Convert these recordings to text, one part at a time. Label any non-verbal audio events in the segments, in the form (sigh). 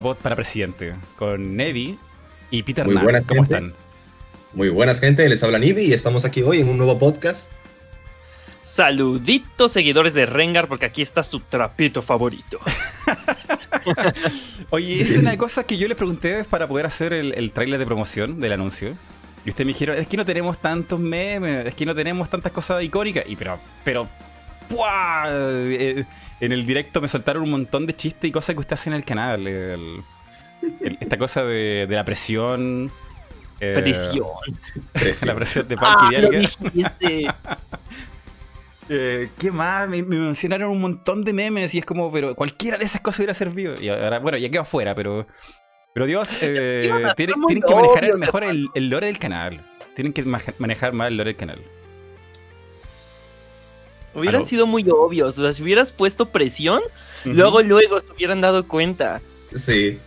Bot para presidente con Nevi y Peter Muy buenas, ¿Cómo gente. están? Muy buenas, gente. Les habla Nibi y estamos aquí hoy en un nuevo podcast. Saluditos seguidores de Rengar, porque aquí está su trapito favorito. (laughs) Oye, es una cosa que yo les pregunté para poder hacer el, el tráiler de promoción del anuncio. Y ustedes me dijeron, es que no tenemos tantos memes, es que no tenemos tantas cosas icónicas. Y pero, pero, ¡buah! Eh, en el directo me soltaron un montón de chistes y cosas que usted hace en el canal. el- el- esta cosa de, de la presión. eh, Presión. La presión de (laughs) Parque Ah, Dialga. dijiste. (laughs) Eh, ¿Qué más? Me, me mencionaron un montón de memes y es como, pero cualquiera de esas cosas hubiera servido. Y ahora, bueno, ya quedó afuera, pero. Pero Dios, (laughs) eh, tienen, que manejar mejor el, el lore del canal. Tienen que manejar más el lore del canal. Hubieran sido muy obvios. O sea, si hubieras puesto presión, luego, luego se hubieran dado cuenta. Sí,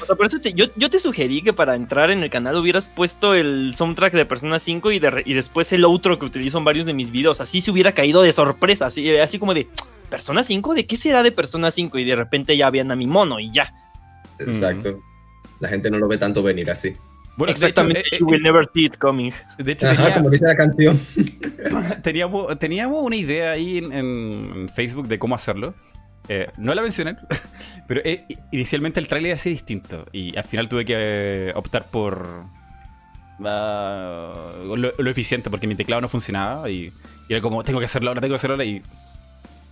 O sea, por eso te- yo, yo te sugerí que para entrar en el canal hubieras puesto el soundtrack de Persona 5 y, de y después el outro que utilizo en varios de mis videos. Así se hubiera caído de sorpresa. Así, así como de, ¿Persona 5? ¿De qué será de Persona 5? Y de repente ya habían a mi mono y ya. exacto. La gente no lo ve tanto venir así. Bueno, Exactamente. De hecho, you eh, will never see it coming. eh, de hecho, Ajá, tenía- como dice la canción. (laughs) teníamos, teníamos una idea ahí en, en Facebook de cómo hacerlo. Eh, no la mencioné, (laughs) pero eh, inicialmente el tráiler era así distinto. Y al final tuve que eh, optar por ah, lo, lo eficiente, porque mi teclado no funcionaba. Y, y era como, tengo que hacerlo ahora, tengo que hacerlo ahora. Y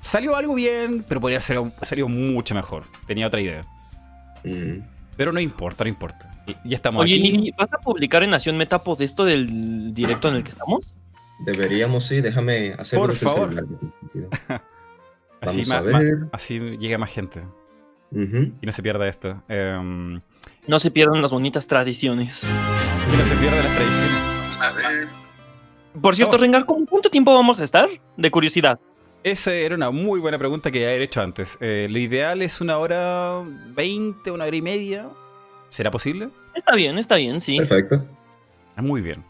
salió algo bien, pero podría ser salió mucho mejor. Tenía otra idea. Mm. Pero no importa, no importa. Y- ya estamos Oye, aquí. Nini, ¿vas a publicar en Nación Metapod esto del directo en el que estamos? Deberíamos, sí, déjame hacerlo Por favor. celular. (laughs) así, ma- a ma- así llega más gente. Y no se pierda esto. Em, No se pierdan las bonitas tradiciones. que no se pierda las tradiciones. A ver. Por cierto, Oh. Rengar, ¿cómo- ¿cuánto tiempo vamos a estar? De curiosidad. Esa era una muy buena pregunta que ya he hecho antes. Eh, lo ideal es una hora veinte, una hora y media. ¿Será posible? Está bien, está bien, sí. Perfecto. Ah, Muy bien.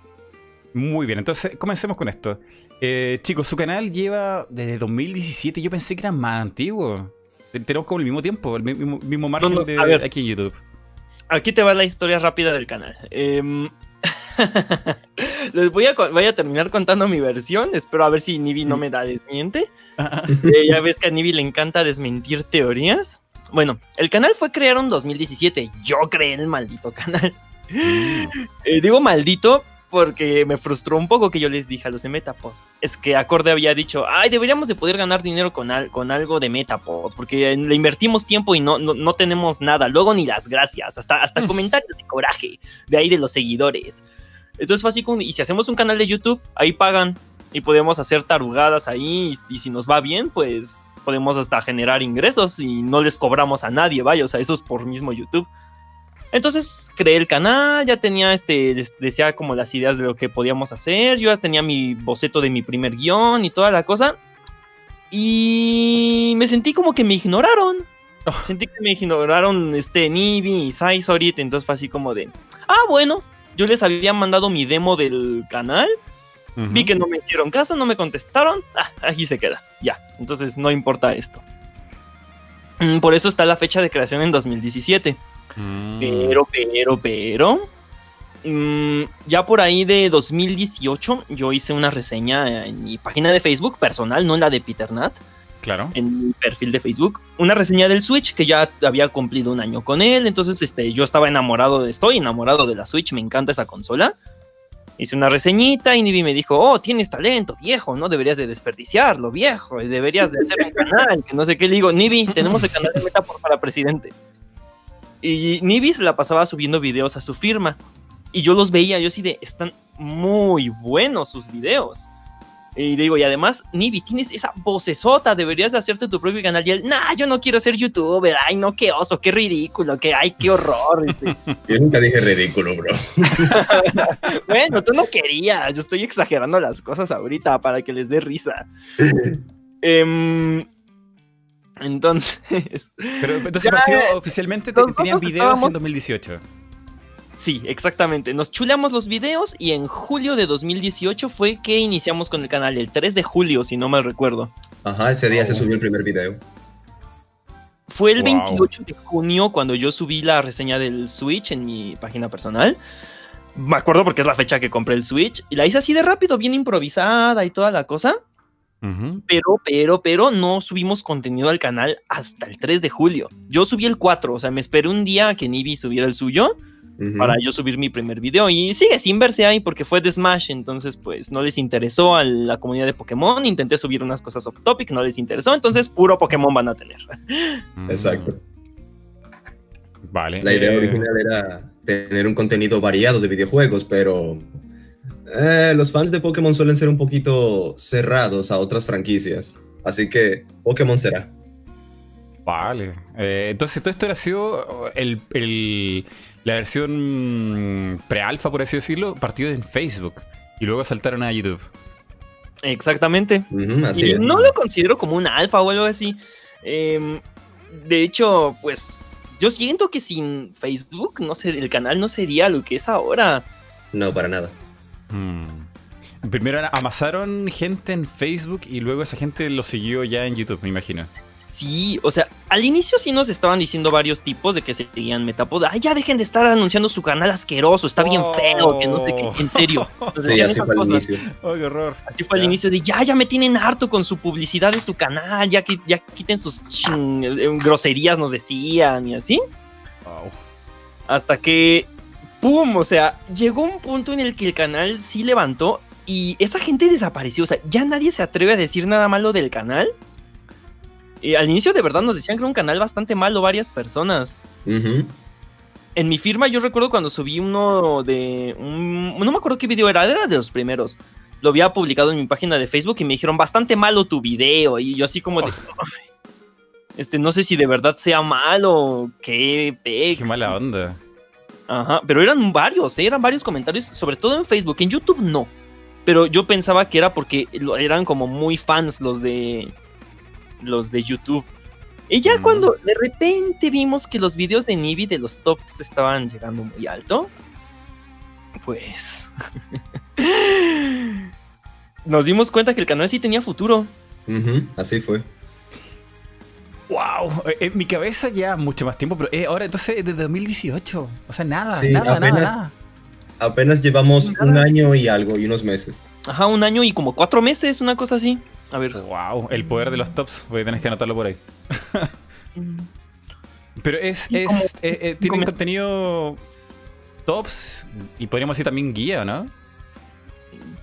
Muy bien. Entonces, comencemos con esto. Eh, chicos, su canal lleva desde 2017. Yo pensé que era más antiguo. Te- Tenemos como el mismo tiempo, el mi- mismo, mismo margen No, no, de ver. aquí en YouTube. Aquí te va la historia rápida del canal. Em, (laughs) Les voy a, voy a terminar contando mi versión. Espero a ver si Nibi no me da desmiente. Eh, ya ves que a Nibi le encanta desmentir teorías. Bueno, el canal fue creado en 2017. Yo creé el maldito canal. Mm. Eh, digo maldito porque me frustró un poco que yo les dije a los de Metapod. Es que Acorde había dicho, ay, deberíamos de poder ganar dinero con, al- con algo de Metapod, porque le invertimos tiempo y no, no, no tenemos nada. Luego ni las gracias, hasta, hasta comentarios de coraje de ahí de los seguidores. Entonces fue así como, y si hacemos un canal de YouTube, ahí pagan y podemos hacer tarugadas ahí y, y si nos va bien, pues podemos hasta generar ingresos y no les cobramos a nadie, vaya, o sea, eso es por mismo YouTube. Entonces creé el canal, ya tenía este, decía como las ideas de lo que podíamos hacer, yo ya tenía mi boceto de mi primer guion y toda la cosa. Y me sentí como que me ignoraron. Oh. Sentí que me ignoraron este Nibi y Saizorit, entonces fue así como de, ah, bueno, yo les había mandado mi demo del canal, Ujú. vi que no me hicieron caso, no me contestaron, ah, aquí se queda, ya, entonces no importa esto. Mm, Por eso está la fecha de creación en 2017. Mm. Pero, pero, pero. mm, ya por ahí de 2018 yo hice una reseña en mi página de Facebook personal, no en la de Peter Nat, Claro. en mi perfil de Facebook. Una reseña del Switch que ya había cumplido un año con él. Entonces este, yo estaba enamorado, de, estoy enamorado de la Switch, me encanta esa consola. Hice una reseñita y Nibi me dijo, oh, tienes talento, viejo, no deberías de desperdiciarlo, viejo, deberías de hacer un canal, que no sé qué. Le digo, Nibi, tenemos el canal de Metapod para presidente. Y Nibi se la pasaba subiendo videos a su firma. Y yo los veía, yo así de, están muy buenos sus videos. Y digo, y además, Nibi, tienes esa vocesota, deberías de hacerte tu propio canal. Y él, nah, yo no quiero ser youtuber, ay, no, qué oso, qué ridículo, que, ay, qué horror. (laughs) Yo nunca dije ridículo, bro. (laughs) bueno, tú no querías, yo estoy exagerando las cosas ahorita para que les dé risa. (laughs) Em, entonces, Pero entonces Ya, partió eh, oficialmente, te- tenían videos estábamos- en 2018. sí, exactamente. Nos chuleamos los videos y en julio de 2018 fue que iniciamos con el canal, el 3 de julio, si no mal recuerdo. Ajá, ese día se subió el primer video. Fue el Wow. 28 de junio cuando yo subí la reseña del Switch en mi página personal. Me acuerdo porque es la fecha que compré el Switch. Y la hice así de rápido, bien improvisada y toda la cosa. Pero, pero, pero no subimos contenido al canal hasta el 3 de julio. Yo subí el 4, o sea, me esperé un día a que Nibi subiera el suyo para yo subir mi primer video. Y sigue sin verse ahí porque fue de Smash, entonces pues no les interesó a la comunidad de Pokémon. Intenté subir unas cosas off topic, no les interesó, entonces puro Pokémon van a tener. Exacto. Vale. La idea eh, original era tener un contenido variado de videojuegos, pero eh, los fans de Pokémon suelen ser un poquito cerrados a otras franquicias. Así que Pokémon será. Vale. Eh, entonces, todo esto era sido el, el- la versión pre-alfa, por así decirlo, partió en Facebook. Y luego saltaron a YouTube. Exactamente. Ujú, así y es. no lo considero como un alfa o algo así. Em, de hecho, pues yo siento que sin Facebook, no sé, el canal no sería lo que es ahora. No, para nada. Hmm. Primero amasaron gente en Facebook y luego esa gente lo siguió ya en YouTube, me imagino. Sí, o sea, al inicio sí nos estaban diciendo varios tipos de que seguían Metapod. Ay, ya dejen de estar anunciando su canal asqueroso, está bien feo, que no sé qué. En serio. (laughs) Nos Sí, decían así esas fue al cosas. inicio. ¡Oh, qué horror! Así fue al Ya. inicio de ya, ya me tienen harto con su publicidad de su canal, ya, que, ya quiten sus chin- eh, groserías, nos decían y así. Wow. Hasta que, ¡pum! O sea, llegó un punto en el que el canal sí levantó y esa gente desapareció. O sea, ya nadie se atreve a decir nada malo del canal. Y al inicio de verdad nos decían que era un canal bastante malo varias personas. En mi firma yo recuerdo cuando subí uno de... un- no me acuerdo qué video era, era de los primeros. Lo había publicado en mi página de Facebook y me dijeron bastante malo tu video. Y yo así como de... "Ay, Este, no sé si de verdad sea malo, qué pex. ¡Qué mala onda! Ajá, pero eran varios, ¿eh? eran varios comentarios, sobre todo en Facebook, en YouTube no. Pero yo pensaba que era porque eran como muy fans los de los de YouTube. Y ya Mm. cuando de repente vimos que los videos de Nibi de los tops estaban llegando muy alto, pues (laughs) nos dimos cuenta que el canal sí tenía futuro. Ujú, Así fue. ¡Wow! Eh, En mi cabeza ya mucho más tiempo, pero eh, ahora entonces desde 2018. O sea, nada, Sí, nada, nada, apenas- nada. Apenas llevamos un año y algo y unos meses. Ajá, un año y como cuatro meses, una cosa así. A ver. ¡Wow! El poder de los tops. Voy a tener que anotarlo por ahí. (laughs) Pero es, es, como- eh, eh, tienen como- contenido tops y podríamos decir también guía, ¿no?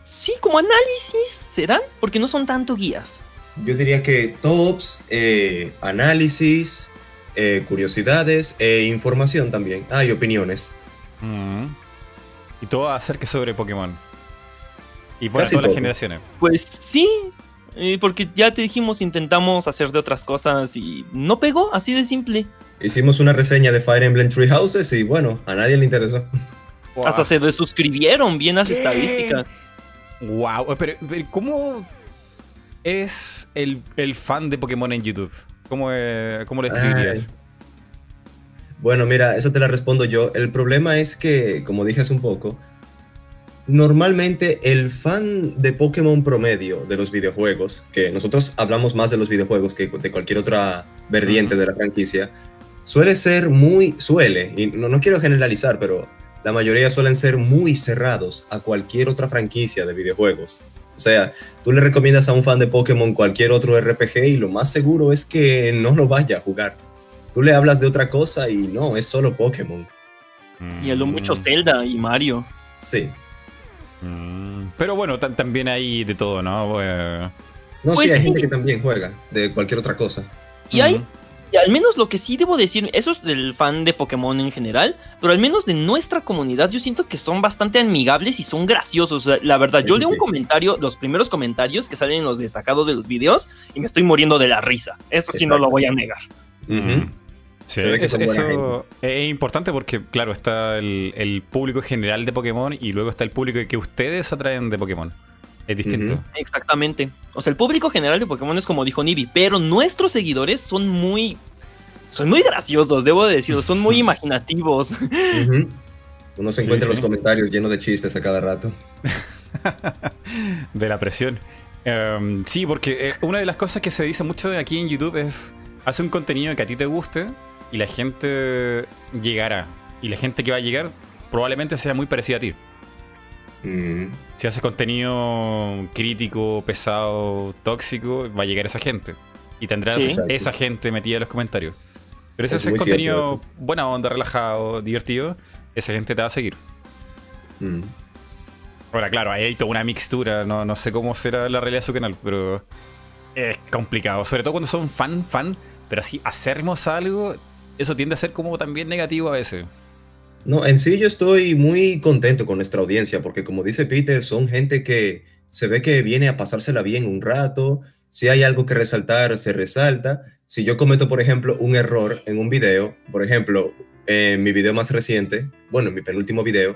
Sí, como análisis, ¿serán? Porque no son tanto guías. Yo diría que tops, eh, análisis, eh, curiosidades e información también. Ah, y opiniones. Mm. Y todo acerca sobre Pokémon. Y para Casi todas las generaciones. Pues sí, eh, porque ya te dijimos, intentamos hacer de otras cosas y no pegó, así de simple. Hicimos una reseña de Fire Emblem Tree Houses y bueno, a nadie le interesó. Hasta se desuscribieron, bien las ¿Qué? estadísticas. Wow, pero, pero ¿cómo es el, el fan de Pokémon en YouTube? ¿Cómo, eh, cómo lo describirías? Ay. Bueno, mira, eso te la respondo yo. El problema es que, como dije hace un poco, normalmente el fan de Pokémon promedio de los videojuegos, que nosotros hablamos más de los videojuegos que de cualquier otra vertiente de la franquicia, suele ser muy, suele, y no, no quiero generalizar, pero la mayoría suelen ser muy cerrados a cualquier otra franquicia de videojuegos. O sea, tú le recomiendas a un fan de Pokémon cualquier otro RPG y lo más seguro es que no lo vaya a jugar. Tú le hablas de otra cosa y no, es solo Pokémon. Y a lo mucho Mm. Zelda y Mario. Sí. Mm. Pero bueno, ta- también hay de todo, ¿no? No, Pues sí, hay sí. gente que también juega de cualquier otra cosa. Y hay. Y al menos lo que sí debo decir, eso es del fan de Pokémon en general, pero al menos de nuestra comunidad yo siento que son bastante amigables y son graciosos. O sea, la verdad, yo Sí, leo un comentario, los primeros comentarios que salen en los destacados de los videos y me estoy muriendo de la risa. Eso sí no lo voy a negar. Sí, es- eso es importante porque, claro, está el, el público general de Pokémon y luego está el público que ustedes atraen de Pokémon. Es distinto. Ujú. Exactamente. O sea, el público general de Pokémon es como dijo Nibi, pero nuestros seguidores son muy. Son muy graciosos, debo de decirlo, son muy (laughs) imaginativos. Uno se Sí, encuentra en los sí. comentarios llenos de chistes a cada rato. (laughs) de la presión. Em, sí, porque eh, una de las cosas que se dice mucho aquí en YouTube es Hace un contenido que a ti te guste y la gente llegará. Y la gente que va a llegar probablemente sea muy parecida a ti. Mm, Si haces contenido crítico, pesado, tóxico, va a llegar esa gente. Y tendrás Sí. esa gente metida en los comentarios. Pero si Es haces contenido cierto buena onda, relajado, divertido, esa gente te va a seguir. mm. Ahora, claro, ahí hay toda una mixtura. No, no sé cómo será la realidad de su canal, pero es complicado. Sobre todo cuando son fan, fan, pero así hacernos algo, eso tiende a ser como también negativo a veces. No, en sí yo estoy muy contento con nuestra audiencia porque como dice Peter, son gente que se ve que viene a pasársela bien un rato. Si hay algo que resaltar, se resalta. Si yo cometo, por ejemplo, un error en un video, por ejemplo, en mi video más reciente, bueno, en mi penúltimo video,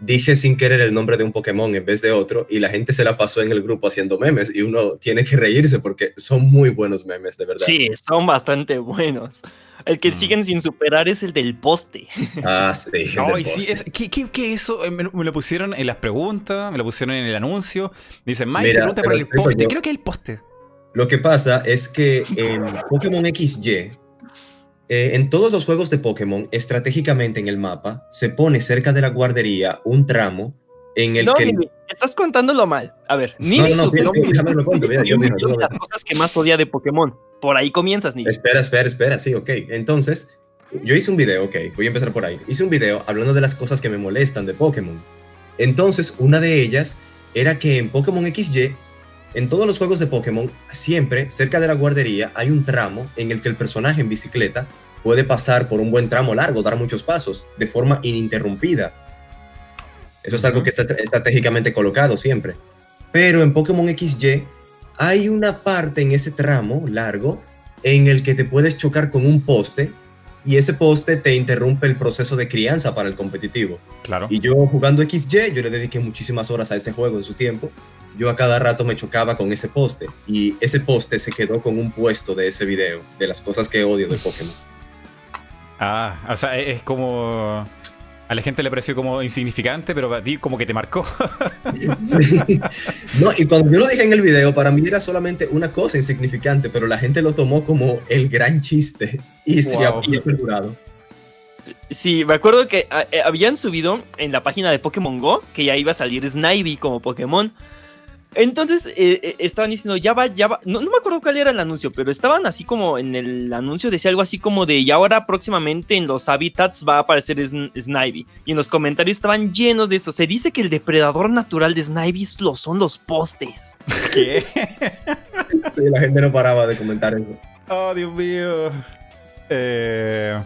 dije sin querer el nombre de un Pokémon en vez de otro y la gente se la pasó en el grupo haciendo memes y uno tiene que reírse porque son muy buenos memes, de verdad. Sí, son bastante buenos. El que Mm. siguen sin superar es el del poste. Ah, sí. el No, del y sí, es, ¿qué, qué, qué eso? Eh, Me, lo- me lo pusieron en las preguntas, me lo pusieron en el anuncio. Me dicen, Mike, Mira, pregunta lo el poste. yo. Creo que es el poste. Lo que pasa es que en Pokémon XY, eh, en todos los juegos de Pokémon, estratégicamente en el mapa, se pone cerca de la guardería un tramo en el No, que... Nini, estás contándolo mal. A ver, No, Nini no, no, mira, déjame lo cuento, mira, yo video yo las cosas que más odia de Pokémon. Por ahí comienzas, Nini. Espera, espera, espera, sí, ok. Entonces, yo hice un video, ok, voy a empezar por ahí. Hice un video hablando de las cosas que me molestan de Pokémon. Entonces, una de ellas era que en Pokémon XY, en todos los juegos de Pokémon, siempre cerca de la guardería hay un tramo en el que el personaje en bicicleta puede pasar por un buen tramo largo, dar muchos pasos, de forma ininterrumpida. Eso es algo que está estra- estratégicamente colocado siempre. Pero en Pokémon XY hay una parte en ese tramo largo en el que te puedes chocar con un poste y ese poste te interrumpe el proceso de crianza para el competitivo. Claro. Y yo jugando XY, yo le dediqué muchísimas horas a ese juego en su tiempo. Yo a cada rato me chocaba con ese poste y ese poste se quedó con un puesto de ese video, de las cosas que odio de Pokémon. Ah, o sea, es es como. A la gente le pareció como insignificante, pero a ti como que te marcó. (laughs) Sí. No, y cuando yo lo dije en el video, para mí era solamente una cosa insignificante, pero la gente lo tomó como el gran chiste y se Wow. ha perdurado. Sí, me acuerdo que ah, eh, habían subido en la página de Pokémon Go que ya iba a salir Snivy como Pokémon. Entonces eh, eh, estaban diciendo, ya va, ya va. No, no me acuerdo cuál era el anuncio, pero estaban así como en el anuncio decía algo así como de, y ahora próximamente en los hábitats va a aparecer Sn- Snivy. Y en los comentarios estaban llenos de eso. Se dice que el depredador natural de Snivy lo son los postes. ¿Qué? Sí, la gente no paraba de comentar eso. Oh, Dios mío. Eh,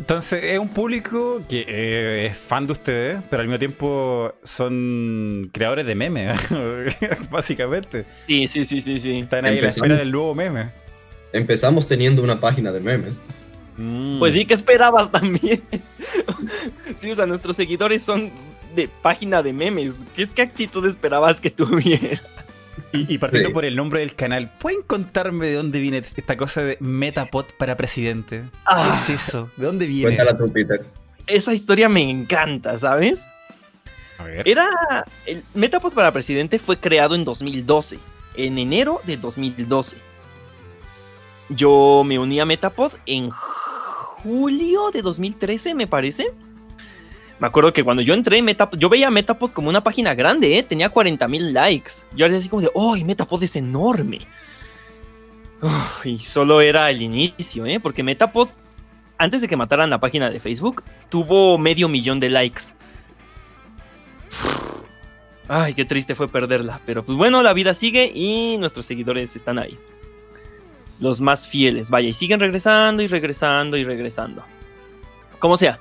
entonces, es un público que eh, es fan de ustedes, pero al mismo tiempo son creadores de memes, (laughs) básicamente. Sí, sí, sí, sí, sí. Están ahí a la espera del nuevo meme. Empezamos teniendo una página de memes. Mm. Pues sí, ¿qué esperabas también? (laughs) sí, o sea, nuestros seguidores son de página de memes. ¿Qué, es- qué actitud esperabas que tuviera? Y, y partiendo Sí. por el nombre del canal, ¿pueden contarme de dónde viene esta cosa de Metapod para presidente? Ah. ¿Qué es eso? ¿De dónde viene? Cuéntala tú, Peter. Esa historia me encanta, ¿sabes? A ver. Era. El Metapod para presidente fue creado en 2012. En enero de 2012. Yo me uní a Metapod en julio de 2013, me parece. Me acuerdo que cuando yo entré, Metapod, yo veía Metapod como una página grande, ¿eh? tenía 40.000 likes. Yo era así como de, ¡oh! Metapod es enorme! Y solo era el inicio, ¿eh? Porque Metapod, antes de que mataran la página de Facebook, tuvo medio millón de likes. Ay, qué triste fue perderla. Pero pues bueno, la vida sigue y nuestros seguidores están ahí. Los más fieles, vaya, y siguen regresando y regresando y regresando. Como sea,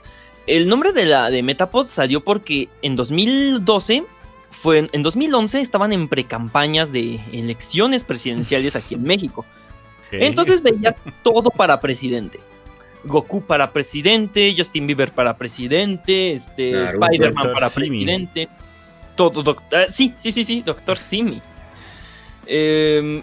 el nombre de la de Metapod salió porque en 2012 fue en 2011 estaban en precampañas de elecciones presidenciales aquí en México. Entonces veías todo para presidente. Goku para presidente, Justin Bieber para presidente, este, Spider-Man para Simi. presidente. Todo, doctor, sí, sí, sí, sí, Doctor Simi. Eh,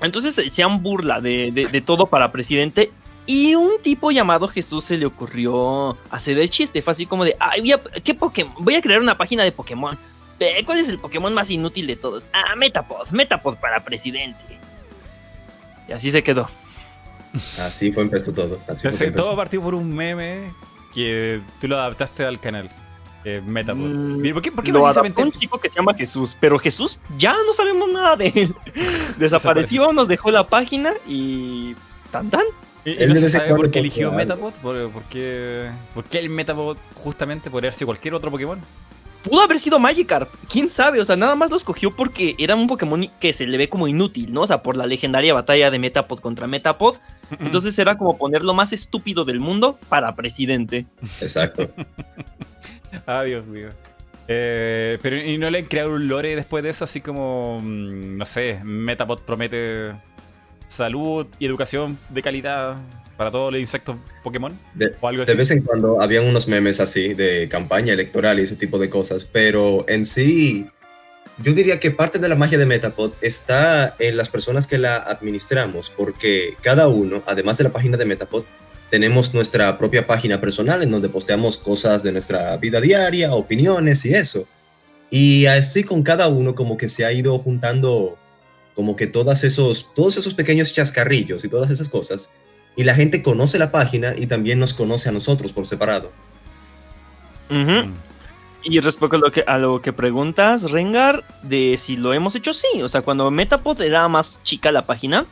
entonces se hacían burla de, de- de todo para presidente. Y un tipo llamado Jesús se le ocurrió hacer el chiste. Fue así como de, ay, voy a, ¿qué Pokémon? Voy a crear una página de Pokémon. ¿Cuál es el Pokémon más inútil de todos? Ah, Metapod, Metapod para presidente. Y así se quedó. Así fue empezó todo. Así Entonces, empezó. todo partió por un meme que tú lo adaptaste al canal. Eh, Metapod. Mm, ¿Y ¿Por qué, por qué Lo precisamente? un chico que se llama Jesús, pero Jesús ya no sabemos nada de él. (laughs) Desapareció, nos dejó la página y... ¿Tan tan? ¿Y, no se sabe por qué eligió Metapod? ¿Por, por qué, por qué el Metapod justamente podría haber sido cualquier otro Pokémon? Pudo haber sido Magikarp, quién sabe, o sea, nada más lo escogió porque era un Pokémon que se le ve como inútil, ¿no? O sea, por la legendaria batalla de Metapod contra Metapod. Entonces era como poner lo más estúpido del mundo para presidente. Exacto. (laughs) Ah, Dios mío. Eh, pero ¿y no le han creado un lore después de eso? Así como, mm, no sé, Metapod promete salud y educación de calidad para todos los insectos Pokémon. De, O algo así. de vez en cuando habían unos memes así de campaña electoral y ese tipo de cosas, pero en sí, yo diría que parte de la magia de Metapod está en las personas que la administramos, porque cada uno, además de la página de Metapod, tenemos nuestra propia página personal en donde posteamos cosas de nuestra vida diaria, opiniones y eso. Y así con cada uno como que se ha ido juntando como que todas esos, todos esos pequeños chascarrillos y todas esas cosas. Y la gente conoce la página y también nos conoce a nosotros por separado. Mm. Y respecto a lo, que, a lo que preguntas, Rengar, de si lo hemos hecho, sí. O sea, cuando Metapod era más chica la página,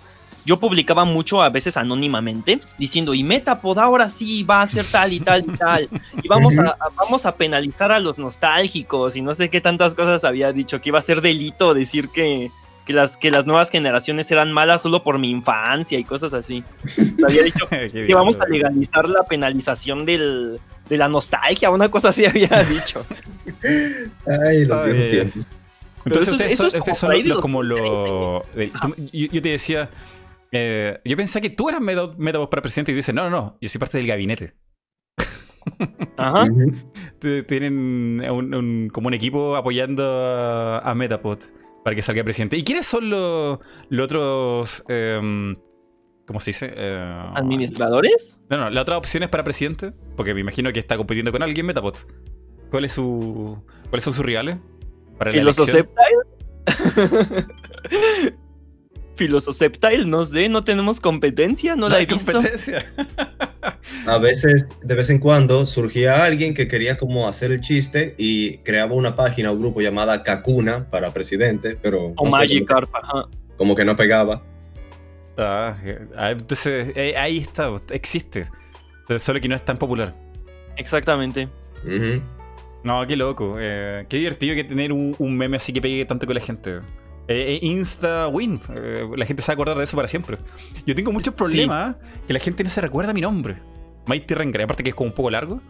yo publicaba mucho, a veces anónimamente, diciendo, y Metapod ahora sí va a ser tal y tal y tal. Y vamos a, a- vamos a penalizar a los nostálgicos y no sé qué tantas cosas había dicho, que iba a ser delito decir que, que, las, que las nuevas generaciones eran malas solo por mi infancia y cosas así. había dicho (laughs) que vamos a legalizar la penalización del, de la nostalgia, una cosa así (laughs) había dicho. Ay, los Ay, viejos tiempos. Entonces eso- ustedes eso son, es como ustedes son por ahí de los- como 2030. lo... tú- (laughs) yo, yo te decía... eh, yo pensé que tú eras Meta- Metapod para presidente y dices, no, no, no, yo soy parte del gabinete. Ajá. Tienen un- un- como un equipo apoyando a, a Metapod para que salga presidente. ¿Y quiénes son los, los otros... em, ¿Cómo se dice? Eh, ¿Administradores? No, no, la otra opción es para presidente, porque me imagino que está compitiendo con alguien Metapod. ¿Cuál es su, ¿Cuáles son sus rivales? Para la elección? ¿Filososeptile? (laughs) Filososeptile, no sé, no tenemos competencia, no, la hay he visto. competencia. A veces, de vez en cuando, surgía alguien que quería como hacer el chiste y creaba una página o grupo llamada Kakuna para presidente, pero O no Magikarp, ajá. como, que no pegaba. Ah, eh, ah, entonces, eh, ahí está, existe. Pero solo que no es tan popular. Exactamente. No, qué loco. eh, qué divertido que tener un, un meme así que pegue tanto con la gente. Eh, eh, Insta win. eh, la gente se va a acordar de eso para siempre. Yo tengo muchos problemas que la gente no se recuerda mi nombre. Mighty Rengar. Aparte que es como un poco largo.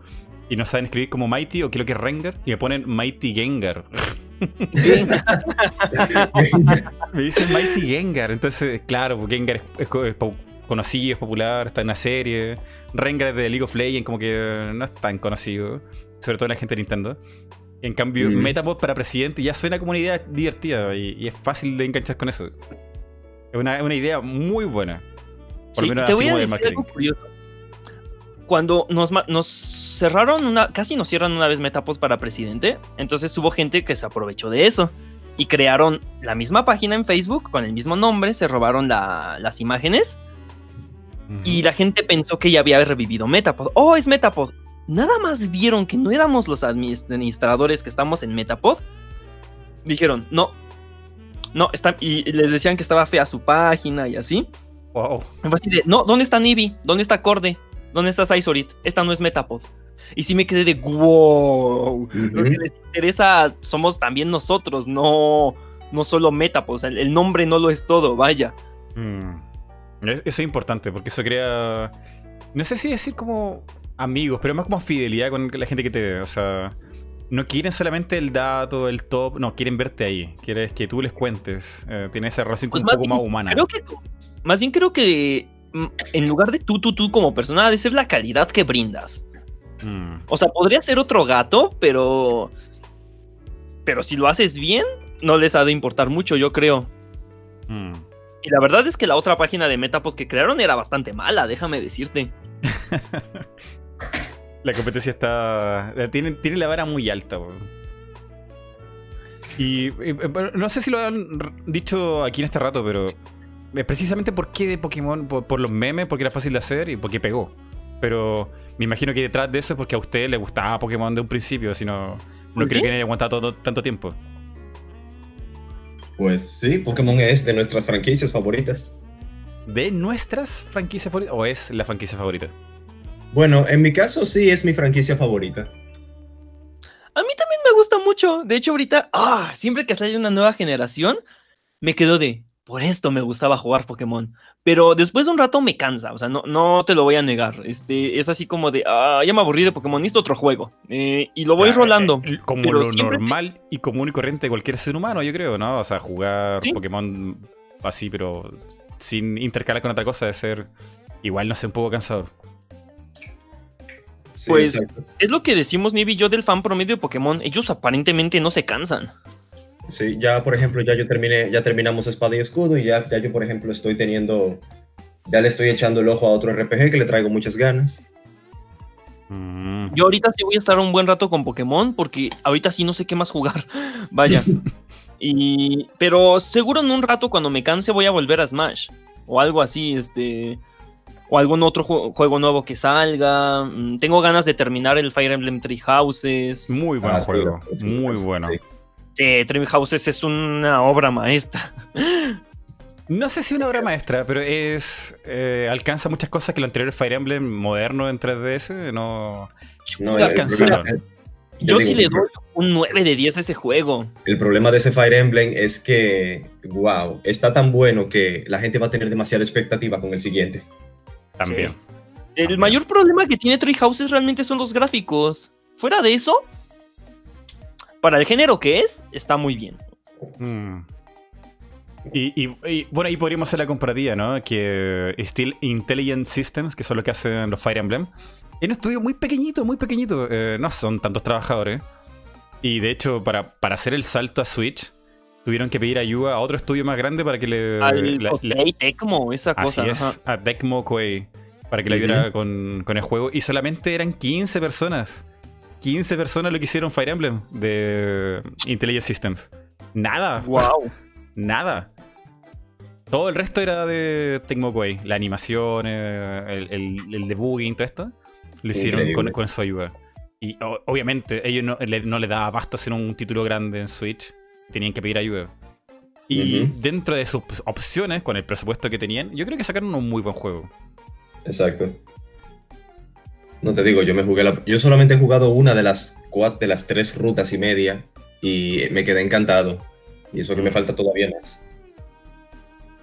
Y no saben escribir como Mighty o qué es lo que es Rengar. Y me ponen Mighty Gengar. (laughs) me dicen Mighty Gengar. Entonces, claro, Gengar es, es es conocido, es popular, está en la serie. Rengar es de League of Legends, como que no es tan conocido. Sobre todo en la gente de Nintendo. En cambio, Mm. Metapod para presidente ya suena como una idea divertida y, y es fácil de enganchar con eso. Es una, una idea muy buena. Por Sí, lo menos te así voy a decir marketing. algo curioso. Cuando nos, cerraron una, casi nos cierran una vez Metapod para presidente, entonces hubo gente que se aprovechó de eso y crearon la misma página en Facebook con el mismo nombre, se robaron la- las imágenes y la gente pensó que ya había revivido Metapod. ¡Oh, es Metapod! Nada más vieron que no éramos los administradores que estamos en Metapod. Dijeron, no. No, está, y les decían que estaba fea su página y así. Wow. De, no, ¿dónde está Nibi? ¿Dónde está Corde? ¿Dónde está Saizorit? Esta no es Metapod. Y sí me quedé de, wow. Lo que les interesa somos también nosotros, no, no solo Metapod. O sea, el, nombre no lo es todo, vaya. Mm. Es- Eso es importante porque eso crea. No sé si decir como amigos, pero más como fidelidad con la gente que te ve. O sea, no quieren solamente el dato, el top, no, quieren verte ahí. Quieres que tú les cuentes. Eh, tiene esa relación Pues un más poco bien, más humana. Creo que, más bien creo que mm, en lugar de tú, tú, tú como persona, ha de ser la calidad que brindas. Mm. O sea, podría ser otro gato, pero. Pero si lo haces bien, no les ha de importar mucho, yo creo. Mm. Y la verdad es que la otra página de Metapod que crearon era bastante mala, déjame decirte. (laughs) La competencia está. eh, Tiene, tiene la vara muy alta. Y, eh, no sé si lo han dicho aquí en este rato, pero precisamente por qué de Pokémon, por, por los memes, porque era fácil de hacer y porque pegó. Pero me imagino que detrás de eso es porque a usted le gustaba Pokémon de un principio, si no, no creo que haya aguantado todo- tanto tiempo. Pues sí, Pokémon es de nuestras franquicias favoritas. ¿De nuestras franquicias favoritas? ¿O es la franquicia favorita? Bueno, en mi caso sí es mi franquicia favorita. A mí también me gusta mucho. De hecho, ahorita, ah, siempre que sale una nueva generación, me quedo de, por esto me gustaba jugar Pokémon. Pero después de un rato me cansa, o sea, no, no te lo voy a negar. Este, es así como de, ah, ya me aburrí de Pokémon, necesito otro juego. Eh, y lo voy Claro, rolando. eh, Como pero lo siempre- normal y común y corriente de cualquier ser humano, yo creo, ¿no? O sea, jugar Sí. Pokémon así, pero sin intercalar con otra cosa, de ser igual, no sé, un poco cansador. Sí, Pues- exacto. Es lo que decimos Nibi y yo del fan promedio de Pokémon. Ellos aparentemente no se cansan. Sí, ya por ejemplo, ya yo terminé, ya terminamos Espada y Escudo y ya, ya yo por ejemplo estoy teniendo, ya le estoy echando el ojo a otro RPG que le traigo muchas ganas. Mm. Yo ahorita sí voy a estar un buen rato con Pokémon porque ahorita sí no sé qué más jugar. (laughs) Vaya. (laughs) y pero seguro en un rato cuando me canse voy a volver a Smash o algo así, este o algún otro ju- juego nuevo que salga. Mm, Tengo ganas de terminar el Fire Emblem Three Houses. Muy buen Ah, juego, sí, muy sí, bueno. sí. Sí, Three Houses es una obra maestra. No sé si una obra maestra, pero es eh, alcanza muchas cosas que lo anterior Fire Emblem moderno en 3DS no... No, alcanzaron. problema- Yo digo, sí le doy un 9 de 10 a ese juego. El problema de ese Fire Emblem es que, wow, está tan bueno que la gente va a tener demasiada expectativa con el siguiente. También. El También. mayor problema que tiene Three Houses realmente son los gráficos. Fuera de eso, para el género que es, está muy bien. Mm. Y, y- y, bueno, ahí podríamos hacer la comparativa, ¿no? Que Steel Intelligent Systems, que son lo que hacen los Fire Emblem, es un estudio muy pequeñito, muy pequeñito. eh, no son tantos trabajadores. Y de hecho, para, para hacer el salto a Switch, tuvieron que pedir ayuda a otro estudio más grande para que le. Al la- Tecmo, esa así cosa. es, ajá. a Tecmo Koei, para que le ayudara con, con el juego. Y solamente eran 15 personas. 15 personas lo que hicieron Fire Emblem de Intelligent Systems. Nada. Wow. (laughs) Nada. Todo el resto era de Tecmo Koei. La animación, eh, el, el, el debugging, todo esto. Lo hicieron con, su ayuda. Y o- obviamente ellos no le, no les daba pasto hacer un título grande en Switch. Tenían que pedir ayuda. Y dentro de sus opciones, con el presupuesto que tenían, yo creo que sacaron un muy buen juego. Exacto. No te digo, yo me jugué la- yo solamente he jugado una de las cuatro, de las tres rutas y media y me quedé encantado. Y eso que me falta todavía más.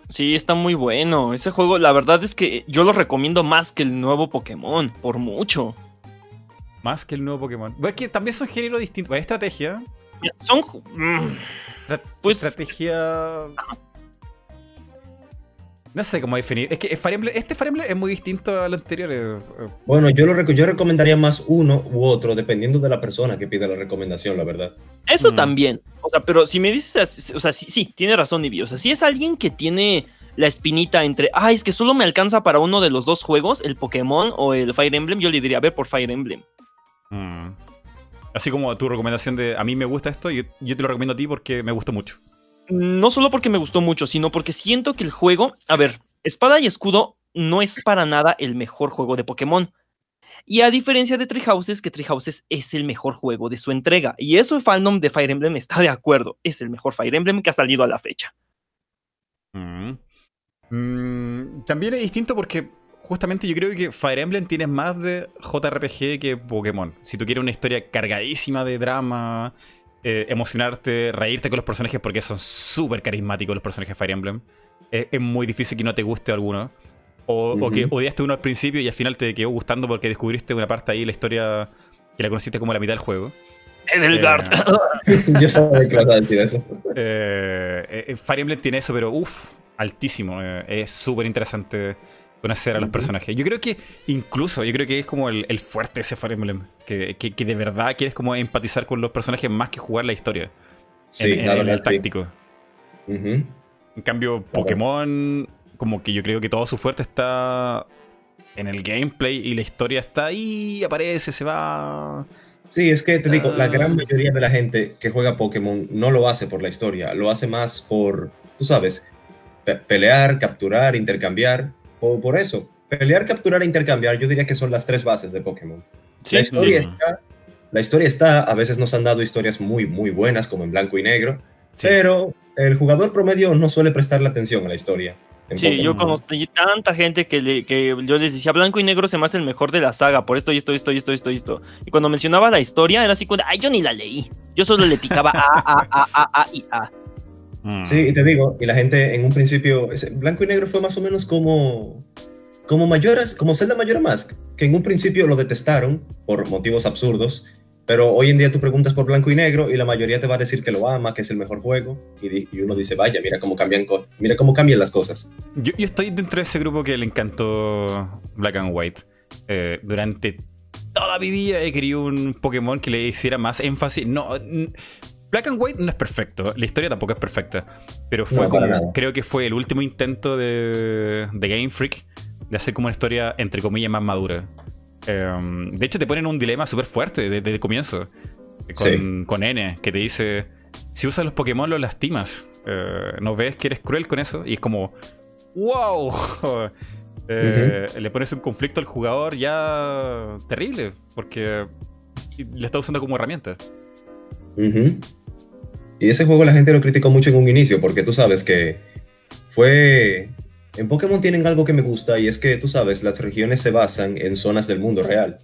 Sí, está muy bueno. Ese juego, la verdad es que yo lo recomiendo más que el nuevo Pokémon, por mucho. Más que el nuevo Pokémon. Bueno, es que también son géneros distintos. Hay estrategia. Son. mm, Pues- estrategia. No sé cómo definir. Es que Fire Emblem- este Fire Emblem es muy distinto al anterior. eh, eh, Bueno, yo, lo yo recomendaría más uno u otro, dependiendo de la persona que pida la recomendación, la verdad. Eso Mm. también. O sea, pero si me dices, así- o sea, sí, sí, tiene razón, Nibi. O sea, si es alguien que tiene la espinita entre, ay, es que solo me alcanza para uno de los dos juegos, el Pokémon o el Fire Emblem, yo le diría, a ver por Fire Emblem. mm. Así como tu recomendación de a mí me gusta esto, yo, yo te lo recomiendo a ti porque me gustó mucho. No solo porque me gustó mucho, sino porque siento que el juego, a ver, Espada y Escudo no es para nada el mejor juego de Pokémon. Y a diferencia de Tree Houses, que Tree Houses es el mejor juego de su entrega. Y eso el fandom de Fire Emblem está de acuerdo. Es el mejor Fire Emblem que ha salido a la fecha. Mm. Mm, también es distinto porque justamente yo creo que Fire Emblem tiene más de JRPG que Pokémon. Si tú quieres una historia cargadísima de drama, eh, emocionarte, reírte con los personajes porque son súper carismáticos los personajes de Fire Emblem, eh, es muy difícil que no te guste alguno. O, o que odiaste uno al principio y al final te quedó gustando porque descubriste una parte ahí de la historia que la conociste como la mitad del juego. Edelgard. (laughs) yo sabía que vas a decir eso. (laughs) Eh, eh, Fire Emblem tiene eso, pero uff, altísimo. eh, es súper interesante conocer a los personajes. Yo creo que incluso, yo creo que es como el, el fuerte de ese Fire Emblem. Que, que- que de verdad quieres como empatizar con los personajes más que jugar la historia. Sí, en, en- el táctico. En cambio, Pokémon, como que yo creo que todo su fuerte está en el gameplay y la historia está ahí, aparece, se va. Sí, es que te digo, la Ah. gran mayoría de la gente que juega Pokémon no lo hace por la historia, lo hace más por, tú sabes, Pe- pelear, capturar, intercambiar. O por eso, pelear, capturar e intercambiar, yo diría que son las tres bases de Pokémon. Sí, la, historia sí. está, la historia está, a veces nos han dado historias muy, muy buenas, como en blanco y negro, Sí. pero el jugador promedio no suele prestarle atención a la historia. Sí, yo conocí tanta gente que, le- que yo les decía, blanco y negro se me hace el mejor de la saga, por esto y esto, y esto, y esto, y esto, y esto. Y cuando mencionaba la historia, era así como, ay, yo ni la leí. Yo solo le picaba A, A, A, A, A y A. Mm. Sí, y te digo, y la gente en un principio, blanco y negro fue más o menos como, como Mayoras, como Zelda Majora Mask, que en un principio lo detestaron por motivos absurdos, pero hoy en día tú preguntas por blanco y negro y la mayoría te va a decir que lo ama, que es el mejor juego, y, y uno dice, vaya, mira cómo cambian, mira cómo cambian las cosas. Yo, yo estoy dentro de ese grupo que le encantó Black and White. Eh, durante toda mi vida he querido un Pokémon que le hiciera más énfasis. No, Black and White no es perfecto, la historia tampoco es perfecta, pero fue No, como, creo que fue el último intento de, de Game Freak de hacer como una historia entre comillas más madura. Eh, de hecho te ponen un dilema súper fuerte desde el comienzo con, Sí. con N, que te dice, si usas los Pokémon los lastimas. Eh, ¿No ves que eres cruel con eso? Y es como, wow. (laughs) Eh, Le pones un conflicto al jugador ya terrible, porque le está usando como herramienta. Ujú. Y ese juego la gente lo criticó mucho en un inicio, porque tú sabes que fue... En Pokémon tienen algo que me gusta y es que, tú sabes, las regiones se basan en zonas del mundo real.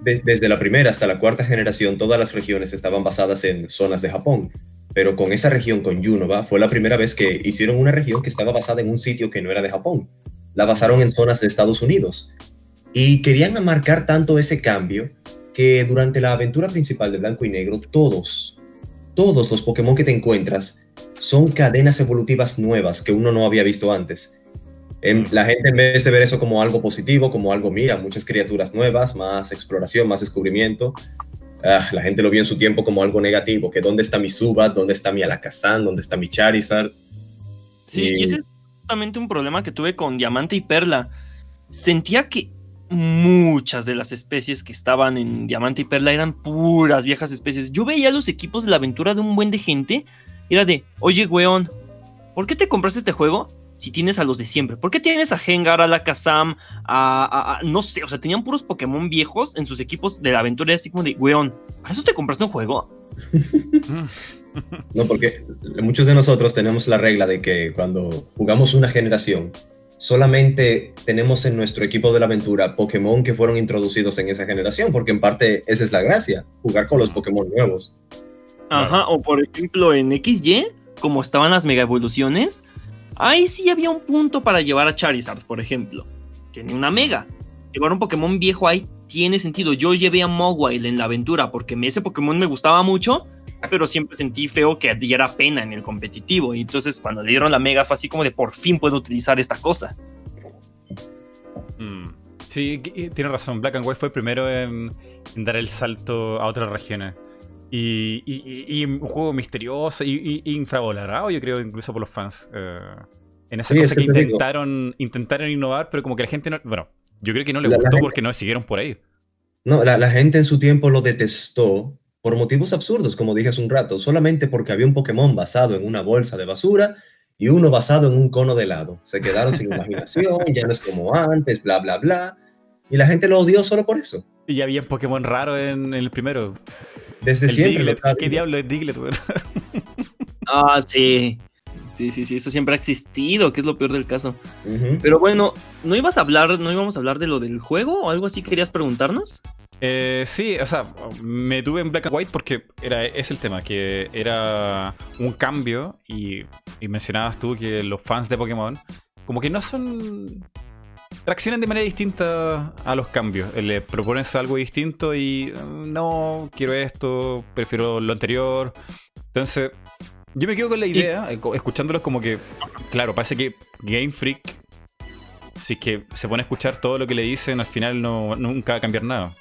De- desde la primera hasta la cuarta generación, todas las regiones estaban basadas en zonas de Japón. Pero con esa región, con Unova, fue la primera vez que hicieron una región que estaba basada en un sitio que no era de Japón. La basaron en zonas de Estados Unidos. Y querían marcar tanto ese cambio que durante la aventura principal de Blanco y Negro, todos, todos los Pokémon que te encuentras son cadenas evolutivas nuevas que uno no había visto antes. Em, la gente en vez de ver eso como algo positivo, como algo, mira, muchas criaturas nuevas, más exploración, más descubrimiento, ah, la gente lo vio en su tiempo como algo negativo, que dónde está mi Zubat, dónde está mi Alakazam, dónde está mi Charizard. Sí, Y- y ese es justamente un problema que tuve con Diamante y Perla. Sentía que muchas de las especies que estaban en Diamante y Perla eran puras viejas especies. Yo veía los equipos de la aventura de un buen de gente era de, oye, weón, ¿por qué te compraste este juego si tienes a los de siempre? ¿Por qué tienes a Hengar, a Alakazam, a, a- a- no sé, o sea, tenían puros Pokémon viejos en sus equipos de la aventura y así como de, weón, ¿para eso te compraste un juego? (laughs) No, porque muchos de nosotros tenemos la regla de que cuando jugamos una generación, solamente tenemos en nuestro equipo de la aventura Pokémon que fueron introducidos en esa generación, porque en parte esa es la gracia, jugar con los Pokémon nuevos. Ajá, o por ejemplo en XY, como estaban las mega evoluciones, ahí sí había un punto para llevar a Charizard, por ejemplo. Tiene una mega. Llevar un Pokémon viejo ahí tiene sentido. Yo llevé a Mowile en la aventura porque ese Pokémon me gustaba mucho, pero siempre sentí feo que diera pena en el competitivo. Y entonces cuando le dieron la mega fue así como de por fin puedo utilizar esta cosa. Mm. Sí, tiene razón. Black and White fue el primero en, en dar el salto a otras regiones. Y, y- y- y un juego misterioso y, y- infravalorado, yo creo, incluso por los fans. Eh, en esa Sí, cosa es que intentaron, intentaron innovar, pero como que la gente no. Bueno, yo creo que no le La- la gustó gente- porque no siguieron por ahí. No, la, la gente en su tiempo lo detestó por motivos absurdos, como dije hace un rato, solamente porque había un Pokémon basado en una bolsa de basura y uno basado en un cono de helado. Se quedaron sin (laughs) imaginación, ya no es como antes, bla, bla, bla. Y la gente lo odió solo por eso. Y había un Pokémon raro en, en el primero. Desde El siempre. Diglett. ¿Qué diablo es Diglett? (laughs) Ah, sí. Sí, sí, sí, eso siempre ha existido, que es lo peor del caso. Pero bueno, ¿no ibas a hablar, no íbamos a hablar de lo del juego o algo así querías preguntarnos? Eh, sí, o sea, me tuve en Black and White porque era, es el tema, que era un cambio y, y mencionabas tú que los fans de Pokémon como que no son... reaccionan de manera distinta a los cambios. Eh, Le propones algo distinto y eh, no, quiero esto, prefiero lo anterior. Entonces, yo me quedo con la idea, eh, escuchándolos como que, claro, parece que Game Freak, si es que se pone a escuchar todo lo que le dicen, al final no, nunca va a cambiar nada.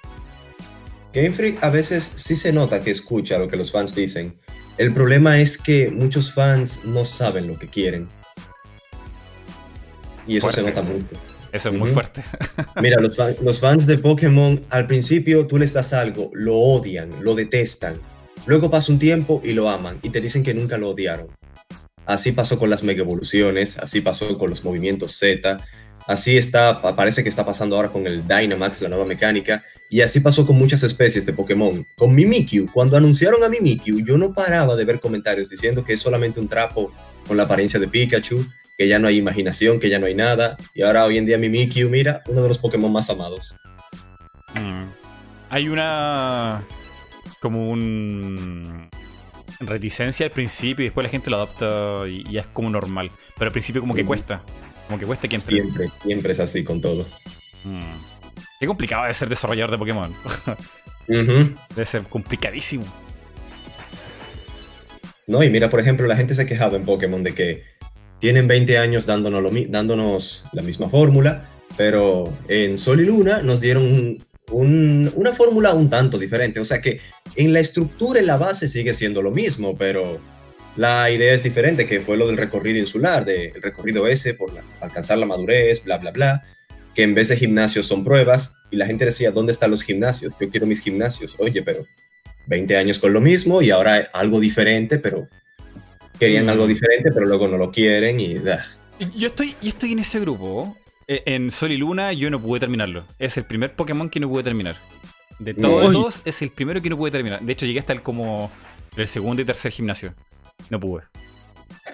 Game Freak a veces sí se nota que escucha lo que los fans dicen. El problema es que muchos fans no saben lo que quieren. Y eso se nota mucho. Eso es muy fuerte. (laughs) Mira, los, fan- los fans de Pokémon, al principio tú les das algo, lo odian, lo detestan. Luego pasa un tiempo y lo aman y te dicen que nunca lo odiaron. así pasó con las mega evoluciones, así pasó con los movimientos Z, así está, parece que está pasando ahora con el Dynamax, la nueva mecánica, y así pasó con muchas especies de Pokémon. Con Mimikyu, cuando anunciaron a Mimikyu, yo no paraba de ver comentarios diciendo que es solamente un trapo con la apariencia de Pikachu, que ya no hay imaginación, que ya no hay nada, y ahora hoy en día Mimikyu, mira, uno de los Pokémon más amados. Mm. Hay una. como un. reticencia al principio y después la gente lo adopta y, es como normal. Pero al principio, como que cuesta. Como que entre. Siempre, siempre es así con todo. Mm. Qué complicado de ser desarrollador de Pokémon. (laughs) Ujú. Debe ser complicadísimo. No, y mira, por ejemplo, la gente se quejaba en Pokémon de que tienen 20 años dándonos, lo dándonos la misma fórmula, pero en Sol y Luna nos dieron un- un- una fórmula un tanto diferente. O sea que en la estructura, en la base sigue siendo lo mismo, pero la idea es diferente, que fue lo del recorrido insular, del recorrido ese por la- alcanzar la madurez, bla, bla, bla, que en vez de gimnasios son pruebas, y la gente decía, ¿dónde están los gimnasios? Yo quiero mis gimnasios. Oye, pero 20 años con lo mismo y ahora algo diferente, pero querían Mm. algo diferente, pero luego no lo quieren y ah, Yo estoy, yo estoy en ese grupo. Eh, En Sol y Luna yo no pude terminarlo. Es el primer Pokémon que no pude terminar. De todos es el primero que no pude terminar. De hecho, llegué hasta el como el segundo y tercer gimnasio. No pude.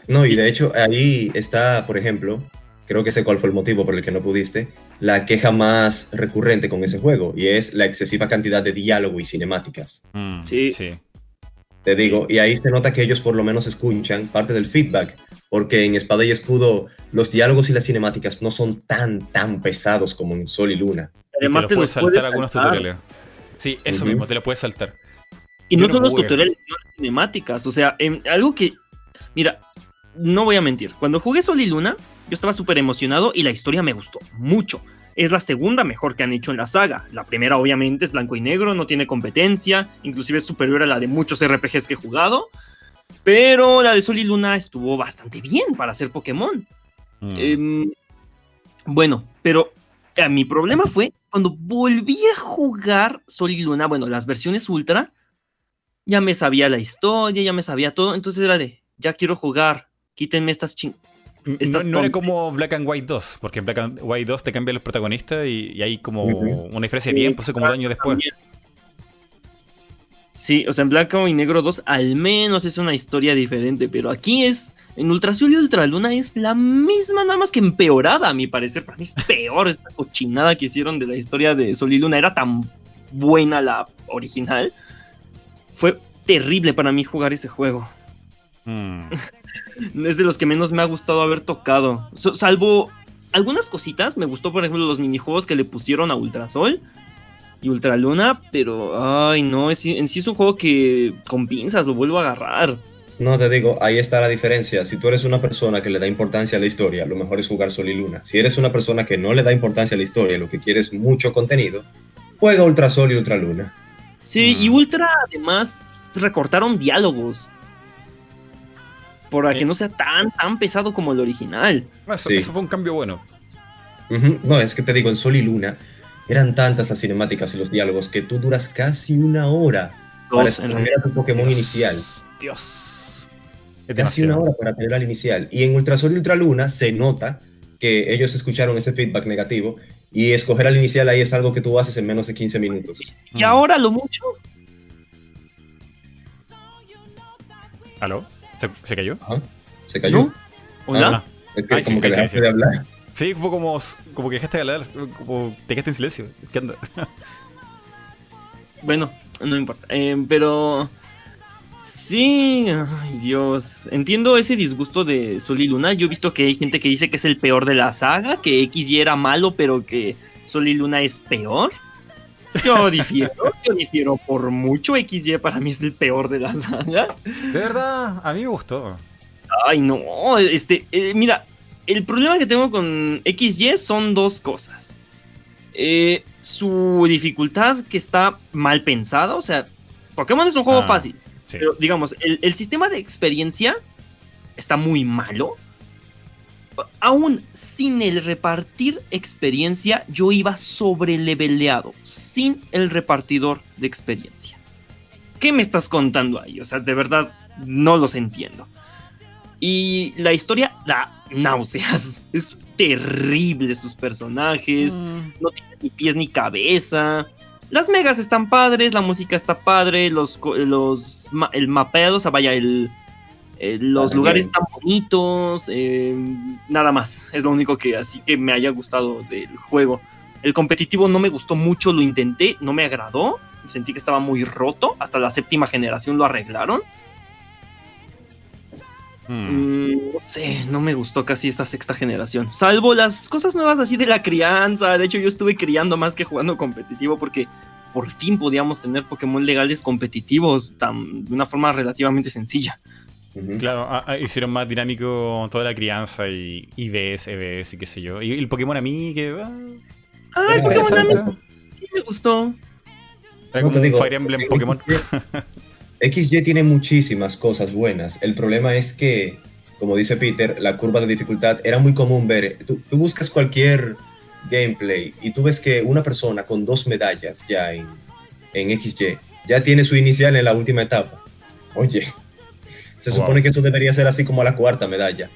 No, y de hecho ahí está, por ejemplo, creo que sé cuál fue el motivo por el que no pudiste, la queja más recurrente con ese juego, y es la excesiva cantidad de diálogo y cinemáticas. Mm, Sí. sí. Te digo, y ahí se nota que ellos por lo menos escuchan parte del feedback, porque en Espada y Escudo los diálogos y las cinemáticas no son tan, tan pesados como en Sol y Luna. Además, te, te lo los puedes saltar puedes algunos saltar. tutoriales. Sí, eso mismo, te lo puedes saltar. Y no son los tutoriales, sino las cinemáticas. O sea, algo que. Mira, no voy a mentir. Cuando jugué Sol y Luna, yo estaba súper emocionado y la historia me gustó mucho. Es la segunda mejor que han hecho en la saga. La primera, obviamente, es blanco y negro, no tiene competencia. Inclusive es superior a la de muchos RPGs que he jugado. Pero la de Sol y Luna estuvo bastante bien para ser Pokémon. Mm. Em, bueno, pero eh, mi problema fue cuando volví a jugar Sol y Luna, bueno, las versiones Ultra, ya me sabía la historia, ya me sabía todo, entonces era de, ya quiero jugar, quítenme estas ching... No, estas no era tontas. como Black and White 2, porque en Black and White 2 te cambian los protagonistas y, y hay como una diferencia de tiempo, sé como un año después. También. Sí, o sea, en Blanco y Negro 2 al menos es una historia diferente, pero aquí es, en Ultra Azul y Ultra Luna es la misma, nada más que empeorada, a mi parecer. Para mí es peor esta cochinada que hicieron de la historia de Sol y Luna. Era tan buena la original. Fue terrible para mí jugar ese juego. Mm. (laughs) Es de los que menos me ha gustado haber tocado. So- salvo algunas cositas. Me gustó, por ejemplo, los minijuegos que le pusieron a Ultrasol y Ultraluna. Pero, ay, no. Es, en sí es un juego que con pinzas lo vuelvo a agarrar. No, te digo, ahí está la diferencia. Si tú eres una persona que le da importancia a la historia, lo mejor es jugar Sol y Luna. Si eres una persona que no le da importancia a la historia, lo que quiere es mucho contenido, juega Ultra Sol y Ultra Luna. Sí, Mm. y Ultra además recortaron diálogos. Para que Eh. no sea tan, tan pesado como el original. Eso, Sí. eso fue un cambio bueno. No, es que te digo, en Sol y Luna eran tantas las cinemáticas y los diálogos que tú duras casi una hora para Dos, escoger a tu Pokémon Dios, inicial. Dios. Es Casi una hora para tener al inicial. Y en Ultra Sol y Ultra Luna se nota que ellos escucharon ese feedback negativo y escoger al inicial ahí es algo que tú haces en menos de 15 minutos. Y ahora lo mucho. ¿Aló? ¿Se, se cayó? Se cayó. ¿No? ¿Hola? Ah, Es que Ay, sí, como que sí, sí, dejaste sí. de hablar. Sí, fue como, como que dejaste de hablar, como te quedaste en silencio. ¿Qué onda? Bueno, no importa. Eh, pero. Sí, ay Dios. Entiendo ese disgusto de Sol y Luna. Yo he visto que hay gente que dice que es el peor de la saga, que XY era malo, pero que Sol y Luna es peor. Yo (laughs) difiero, yo difiero por mucho. XY para mí es el peor de la saga. De verdad, a mí me gustó. Ay, no. Este, eh, mira, el problema que tengo con XY son dos cosas. Eh, su dificultad que está mal pensada. O sea, Pokémon es un juego Ah, fácil. Sí. Pero digamos, el, el sistema de experiencia está muy malo. Aún sin el repartir experiencia, yo iba sobreleveleado, sin el repartidor de experiencia. ¿Qué me estás contando ahí? O sea, de verdad, no los entiendo. Y la historia da náuseas. (laughs) Es terrible sus personajes. Mm. No tiene ni pies ni cabeza. Las megas están padres, la música está padre, los, los el mapeado, o sea, vaya, el, eh, los Ah, lugares bien. están bonitos, eh, nada más. Es lo único que así que me haya gustado del juego. El competitivo no me gustó mucho, lo intenté, no me agradó. Sentí que estaba muy roto. Hasta la séptima generación lo arreglaron. Mm. Mm, no sé, no me gustó casi esta sexta generación. Salvo las cosas nuevas así de la crianza. De hecho, yo estuve criando más que jugando competitivo porque por fin podíamos tener Pokémon legales competitivos tan, de una forma relativamente sencilla. Claro, ah, ah, hicieron más dinámico toda la crianza y IBS, EBS y qué sé yo. Y el Pokémon a mí, que. ah, Ah, el Pokémon a mí sí me gustó. Era No como te un digo, Fire Emblem Pokémon. (laughs) XY tiene muchísimas cosas buenas. El problema es que, como dice Peter, la curva de dificultad era muy común ver. Tú, tú buscas cualquier gameplay y tú ves que una persona con dos medallas ya en, en XY ya tiene su inicial en la última etapa. Oye, se Wow. supone que eso debería ser así como la cuarta medalla.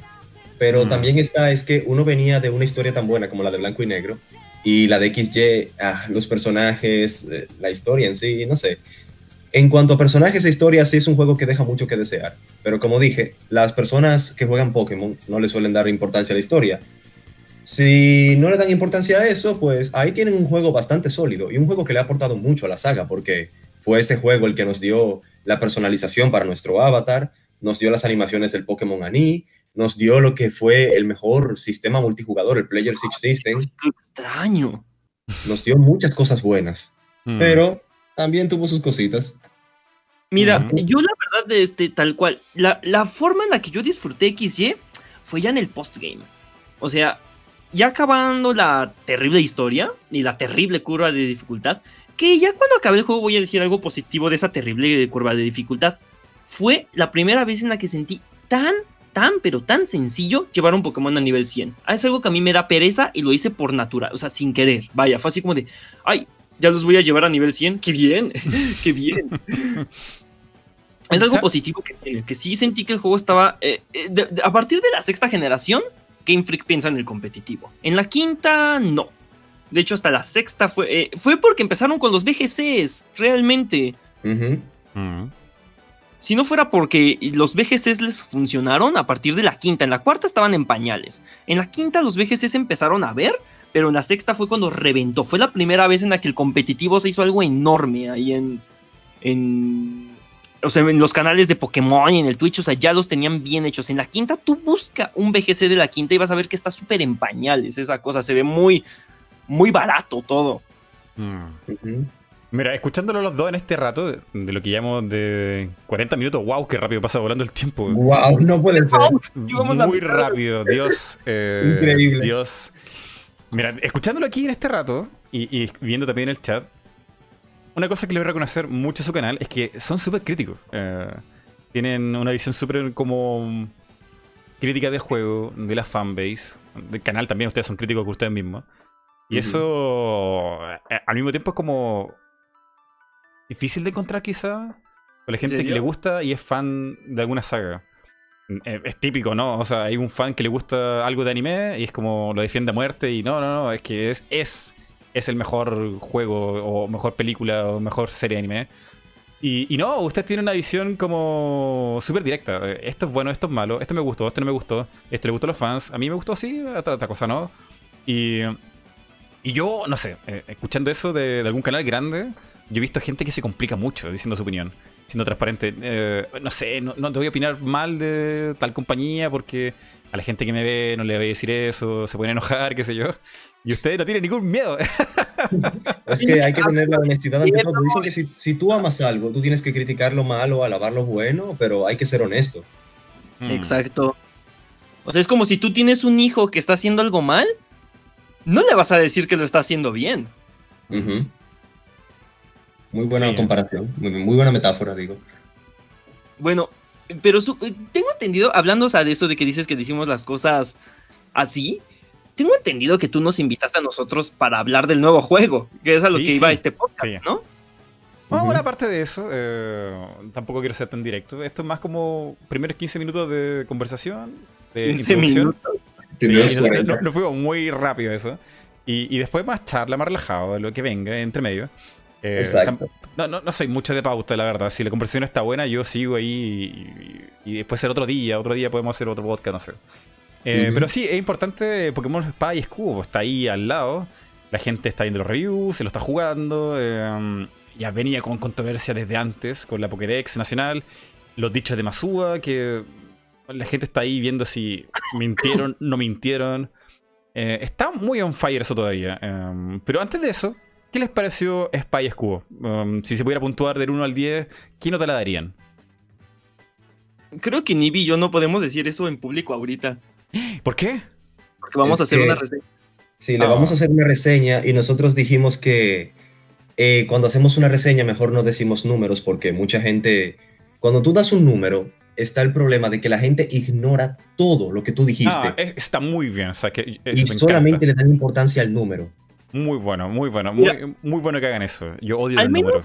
Pero Mm. también está, es que uno venía de una historia tan buena como la de Blanco y Negro y la de XY, ah, los personajes, eh, la historia en sí, no sé. En cuanto a personajes e historias, sí es un juego que deja mucho que desear. Pero como dije, las personas que juegan Pokémon no le suelen dar importancia a la historia. Si no le dan importancia a eso, pues ahí tienen un juego bastante sólido y un juego que le ha aportado mucho a la saga, porque fue ese juego el que nos dio la personalización para nuestro avatar, nos dio las animaciones del Pokémon Ani, nos dio lo que fue el mejor sistema multijugador, el Player Six System, Qué extraño. nos dio muchas cosas buenas, Mm. pero también tuvo sus cositas. Mira, yo la verdad, este, tal cual, la, la forma en la que yo disfruté XY fue ya en el postgame. O sea, ya acabando la terrible historia y la terrible curva de dificultad, que ya cuando acabe el juego voy a decir algo positivo de esa terrible curva de dificultad. Fue la primera vez en la que sentí tan, tan, pero tan sencillo llevar un Pokémon a nivel 100. Ah, Es algo que a mí me da pereza y lo hice por natural, o sea, sin querer. Vaya, fue así como de, ay, ya los voy a llevar a nivel 100, qué bien, (laughs) qué bien. (laughs) Es algo positivo que, tiene, que sí sentí que el juego estaba. eh, eh, de- de- a partir de la sexta generación, Game Freak piensa en el competitivo. En la quinta, no. De hecho, hasta la sexta fue. eh, fue porque empezaron con los BGCs, realmente. Mm. Si no fuera porque los BGCs les funcionaron a partir de la quinta. En la cuarta estaban en pañales. En la quinta los BGCs empezaron a ver, pero en la sexta fue cuando reventó. Fue la primera vez en la que el competitivo se hizo algo enorme ahí en. en o sea, en los canales de Pokémon y en el Twitch, o sea, ya los tenían bien hechos. En la quinta, tú busca un BGC de la quinta y vas a ver que está súper en pañales esa cosa. Se ve muy, muy barato todo. Mm. Mira, escuchándolo los dos en este rato, de lo que llevamos de 40 minutos, wow, qué rápido pasa volando el tiempo. Wow, no puede ser. Muy rápido, Dios. eh, Increíble. Dios. Mira, escuchándolo aquí en este rato y, y viendo también el chat, una cosa que le voy a reconocer mucho a su canal es que son súper críticos. Eh, tienen una visión súper como crítica del juego, de la fanbase, del canal también, ustedes son críticos con ustedes mismos. Y eso eh, al mismo tiempo es como difícil de encontrar quizá con la gente que le gusta y es fan de alguna saga. Eh, Es típico, ¿no? O sea, hay un fan que le gusta algo de anime y es como lo defiende a muerte y no, no, no, es que es, es, es el mejor juego o mejor película o mejor serie de anime. Y, y no, usted tiene una visión como súper directa. Esto es bueno, esto es malo, esto me gustó, esto no me gustó, esto le gustó a los fans, a mí me gustó sí, otra, otra cosa no. Y, y yo, no sé, eh, escuchando eso de, de algún canal grande, yo he visto gente que se complica mucho diciendo su opinión, siendo transparente. Eh, no sé, no, no te voy a opinar mal de tal compañía porque a la gente que me ve no le voy a decir eso, se pueden enojar, qué sé yo. Y ustedes no tienen ningún miedo. (laughs) Es que hay que tener la honestidad ante todo. Dicen que si, si tú amas algo, tú tienes que criticar lo malo, alabar lo bueno, pero hay que ser honesto. Mm. Exacto. O sea, es como si tú tienes un hijo que está haciendo algo mal, no le vas a decir que lo está haciendo bien. Ujú. Muy buena Sí. comparación, muy, muy buena metáfora, digo. Bueno, pero su- eh, tengo entendido, hablando o sea, de eso de que dices que decimos las cosas así, tengo entendido que tú nos invitaste a nosotros para hablar del nuevo juego, que es a lo Sí, que iba sí. este podcast, Sí. ¿no? Bueno, aparte de eso, eh, tampoco quiero ser tan directo. Esto es más como primeros 15 minutos de conversación, de 15 introducción. minutos. Sí, Primeros nos, 40. nos- nos fuimos muy rápido eso. Y, y después más charla, más relajado, lo que venga entre medio. Eh, Exacto. No, no, no soy mucho de pauta, la verdad. Si la conversación está buena, yo sigo ahí y, y después ser otro día, otro día podemos hacer otro podcast, no sé. Eh. Pero sí, es importante Pokémon Espada y Escudo, está ahí al lado. La gente está viendo los reviews, se lo está jugando. eh, ya venía con controversia desde antes, con la Pokédex nacional. Los dichos de Masúa, que la gente está ahí viendo si mintieron, (coughs) no mintieron. Eh, está muy on fire eso todavía. pero antes de eso, ¿qué les pareció Spy Escudo? Um, si se pudiera puntuar del 1 al 10, ¿qué nota la darían? Creo que Nibi y yo no podemos decir eso en público ahorita. ¿Por qué? Porque vamos Es a hacer que- una reseña. Sí, le Ah. vamos a hacer una reseña y nosotros dijimos que eh, cuando hacemos una reseña mejor no decimos números porque mucha gente, cuando tú das un número, está el problema de que la gente ignora todo lo que tú dijiste Ah, es- está muy bien. O sea, que eso y encanta. solamente le dan importancia al número. Muy bueno, muy bueno. Mira. muy, muy bueno que hagan eso. Yo odio Al el número.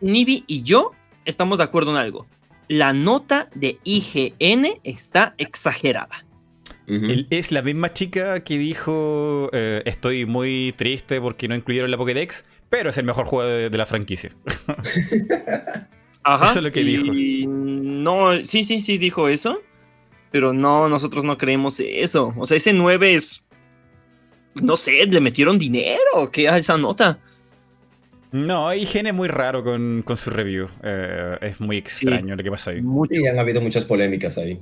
Nibi y yo estamos de acuerdo en algo. La nota de IGN está exagerada. Es la misma chica que dijo eh, estoy muy triste porque no incluyeron la Pokédex, pero es el mejor juego de, de la franquicia. (laughs) Ajá. Eso es lo que y No, sí, sí, sí dijo eso. Pero no, nosotros no creemos eso. O sea, ese 9 es. No sé, le metieron dinero qué a esa nota. No, IGN es muy raro con, con su review. Eh, es muy extraño lo que pasa ahí. Mucho. Sí, han habido muchas polémicas ahí.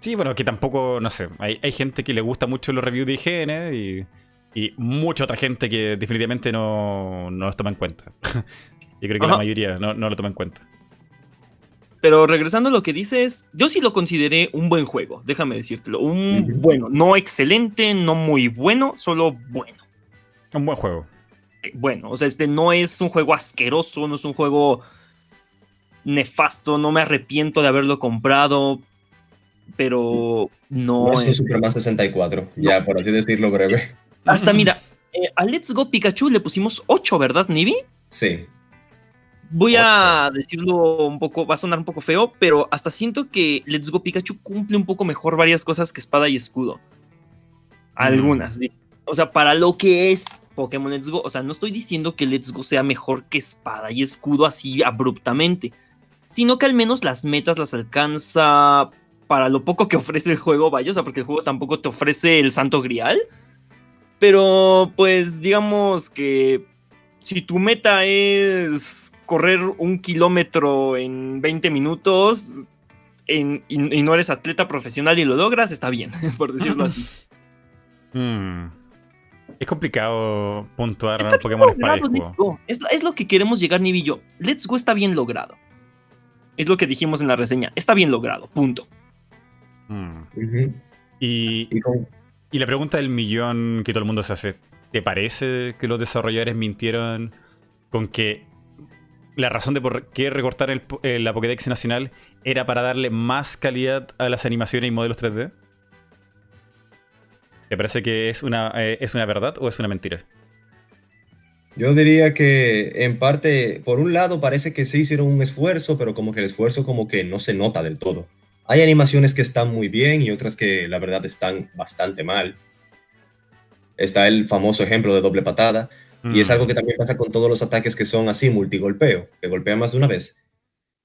Sí, bueno, que tampoco, no sé, hay, hay gente que le gusta mucho los reviews de IGN y, y mucha otra gente que definitivamente no, no los toma en cuenta. (laughs) Yo creo que la mayoría no, no lo toma en cuenta. Pero regresando a lo que dices, yo sí lo consideré un buen juego, déjame decírtelo. Un bueno, no excelente, no muy bueno, solo bueno. Un buen juego. Eh, Bueno, o sea, este no es un juego asqueroso, no es un juego nefasto, no me arrepiento de haberlo comprado, pero no No es un es... Superman 64, ya por así decirlo breve. Hasta (laughs) mira, eh, a Let's Go Pikachu le pusimos 8, ¿verdad, Nibi? Sí. Voy a decirlo un poco, va a sonar un poco feo, pero hasta siento que Let's Go Pikachu cumple un poco mejor varias cosas que Espada y Escudo. Algunas, di- o sea, para lo que es Pokémon Let's Go, o sea, no estoy diciendo que Let's Go sea mejor que Espada y Escudo así abruptamente, sino que al menos las metas las alcanza para lo poco que ofrece el juego, vaya, o sea, porque el juego tampoco te ofrece el santo grial. Pero pues digamos que si tu meta es correr un kilómetro en 20 minutos en- y, y no eres atleta profesional y lo logras, está bien, (laughs) por decirlo así. Mm. Es complicado puntuar Está Pokémon Go. Es, es lo que queremos llegar, Nibi y yo. Let's Go está bien logrado. Es lo que dijimos en la reseña. Está bien logrado, punto. Y, y la pregunta del millón que todo el mundo se hace, ¿te parece que los desarrolladores mintieron con que la razón de por qué recortar el, eh, la Pokédex nacional era para darle más calidad a las animaciones y modelos 3D? ¿Te parece que es una, eh, es una verdad o es una mentira? Yo diría que en parte, por un lado parece que sí hicieron un esfuerzo, pero como que el esfuerzo como que no se nota del todo. Hay animaciones que están muy bien y otras que la verdad están bastante mal. Está el famoso ejemplo de doble patada y es algo que también pasa con todos los ataques que son así, multigolpeo, que golpea más de una vez.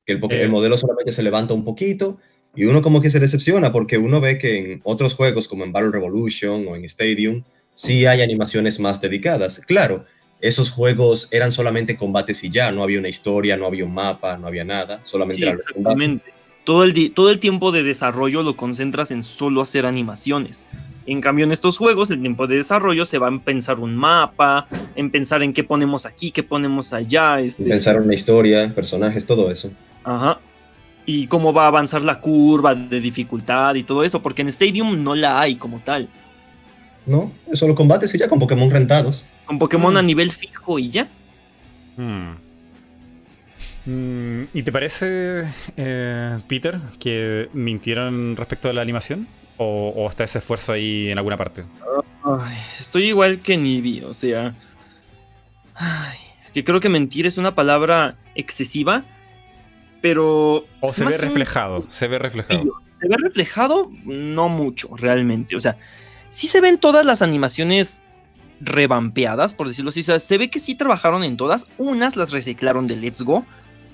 Que el, Eh. modelo solamente se levanta un poquito y uno como que se decepciona porque uno ve que en otros juegos como en Battle Revolution o en Stadium sí hay animaciones más dedicadas. Claro, esos juegos eran solamente combates y ya, no había una historia, no había un mapa, no había nada, solamente Sí, combates. exactamente. Todo el, todo el tiempo de desarrollo lo concentras en solo hacer animaciones. En cambio, en estos juegos, el tiempo de desarrollo se va en pensar un mapa, en pensar en qué ponemos aquí, qué ponemos allá. Este, Pensar una historia, personajes, todo eso. Ajá. Y cómo va a avanzar la curva de dificultad y todo eso, porque en Stadium no la hay como tal. No, solo combates y ya con Pokémon rentados. Con Pokémon Mm. a nivel fijo y ya. Mm. Mm, ¿Y te parece, eh, Peter, que mintieron respecto a la animación? ¿O, o está ese esfuerzo ahí en alguna parte? Ay, estoy igual que Nibi, o sea. ay, Es que creo que mentir es una palabra excesiva, pero... O se, ve un- reflejado, se ve reflejado. Se ve reflejado, no mucho, realmente. O sea, sí se ven todas las animaciones revampeadas, por decirlo así. O sea, se ve que sí trabajaron en todas. Unas las reciclaron de Let's Go.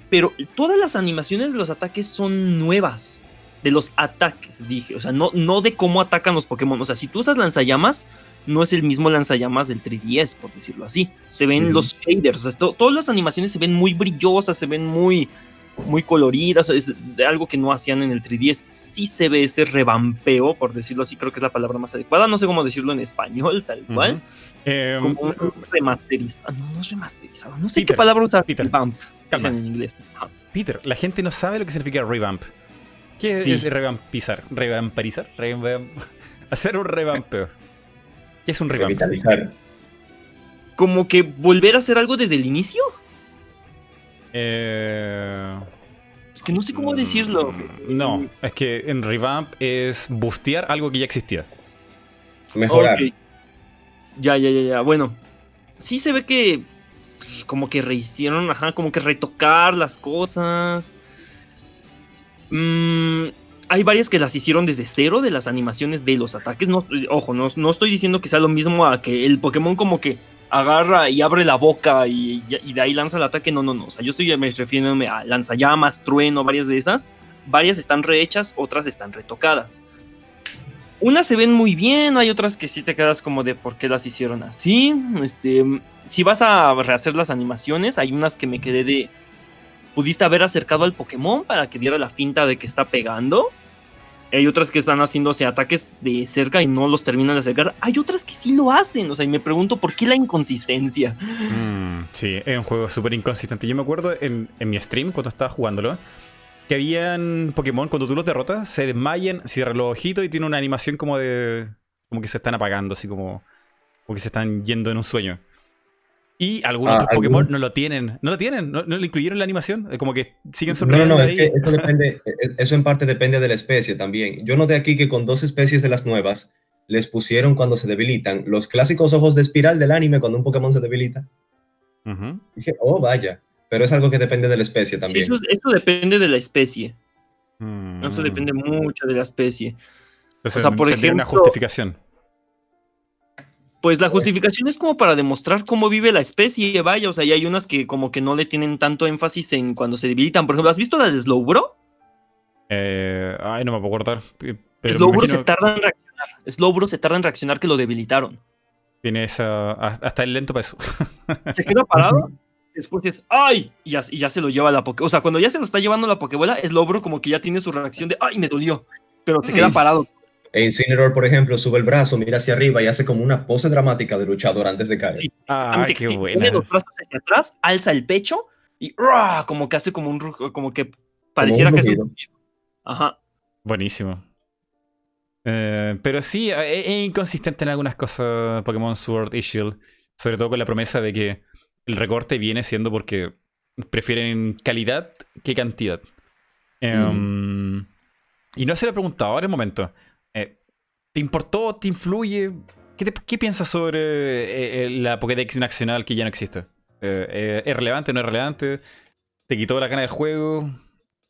Pero todas las animaciones los ataques son nuevas. De los ataques, dije. O sea, no, no de cómo atacan los Pokémon. O sea, si tú usas lanzallamas, no es el mismo lanzallamas del 3DS, por decirlo así. Se ven los shaders. O sea, todas las animaciones se ven muy brillosas, se ven muy, muy coloridas. Es de algo que no hacían en el 3DS. Sí se ve ese revampeo, por decirlo así. Creo que es la palabra más adecuada. No sé cómo decirlo en español, tal cual. Eh, Como un remasterizado. No, no es remasterizado. No sé Peter, qué palabra usar. Peter, Revamp. calma. en inglés. Ajá. Peter, la gente no sabe lo que significa revamp. ¿Qué Sí. es revampizar? ¿Revamperizar? Revamp- (laughs) Hacer un revampeo. ¿Qué es un revamp? Revitalizar. Como que volver a hacer algo desde el inicio. Eh, Es que no sé cómo decirlo. mm, No, es que en revamp es bustear algo que ya existía. Mejorar. Ya, ya, ya, ya. Bueno, sí se ve que pues, como que rehicieron, ajá, como que retocar las cosas. Mm, hay varias que las hicieron desde cero de las animaciones de los ataques. No, ojo, no, no estoy diciendo que sea lo mismo a que el Pokémon como que agarra y abre la boca y, de ahí lanza el ataque. No, no, no. O sea, yo estoy me refiriéndome a lanzallamas, trueno, varias de esas. Varias están rehechas, otras están retocadas. Unas se ven muy bien, hay otras que sí te quedas como de por qué las hicieron así. Este, si vas a rehacer las animaciones, hay unas que me quedé de. Pudiste haber acercado al Pokémon para que diera la finta de que está pegando. Hay otras que están haciéndose ataques de cerca y no los terminan de acercar. Hay otras que sí lo hacen. O sea, y me pregunto por qué la inconsistencia. Mm, sí, es un juego súper inconsistente. Yo me acuerdo en, en mi stream, cuando estaba jugándolo, que habían Pokémon, cuando tú los derrotas, se desmayan, cierran los ojitos y tiene una animación como de. como que se están apagando, así como. como que se están yendo en un sueño. Y algunos Ah, otros Pokémon ¿algún? no lo tienen. No lo tienen, no, no lo incluyeron en la animación. Como que siguen No, no, sonriendo no, es ahí. que eso (laughs) depende, e- eso en parte depende de la especie también. Yo noté aquí que con dos especies de las nuevas les pusieron cuando se debilitan los clásicos ojos de espiral del anime cuando un Pokémon se debilita. Dije, oh, vaya. Pero es algo que depende de la especie Sí, también. eso, eso depende de la especie. Mm. Eso depende mucho de la especie. Entonces, o sea, por una ejemplo- justificación. Pues la justificación es como para demostrar cómo vive la especie, vaya, o sea, y hay unas que como que no le tienen tanto énfasis en cuando se debilitan. Por ejemplo, ¿has visto la de Slowbro? Eh, ay, no me puedo me Slowbro se tarda en reaccionar. Slowbro se tarda en reaccionar que lo debilitaron. Tiene esa. Hasta el lento para eso. (laughs) Se queda parado, después es ¡ay! Y ya, y ya se lo lleva la Poké. O sea, cuando ya se lo está llevando la Pokébola, Slowbro como que ya tiene su reacción de ¡ay! Me dolió. Pero se queda parado. E Incineroar, por ejemplo, sube el brazo, mira hacia arriba y hace como una pose dramática de luchador antes de caer. Sí, Ah, qué buena. los brazos hacia atrás, alza el pecho y ¡ruah! como que hace como un como que un pareciera que es un. Ajá. Buenísimo. Eh, pero sí, es, es inconsistente en algunas cosas Pokémon Sword y Shield. Sobre todo con la promesa de que el recorte viene siendo porque prefieren calidad que cantidad. Em, Y no se lo he preguntado, ahora es el momento. Eh, ¿Te importó? ¿Te influye? ¿Qué, te- qué piensas sobre eh, eh, la Pokédex nacional que ya no existe? Eh, eh, ¿Es relevante? ¿No es relevante? ¿Te quitó la gana del juego?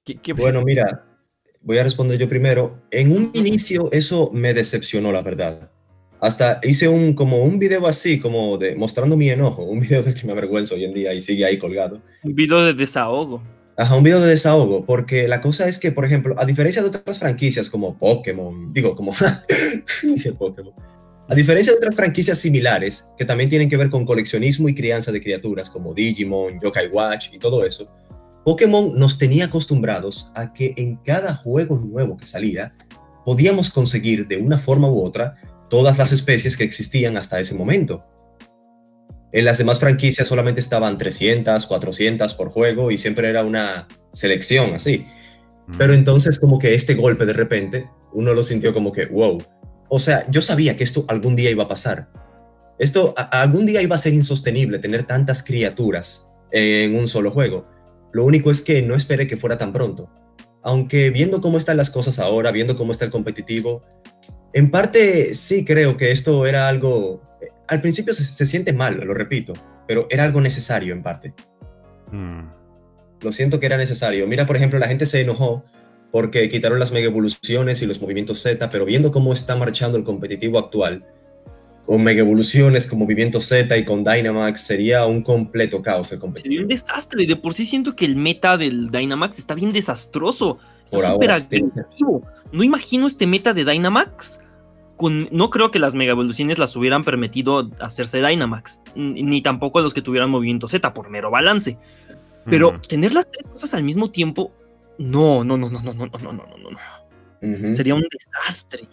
¿Qué, qué- Bueno, mira, voy a responder yo primero. En un inicio eso me decepcionó, la verdad. Hasta hice un como un video así, como de mostrando mi enojo, un (laughs) video del que me avergüenzo hoy en día y sigue ahí colgado. Un video de desahogo. Ajá, un video de desahogo, porque la cosa es que, por ejemplo, a diferencia de otras franquicias como Pokémon, digo, como (laughs) Pokémon, a diferencia de otras franquicias similares que también tienen que ver con coleccionismo y crianza de criaturas como Digimon, Yokai Watch y todo eso, Pokémon nos tenía acostumbrados a que en cada juego nuevo que salía podíamos conseguir de una forma u otra todas las especies que existían hasta ese momento. En las demás franquicias solamente estaban 300, 400 por juego y siempre era una selección así. Pero entonces como que este golpe de repente, uno lo sintió como que, wow. O sea, yo sabía que esto algún día iba a pasar. Esto a- algún día iba a ser insostenible tener tantas criaturas en un solo juego. Lo único es que no esperé que fuera tan pronto. Aunque viendo cómo están las cosas ahora, viendo cómo está el competitivo, en parte sí creo que esto era algo... Al principio se, se siente mal, lo repito, pero era algo necesario en parte. Mm. Lo siento que era necesario. Mira, por ejemplo, la gente se enojó porque quitaron las mega evoluciones y los movimientos Z, pero viendo cómo está marchando el competitivo actual, con mega evoluciones, con movimiento Z y con Dynamax, sería un completo caos el Sería un competitivo. desastre. De por sí siento que el meta del Dynamax está bien desastroso. Está súper ahora, sí. agresivo. No imagino este meta de Dynamax. Con, no creo que las mega evoluciones las hubieran permitido hacerse Dynamax. Ni tampoco los que tuvieran movimiento Z por mero balance. Pero Mm. tener las tres cosas al mismo tiempo. No, no, no, no, no, no, no, no, no, no, no. Ujú. Sería un desastre.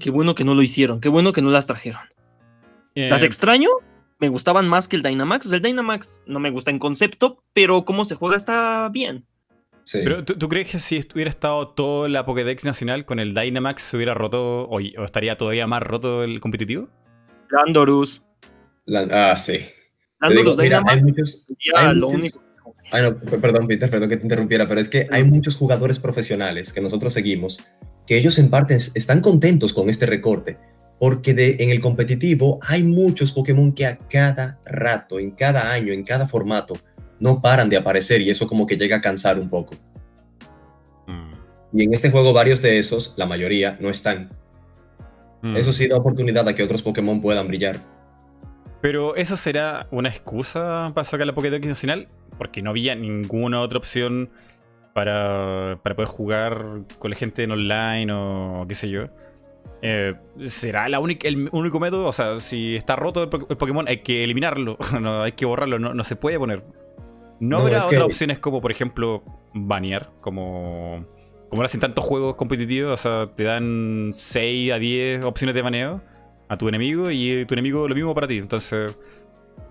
Qué bueno que no lo hicieron. Qué bueno que no las trajeron. Eh, Las extraño, me gustaban más que el Dynamax. O sea, el Dynamax no me gusta en concepto, pero cómo se juega está bien. Sí. Pero ¿tú, tú crees que si hubiera estado toda la Pokédex nacional con el Dynamax se hubiera roto o, o estaría todavía más roto el competitivo? Landorus. La- ah, sí. Landorus digo, mira, Dynamax lo único. Ay, no, perdón, Peter, perdón que te interrumpiera, pero es que hay muchos jugadores profesionales que nosotros seguimos que ellos en parte es- están contentos con este recorte, porque de, en el competitivo hay muchos Pokémon que a cada rato, en cada año, en cada formato, no paran de aparecer y eso como que llega a cansar un poco. Mm. Y en este juego varios de esos, la mayoría, no están. Mm. Eso sí da oportunidad a que otros Pokémon puedan brillar. Pero eso será una excusa para sacar la Pokédex nacional, porque no había ninguna otra opción para, para poder jugar con la gente en online o qué sé yo. Eh, ¿Será la única, el único método? O sea, si está roto el, po- el Pokémon, hay que eliminarlo, (laughs) no, hay que borrarlo, no, no se puede poner. ¿No, No, habrá otras que- opciones como, por ejemplo, banear? Como, como lo hacen tantos juegos competitivos, o sea, te dan 6 a 10 opciones de baneo a tu enemigo y tu enemigo lo mismo para ti. Entonces,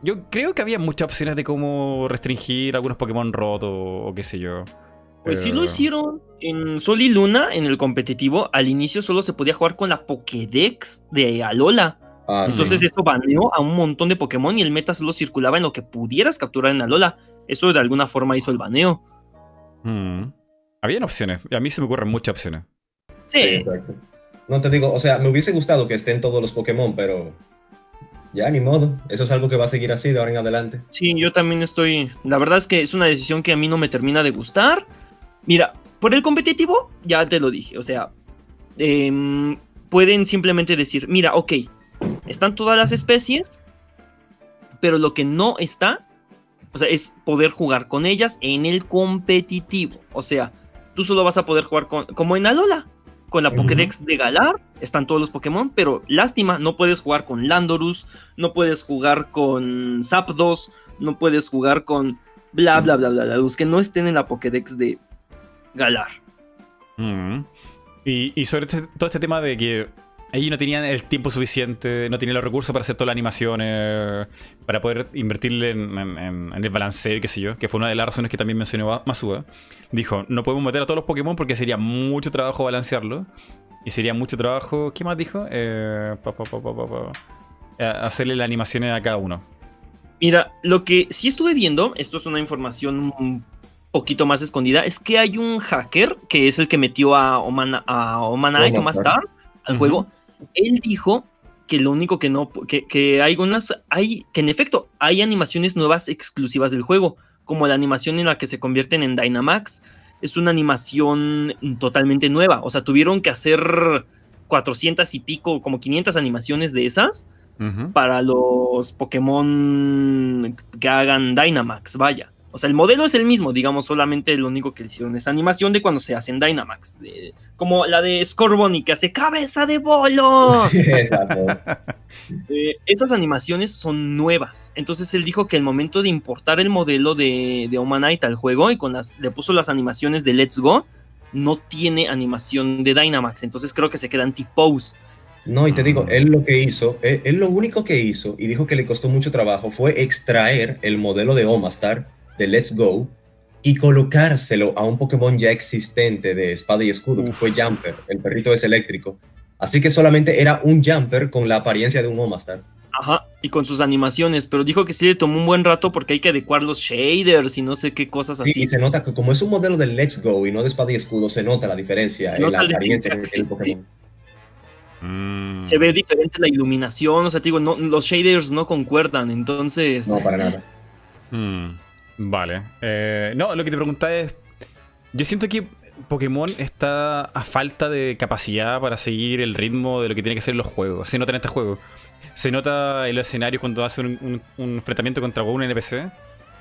yo creo que había muchas opciones de cómo restringir algunos Pokémon rotos o qué sé yo. Pues sí lo hicieron en Sol y Luna, en el competitivo. Al inicio solo se podía jugar con la Pokédex de Alola. Ah, sí. Entonces esto baneó a un montón de Pokémon y el meta solo circulaba en lo que pudieras capturar en Alola. Eso de alguna forma hizo el baneo. mm. Habían opciones. A mí se me ocurren muchas opciones. Sí, Sí, exacto. No te digo, o sea, me hubiese gustado que estén todos los Pokémon, pero ya ni modo. Eso es algo que va a seguir así de ahora en adelante. sí, yo también estoy. La verdad es que es una decisión que a mí no me termina de gustar. Mira, por el competitivo, ya te lo dije. O sea, em, pueden simplemente decir: Mira, ok, están todas las especies, pero lo que no está, o sea, es poder jugar con ellas en el competitivo. O sea, tú solo vas a poder jugar con, como en Alola, con la. Pokédex de Galar, están todos los Pokémon, pero lástima, no puedes jugar con Landorus, no puedes jugar con Zapdos, no puedes jugar con bla bla bla bla, bla, los que no estén en la Pokédex de Galar. Y, y sobre este- todo este tema de que ellos no tenían el tiempo suficiente, no tenían los recursos para hacer todas las animaciones, para poder invertirle en, en- en- en el balanceo y qué sé yo, que fue una de las razones que también mencionó Masuda. Dijo, no podemos meter a todos los Pokémon porque sería mucho trabajo balancearlo. Y sería mucho trabajo, ¿qué más dijo? Eh, pa, pa, pa, pa, pa, pa. Eh, hacerle las animaciones a cada uno. Mira, lo que sí estuve viendo, esto es una información un poquito más escondida, es que hay un hacker que es el que metió a Oman, a Omanite, Omastar. Omastar al juego. Él dijo que lo único que no, que, que hay unas, hay, que en efecto hay animaciones nuevas exclusivas del juego, como la animación en la que se convierten en Dynamax. Es una animación totalmente nueva, o sea, tuvieron que hacer 400 y pico, como 500 animaciones de esas para los Pokémon que hagan Dynamax, vaya. O sea, el modelo es el mismo, digamos, solamente lo único que le hicieron es animación de cuando se hacen Dynamax. de- como la de Scorbunny que hace cabeza de bolo. (laughs) Eh, esas animaciones son nuevas. Entonces él dijo que el momento de importar el modelo de, de Omanite al juego y con las, le puso las animaciones de Let's Go, no tiene animación de Dynamax. Entonces creo que se quedan T-Pose. No, y te digo, él lo que hizo, él, él lo único que hizo, y dijo que le costó mucho trabajo, fue extraer el modelo de Omastar de Let's Go y colocárselo a un Pokémon ya existente de espada y escudo, que fue Jumper, el perrito es eléctrico. Así que solamente era un Jumper con la apariencia de un Omastar. Ajá, y con sus animaciones, pero dijo que sí le tomó un buen rato porque hay que adecuar los shaders y no sé qué cosas Sí, así. y se nota que como es un modelo de Let's Go y no de espada y escudo, se nota la diferencia Se en la apariencia que diferencia, tiene el Pokémon. Mm. Se ve diferente la iluminación, o sea, te digo, no, los shaders no concuerdan, entonces... No, para nada. Mm, Vale. Eh, no, lo que te preguntaba es. Yo siento que Pokémon está a falta de capacidad para seguir el ritmo de lo que tiene que ser los juegos. Se nota en este juego. Se nota en los escenarios cuando hace un, un- un enfrentamiento contra un NPC.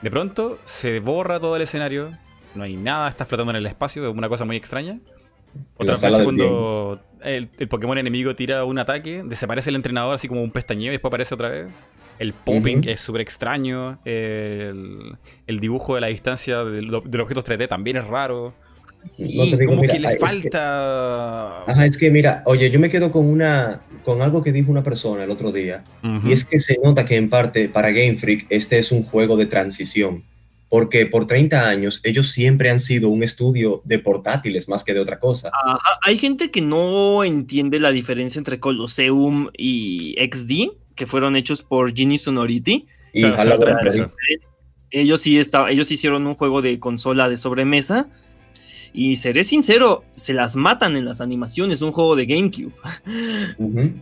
De pronto se borra todo el escenario. No hay nada, está flotando en el espacio. Es una cosa muy extraña. Veces del cuando el, el Pokémon enemigo tira un ataque, desaparece el entrenador así como un pestañeo y después aparece otra vez. El popping es súper extraño. El, el dibujo de la distancia de, lo- de los objetos 3D también es raro. Sí, No te digo, como mira, que le es que- falta... Ajá, es que mira, oye, yo me quedo con una, con algo que dijo una persona el otro día, y es que se nota que en parte para Game Freak este es un juego de transición, porque por 30 años ellos siempre han sido un estudio de portátiles más que de otra cosa. Ajá, Hay gente que no entiende la diferencia entre Colosseum y XD, que fueron hechos por Genie Sonority. Y Claro. Ellos sí, está, ellos hicieron un juego de consola de sobremesa. Y seré sincero, se las matan en las animaciones, un juego de GameCube. (laughs)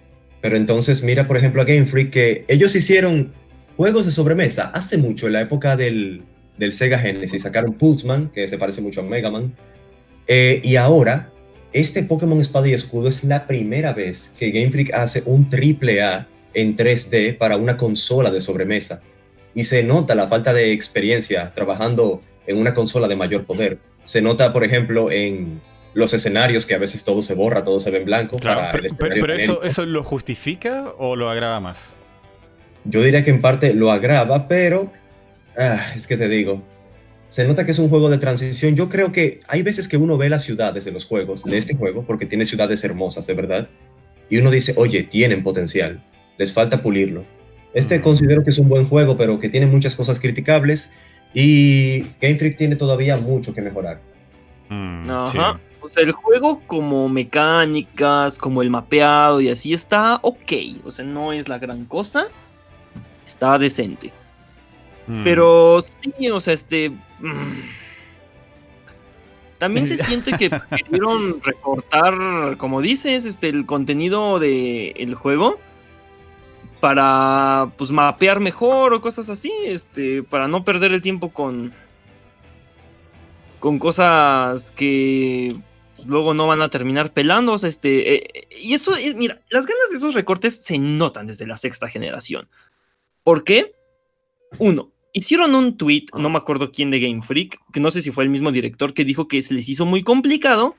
Pero entonces mira, por ejemplo, a Game Freak, que ellos hicieron juegos de sobremesa hace mucho, en la época del, del Sega Genesis, sacaron Pulseman, que se parece mucho a Mega Man, Eh, y ahora, este Pokémon Espada y Escudo es la primera vez que Game Freak hace un triple A en 3D para una consola de sobremesa. Y se nota la falta de experiencia trabajando en una consola de mayor poder. Se nota, por ejemplo, en los escenarios que a veces todo se borra, todo se ve en blanco. Claro, para pero, el pero- escenario pero eso. ¿eso lo justifica o lo agrava más? Yo diría que en parte lo agrava, pero ah, es que te digo, se nota que es un juego de transición. Yo creo que hay veces que uno ve las ciudades de los juegos, de este juego, porque tiene ciudades hermosas, de verdad, y uno dice, oye, tienen potencial, les falta pulirlo. Este considero que es un buen juego, pero que tiene muchas cosas criticables y Game Freak tiene todavía mucho que mejorar. Mm, Ajá. sí. O sea, el juego como mecánicas, como el mapeado y así está ok. O sea, no es la gran cosa. Está decente. Mm. Pero sí, o sea, este. mm, También se (laughs) siente que quisieron recortar, como dices, este, el contenido del juego para pues mapear mejor o cosas así, este, para no perder el tiempo con con cosas que luego no van a terminar pelando, o sea, este, eh, y eso es, mira, las ganas de esos recortes se notan desde la sexta generación. ¿Por qué? Uno, hicieron un tweet, no me acuerdo quién de Game Freak, que no sé si fue el mismo director, que dijo que se les hizo muy complicado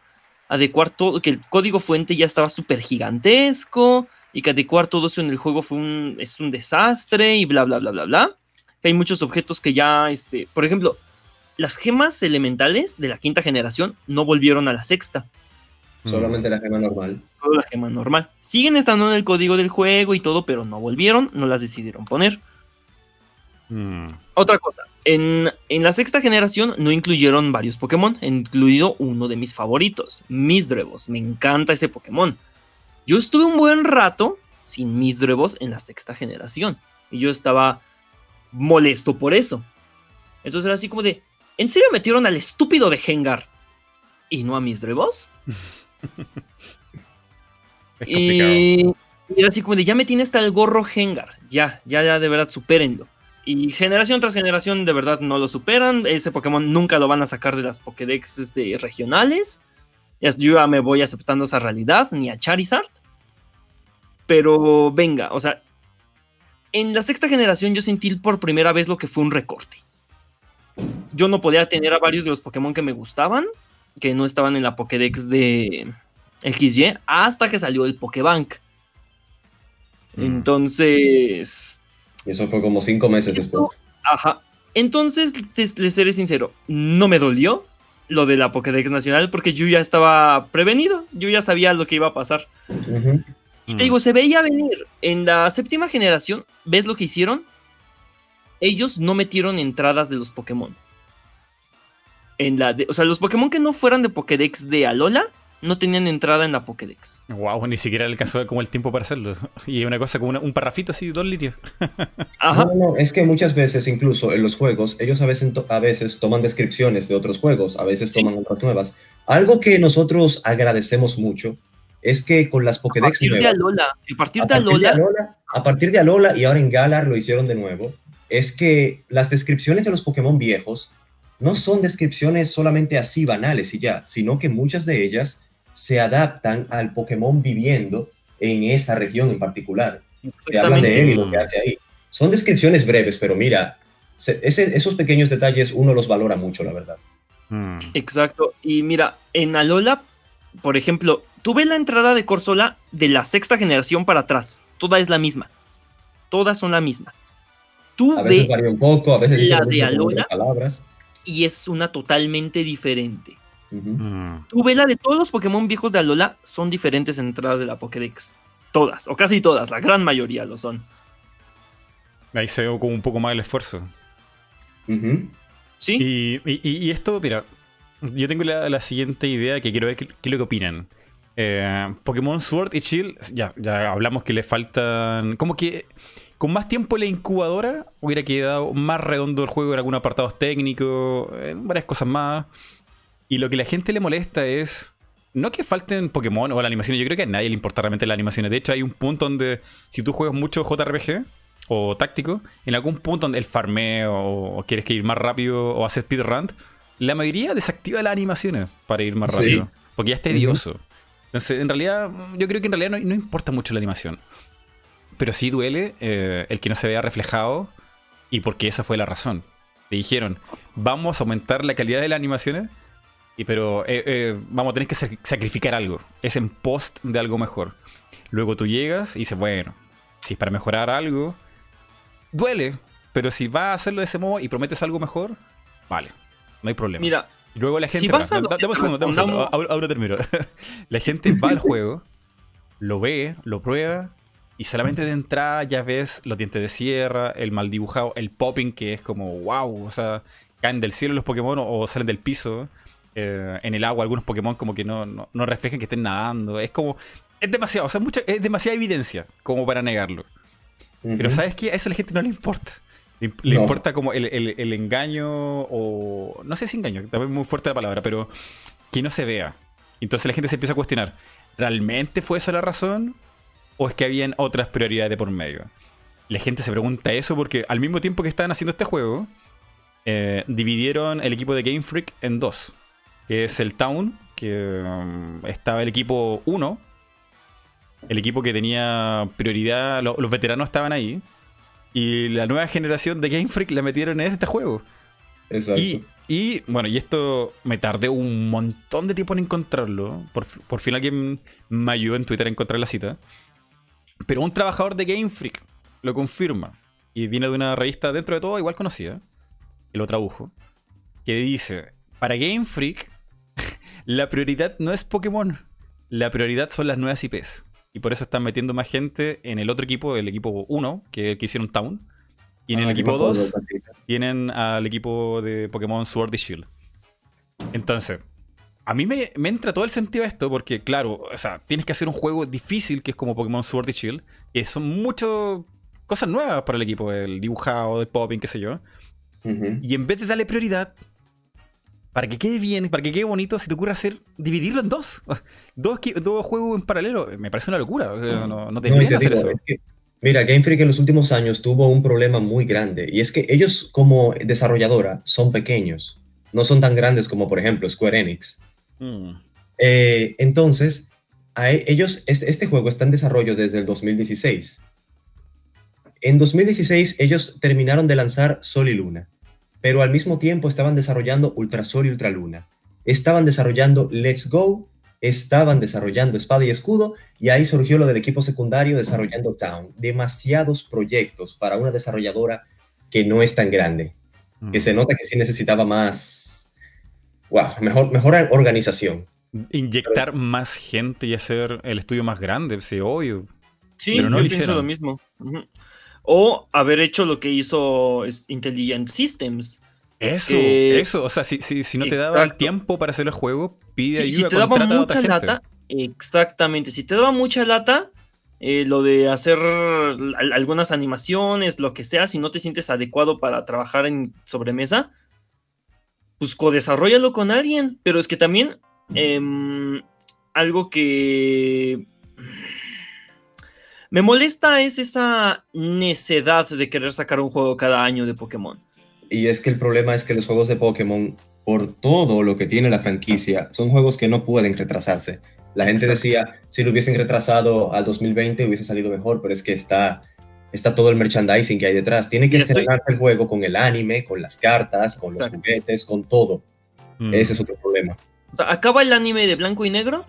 adecuar todo, que el código fuente ya estaba súper gigantesco y que adecuar todo eso en el juego fue un, es un desastre y bla, bla, bla, bla, bla. Que hay muchos objetos que ya, este, por ejemplo, las gemas elementales de la quinta generación no volvieron a la sexta, Mm. Solamente la gema normal. solo la gema normal. Siguen estando en el código del juego y todo, pero no volvieron, no las decidieron poner. Mm. Otra cosa, en, en la sexta generación no incluyeron varios Pokémon, incluido uno de mis favoritos, Misdrevos. Me encanta ese Pokémon. Yo estuve un buen rato sin Misdrevos en la sexta generación. Y yo estaba molesto por eso. Entonces era así como de, ¿en serio metieron al estúpido de Gengar? ¿Y no a Misdrevos? (laughs) Y, y era así como de, ya me tiene hasta el gorro Gengar. Ya, ya, ya, de verdad, supérenlo. Y generación tras generación, de verdad, no lo superan. Ese Pokémon nunca lo van a sacar de las Pokédex este, regionales. Yo ya me voy aceptando esa realidad, ni a Charizard. Pero venga, o sea, en la sexta generación yo sentí por primera vez lo que fue un recorte. Yo no podía tener a varios de los Pokémon que me gustaban, que no estaban en la Pokédex de XY, hasta que salió el Pokébank. Mm. Entonces, Y eso fue como cinco meses después. Ajá. Entonces, les seré sincero, no me dolió lo de la Pokédex Nacional porque yo ya estaba prevenido, yo ya sabía lo que iba a pasar. Y te digo, se veía venir. En la séptima generación, ¿ves lo que hicieron? Ellos no metieron entradas de los Pokémon. En la de- o sea, los Pokémon que no fueran de Pokédex de Alola no tenían entrada en la Pokédex. Wow, ni siquiera le alcanzó como el tiempo para hacerlo. Y una cosa como una- un parrafito así, dos líneas. (laughs) Ajá. No, no, es que muchas veces, incluso en los juegos, ellos a veces, to- a veces toman descripciones de otros juegos, a veces Sí. toman otras nuevas. Algo que nosotros agradecemos mucho es que con las A Pokédex partir de Alola. A partir a de partir de Alola. Alola, a partir de Alola y ahora en Galar lo hicieron de nuevo, es que las descripciones de los Pokémon viejos no son descripciones solamente así banales y ya, sino que muchas de ellas se adaptan al Pokémon viviendo en esa región en particular. Te hablan de él y lo que hace ahí. Son descripciones breves, pero mira, se- ese- esos pequeños detalles uno los valora mucho, la verdad. Mm. Exacto. Y mira, en Alola, por ejemplo, tú ves la entrada de Corsola de la sexta generación para atrás. Toda es la misma. Todas son la misma. Tú A veces varía un poco, a veces la de Alola. palabras. y es una totalmente diferente. Ujú. Mm. Tú ves la de todos los Pokémon viejos de Alola son diferentes entradas de la Pokédex. Todas, o casi todas, la gran mayoría lo son. Ahí se ve como un poco más el esfuerzo. ¿Sí? Y, y- y- y esto, mira, yo tengo la, la siguiente idea que quiero ver qué, qué es lo que opinan. Eh, Pokémon Sword y Shield, ya, ya hablamos que le faltan. Como que con más tiempo en la incubadora hubiera quedado más redondo el juego en algunos apartados técnicos, en varias cosas más. Y lo que la gente le molesta es. No que falten Pokémon o la animación, yo creo que a nadie le importa realmente las animaciones. De hecho, hay un punto donde si tú juegas mucho JRPG o táctico, en algún punto donde el farmeo o, quieres que ir más rápido o hacer speedrun, la mayoría desactiva las animaciones para ir más Sí. rápido. Porque ya es tedioso. Entonces, en realidad, yo creo que en realidad no, no importa mucho la animación. Pero sí duele eh, el que no se vea reflejado y porque esa fue la razón. Te dijeron, vamos a aumentar la calidad de las animaciones, y pero eh, eh, vamos a tener que sac- sacrificar algo. Es en post de algo mejor. Luego tú llegas y dices, bueno, si es para mejorar algo, duele. Pero si vas a hacerlo de ese modo y prometes algo mejor, vale, no hay problema. Mira, luego la gente. Si va- dame un segundo, dame un segundo. Ahora, ahora termino. (laughs) la gente va al (laughs) juego, lo ve, lo prueba. Y solamente de entrada ya ves los dientes de sierra, el mal dibujado, el popping que es como wow. O sea, caen del cielo los Pokémon o, o salen del piso. Eh, en el agua, algunos Pokémon como que no, no, no reflejan que estén nadando. Es como. Es demasiado, o sea, mucha, es demasiada evidencia como para negarlo. Pero. ¿sabes qué? A eso a la gente no le importa. Le, le No. importa como el, el- el engaño o... No sé si engaño, también es muy fuerte la palabra, pero que no se vea. Entonces la gente se empieza a cuestionar, ¿realmente fue esa la razón? ¿O es que habían otras prioridades de por medio? La gente se pregunta eso porque al mismo tiempo que estaban haciendo este juego, eh, dividieron el equipo de Game Freak en dos. Que es el Town, que um, estaba el equipo 1, el equipo que tenía prioridad, lo- los veteranos estaban ahí. Y la nueva generación de Game Freak la metieron en este juego. Exacto. Y, y, bueno, y esto me tardé un montón de tiempo en encontrarlo. Por, por fin alguien me ayudó en Twitter a encontrar la cita. Pero un trabajador de Game Freak lo confirma. Y viene de una revista dentro de todo igual conocida. Que lo tradujo. Que dice, para Game Freak, la prioridad no es Pokémon. La prioridad son las nuevas IPs. Y por eso están metiendo más gente en el otro equipo, el equipo 1, que es el que hicieron Town. Y en Ah, el equipo me acuerdo 2 de esa cita. tienen al equipo de Pokémon Sword y Shield. Entonces, a mí me, me entra todo el sentido esto porque, claro, o sea, tienes que hacer un juego difícil que es como Pokémon Sword y Shield, que son muchas cosas nuevas para el equipo, el dibujado, el popping, qué sé yo. Y en vez de darle prioridad, para que quede bien, para que quede bonito, se te ocurre hacer, dividirlo en dos. (laughs) Dos, juegos en paralelo. Me parece una locura. No, no No, te hacer digo, eso. es que, mira, Game Freak en los últimos años tuvo un problema muy grande y es que ellos como desarrolladora son pequeños, no son tan grandes como por ejemplo Square Enix. Mm. Eh, entonces, a e- ellos, este, este juego está en desarrollo desde el 2016. En 2016 ellos terminaron de lanzar Sol y Luna, pero al mismo tiempo estaban desarrollando Ultra Sol y Ultra Luna. Estaban desarrollando Let's Go, estaban desarrollando Espada y Escudo, y ahí surgió lo del equipo secundario desarrollando Town. Demasiados proyectos para una desarrolladora que no es tan grande, que Mm. se nota que sí necesitaba más, wow, mejor, mejor organización. Inyectar más gente y hacer el estudio más grande, sí, obvio. Sí, Pero no yo lo pienso lo mismo. Ujú. O haber hecho lo que hizo Intelligent Systems. Eso, Que- eso. O sea, si, si, si no te daba el tiempo para hacer el juego, pide Sí, si ayuda, te daba otra mucha gente. lata, exactamente. Si te daba mucha lata, eh, lo de hacer al- algunas animaciones, lo que sea, si no te sientes adecuado para trabajar en sobremesa, pues co-desarrollalo con alguien. Pero es que también em, algo que me molesta es esa necedad de querer sacar un juego cada año de Pokémon. Y es que el problema es que los juegos de Pokémon, por todo lo que tiene la franquicia, son juegos que no pueden retrasarse. La gente Exacto. decía, si lo hubiesen retrasado al 2020 hubiese salido mejor, pero es que está, está todo el merchandising que hay detrás. Tiene que Y estoy- estrenarse el juego con el anime, con las cartas, con los juguetes, con todo. Mm. Ese es otro problema. O sea, acaba el anime de blanco y negro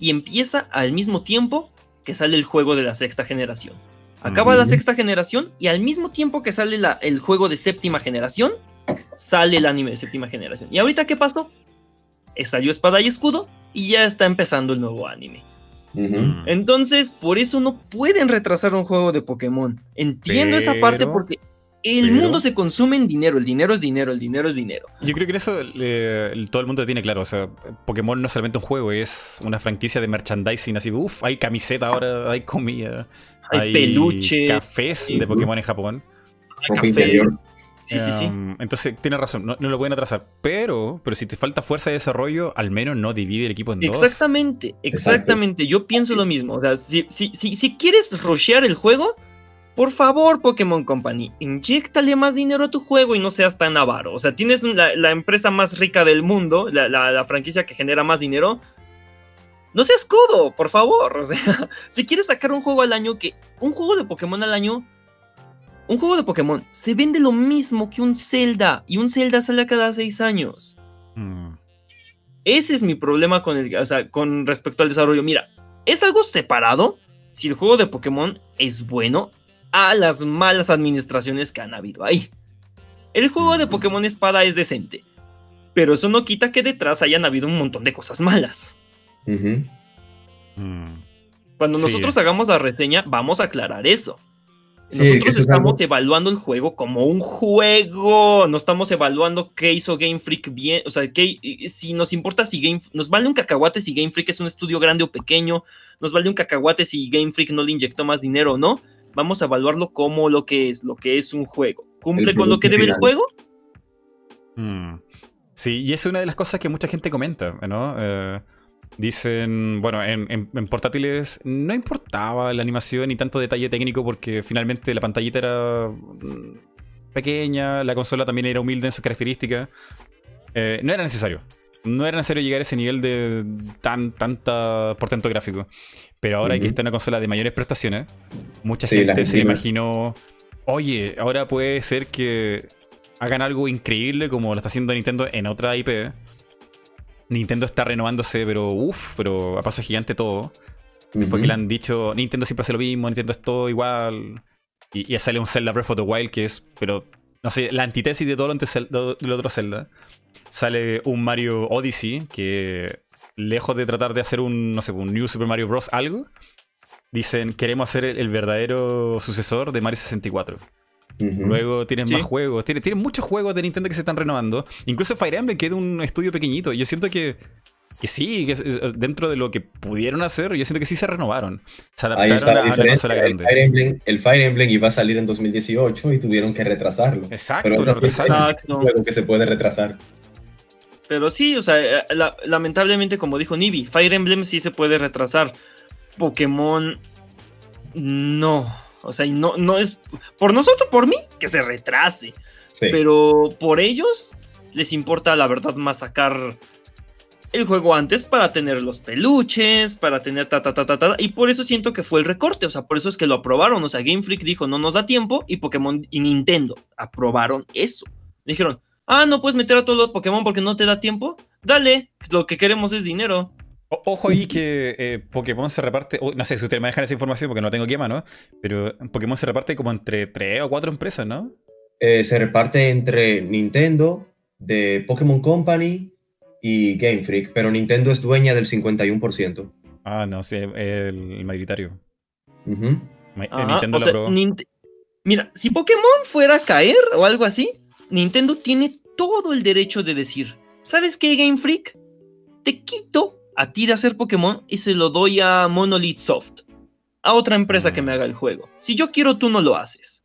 y empieza al mismo tiempo que sale el juego de la sexta generación. Acaba la sexta generación y al mismo tiempo que sale la- el juego de séptima generación, sale el anime de séptima generación. ¿Y ahorita qué pasó? Eh, Salió Espada y Escudo y ya está empezando el nuevo anime. Mm. Entonces, por eso no pueden retrasar un juego de Pokémon. Entiendo esa parte porque el pero- mundo se consume en dinero. El dinero es dinero, el dinero es dinero. Yo creo que eso eh, todo el mundo lo tiene claro. O sea, Pokémon no es solamente un juego, es una franquicia de merchandising. Así, uff, hay camiseta ahora, hay comida, Hay peluche, cafés de Ujú. Pokémon en Japón. Hay café. interior. Sí, sí, sí. Um, entonces, tienes razón, no, no lo pueden atrasar. Pero, pero si te falta fuerza de desarrollo, al menos no divide el equipo en dos. Exactamente, exactamente. Yo pienso lo mismo. O sea, si, si, si, si quieres rushear el juego, por favor, Pokémon Company, inyectale más dinero a tu juego y no seas tan avaro. O sea, tienes la, la empresa más rica del mundo, la, la- la franquicia que genera más dinero. No seas codo, por favor. O sea, (laughs) si quieres sacar un juego al año, que un juego de Pokémon al año. Un juego de Pokémon se vende lo mismo que un Zelda. Y un Zelda sale cada seis años. Mm. Ese es mi problema con el, o sea, con respecto al desarrollo. Mira, es algo separado si el juego de Pokémon es bueno a las malas administraciones que han habido ahí. El juego de. Pokémon Espada es decente, pero eso no quita que detrás hayan habido un montón de cosas malas. Mm. Cuando Sí. nosotros hagamos la reseña, vamos a aclarar eso. Nosotros estamos evaluando el juego como un juego. No estamos evaluando qué hizo Game Freak bien. O sea, qué, si nos importa si Game nos vale un cacahuate si Game Freak es un estudio grande o pequeño. Nos vale un cacahuate si Game Freak no le inyectó más dinero o no. Vamos a evaluarlo como lo que es, lo que es un juego. ¿Cumple con lo que debe el juego? Mm. Sí, y es una de las cosas que mucha gente comenta, ¿no? Eh, dicen, bueno, en, en- en portátiles no importaba la animación ni tanto detalle técnico porque finalmente la pantallita era mm, pequeña, la consola también era humilde en sus características. Eh, no era necesario. No era necesario llegar a ese nivel de tan tanta portento gráfico. Pero ahora que Ujú. está una consola de mayores prestaciones, mucha Sí, gente se imaginó, oye, ahora puede ser que hagan algo increíble como lo está haciendo Nintendo en otra IP. Nintendo está renovándose, pero uff, pero a paso gigante todo. Porque Ujú. le han dicho, Nintendo siempre hace lo mismo, Nintendo es todo igual. Y, ya sale un Zelda Breath of the Wild que es, pero, no sé, la antítesis de todo lo, lo, lo otro Zelda. Sale un Mario Odyssey que, lejos de tratar de hacer un, no sé, un New Super Mario Bros. algo, dicen, queremos hacer el, el verdadero sucesor de Mario 64. Ujú. Luego tienen Sí. más juegos. Tienen, tienen muchos juegos de Nintendo que se están renovando. Incluso Fire Emblem, que es un estudio pequeñito. Yo siento que, que sí, que es- es- dentro de lo que pudieron hacer, yo siento que sí se renovaron. Se Ahí está la a, El. Fire, Emblem, el Fire Emblem iba a salir en 2018 y tuvieron que retrasarlo. Exacto, Pero lo retrasaron. juego que se puede retrasar. Pero sí, o sea, eh, la- lamentablemente, como dijo Nibi, Fire Emblem sí se puede retrasar. Pokémon, no. O sea, no, no es. Por nosotros, por mí, que se retrase. Sí. Pero por ellos, les importa, la verdad, más sacar el juego antes para tener los peluches, para tener ta ta ta ta ta. Y por eso siento que fue el recorte. O sea, por eso es que lo aprobaron. O sea, Game Freak dijo, no nos da tiempo. Y Pokémon y Nintendo aprobaron eso. Dijeron, ah, no puedes meter a todos los Pokémon porque no te da tiempo. Dale, lo que queremos es dinero. O- Ojo ahí que eh, Pokémon se reparte, no sé si ustedes manejan esa información porque no tengo aquí a mano, pero Pokémon se reparte como entre tres o cuatro empresas, ¿no? Eh, se reparte entre Nintendo, de Pokémon Company y Game Freak, pero Nintendo es dueña del 51%. Ah, no, sí, el, el mayoritario. Ma- eh, Ajá, Nintendo o lo sea, aprobó. Nint- Mira, si Pokémon fuera a caer o algo así, Nintendo tiene todo el derecho de decir, ¿sabes qué, Game Freak? Te quito a ti de hacer Pokémon y se lo doy a Monolith Soft, a otra empresa que me haga el juego. Si yo quiero, tú no lo haces.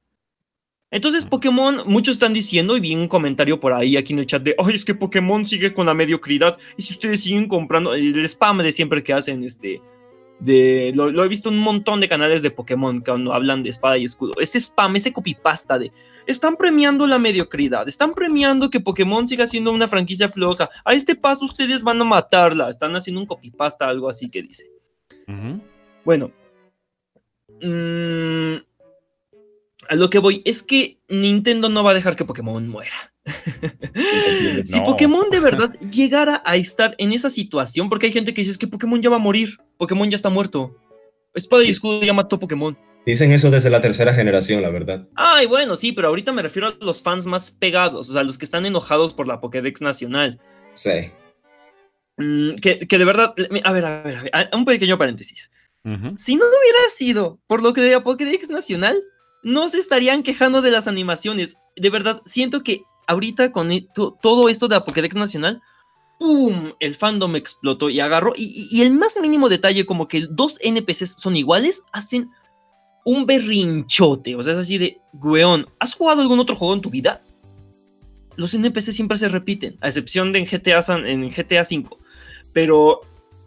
Entonces Pokémon, muchos están diciendo, y vi un comentario por ahí aquí en el chat de, ay, es que Pokémon sigue con la mediocridad, y si ustedes siguen comprando, el spam de siempre que hacen, este, de, lo, lo he visto en un montón de canales de Pokémon cuando hablan de espada y escudo, ese spam, ese copypasta de, están premiando la mediocridad, están premiando que Pokémon siga siendo una franquicia floja, a este paso ustedes van a matarla, están haciendo un copypasta, algo así que dice. Bueno. mm, a lo que voy es que Nintendo no va a dejar que Pokémon muera. Si. Pokémon de verdad (laughs) llegara a estar en esa situación, porque hay gente que dice "Es que Pokémon ya va a morir, Pokémon ya está muerto. Espada y escudo ya mató Pokémon. Dicen eso desde la tercera generación, la verdad. Ay, bueno, sí, pero ahorita me refiero a los fans más pegados, o sea, los que están enojados por la Pokédex nacional. Sí. Mm, que, que de verdad, a ver, a ver, a ver, un pequeño paréntesis. Si no hubiera sido por lo que de la Pokédex Nacional, no se estarían quejando de las animaciones. De verdad, siento que ahorita con e- to- todo esto de la Pokédex Nacional, ¡pum! El fandom explotó y agarró. Y, el más mínimo detalle, como que dos NPCs son iguales, hacen un berrinchote. O sea, es así de, weón, ¿has jugado algún otro juego en tu vida? Los NPCs siempre se repiten, a excepción de en GTA, en GTA V. Pero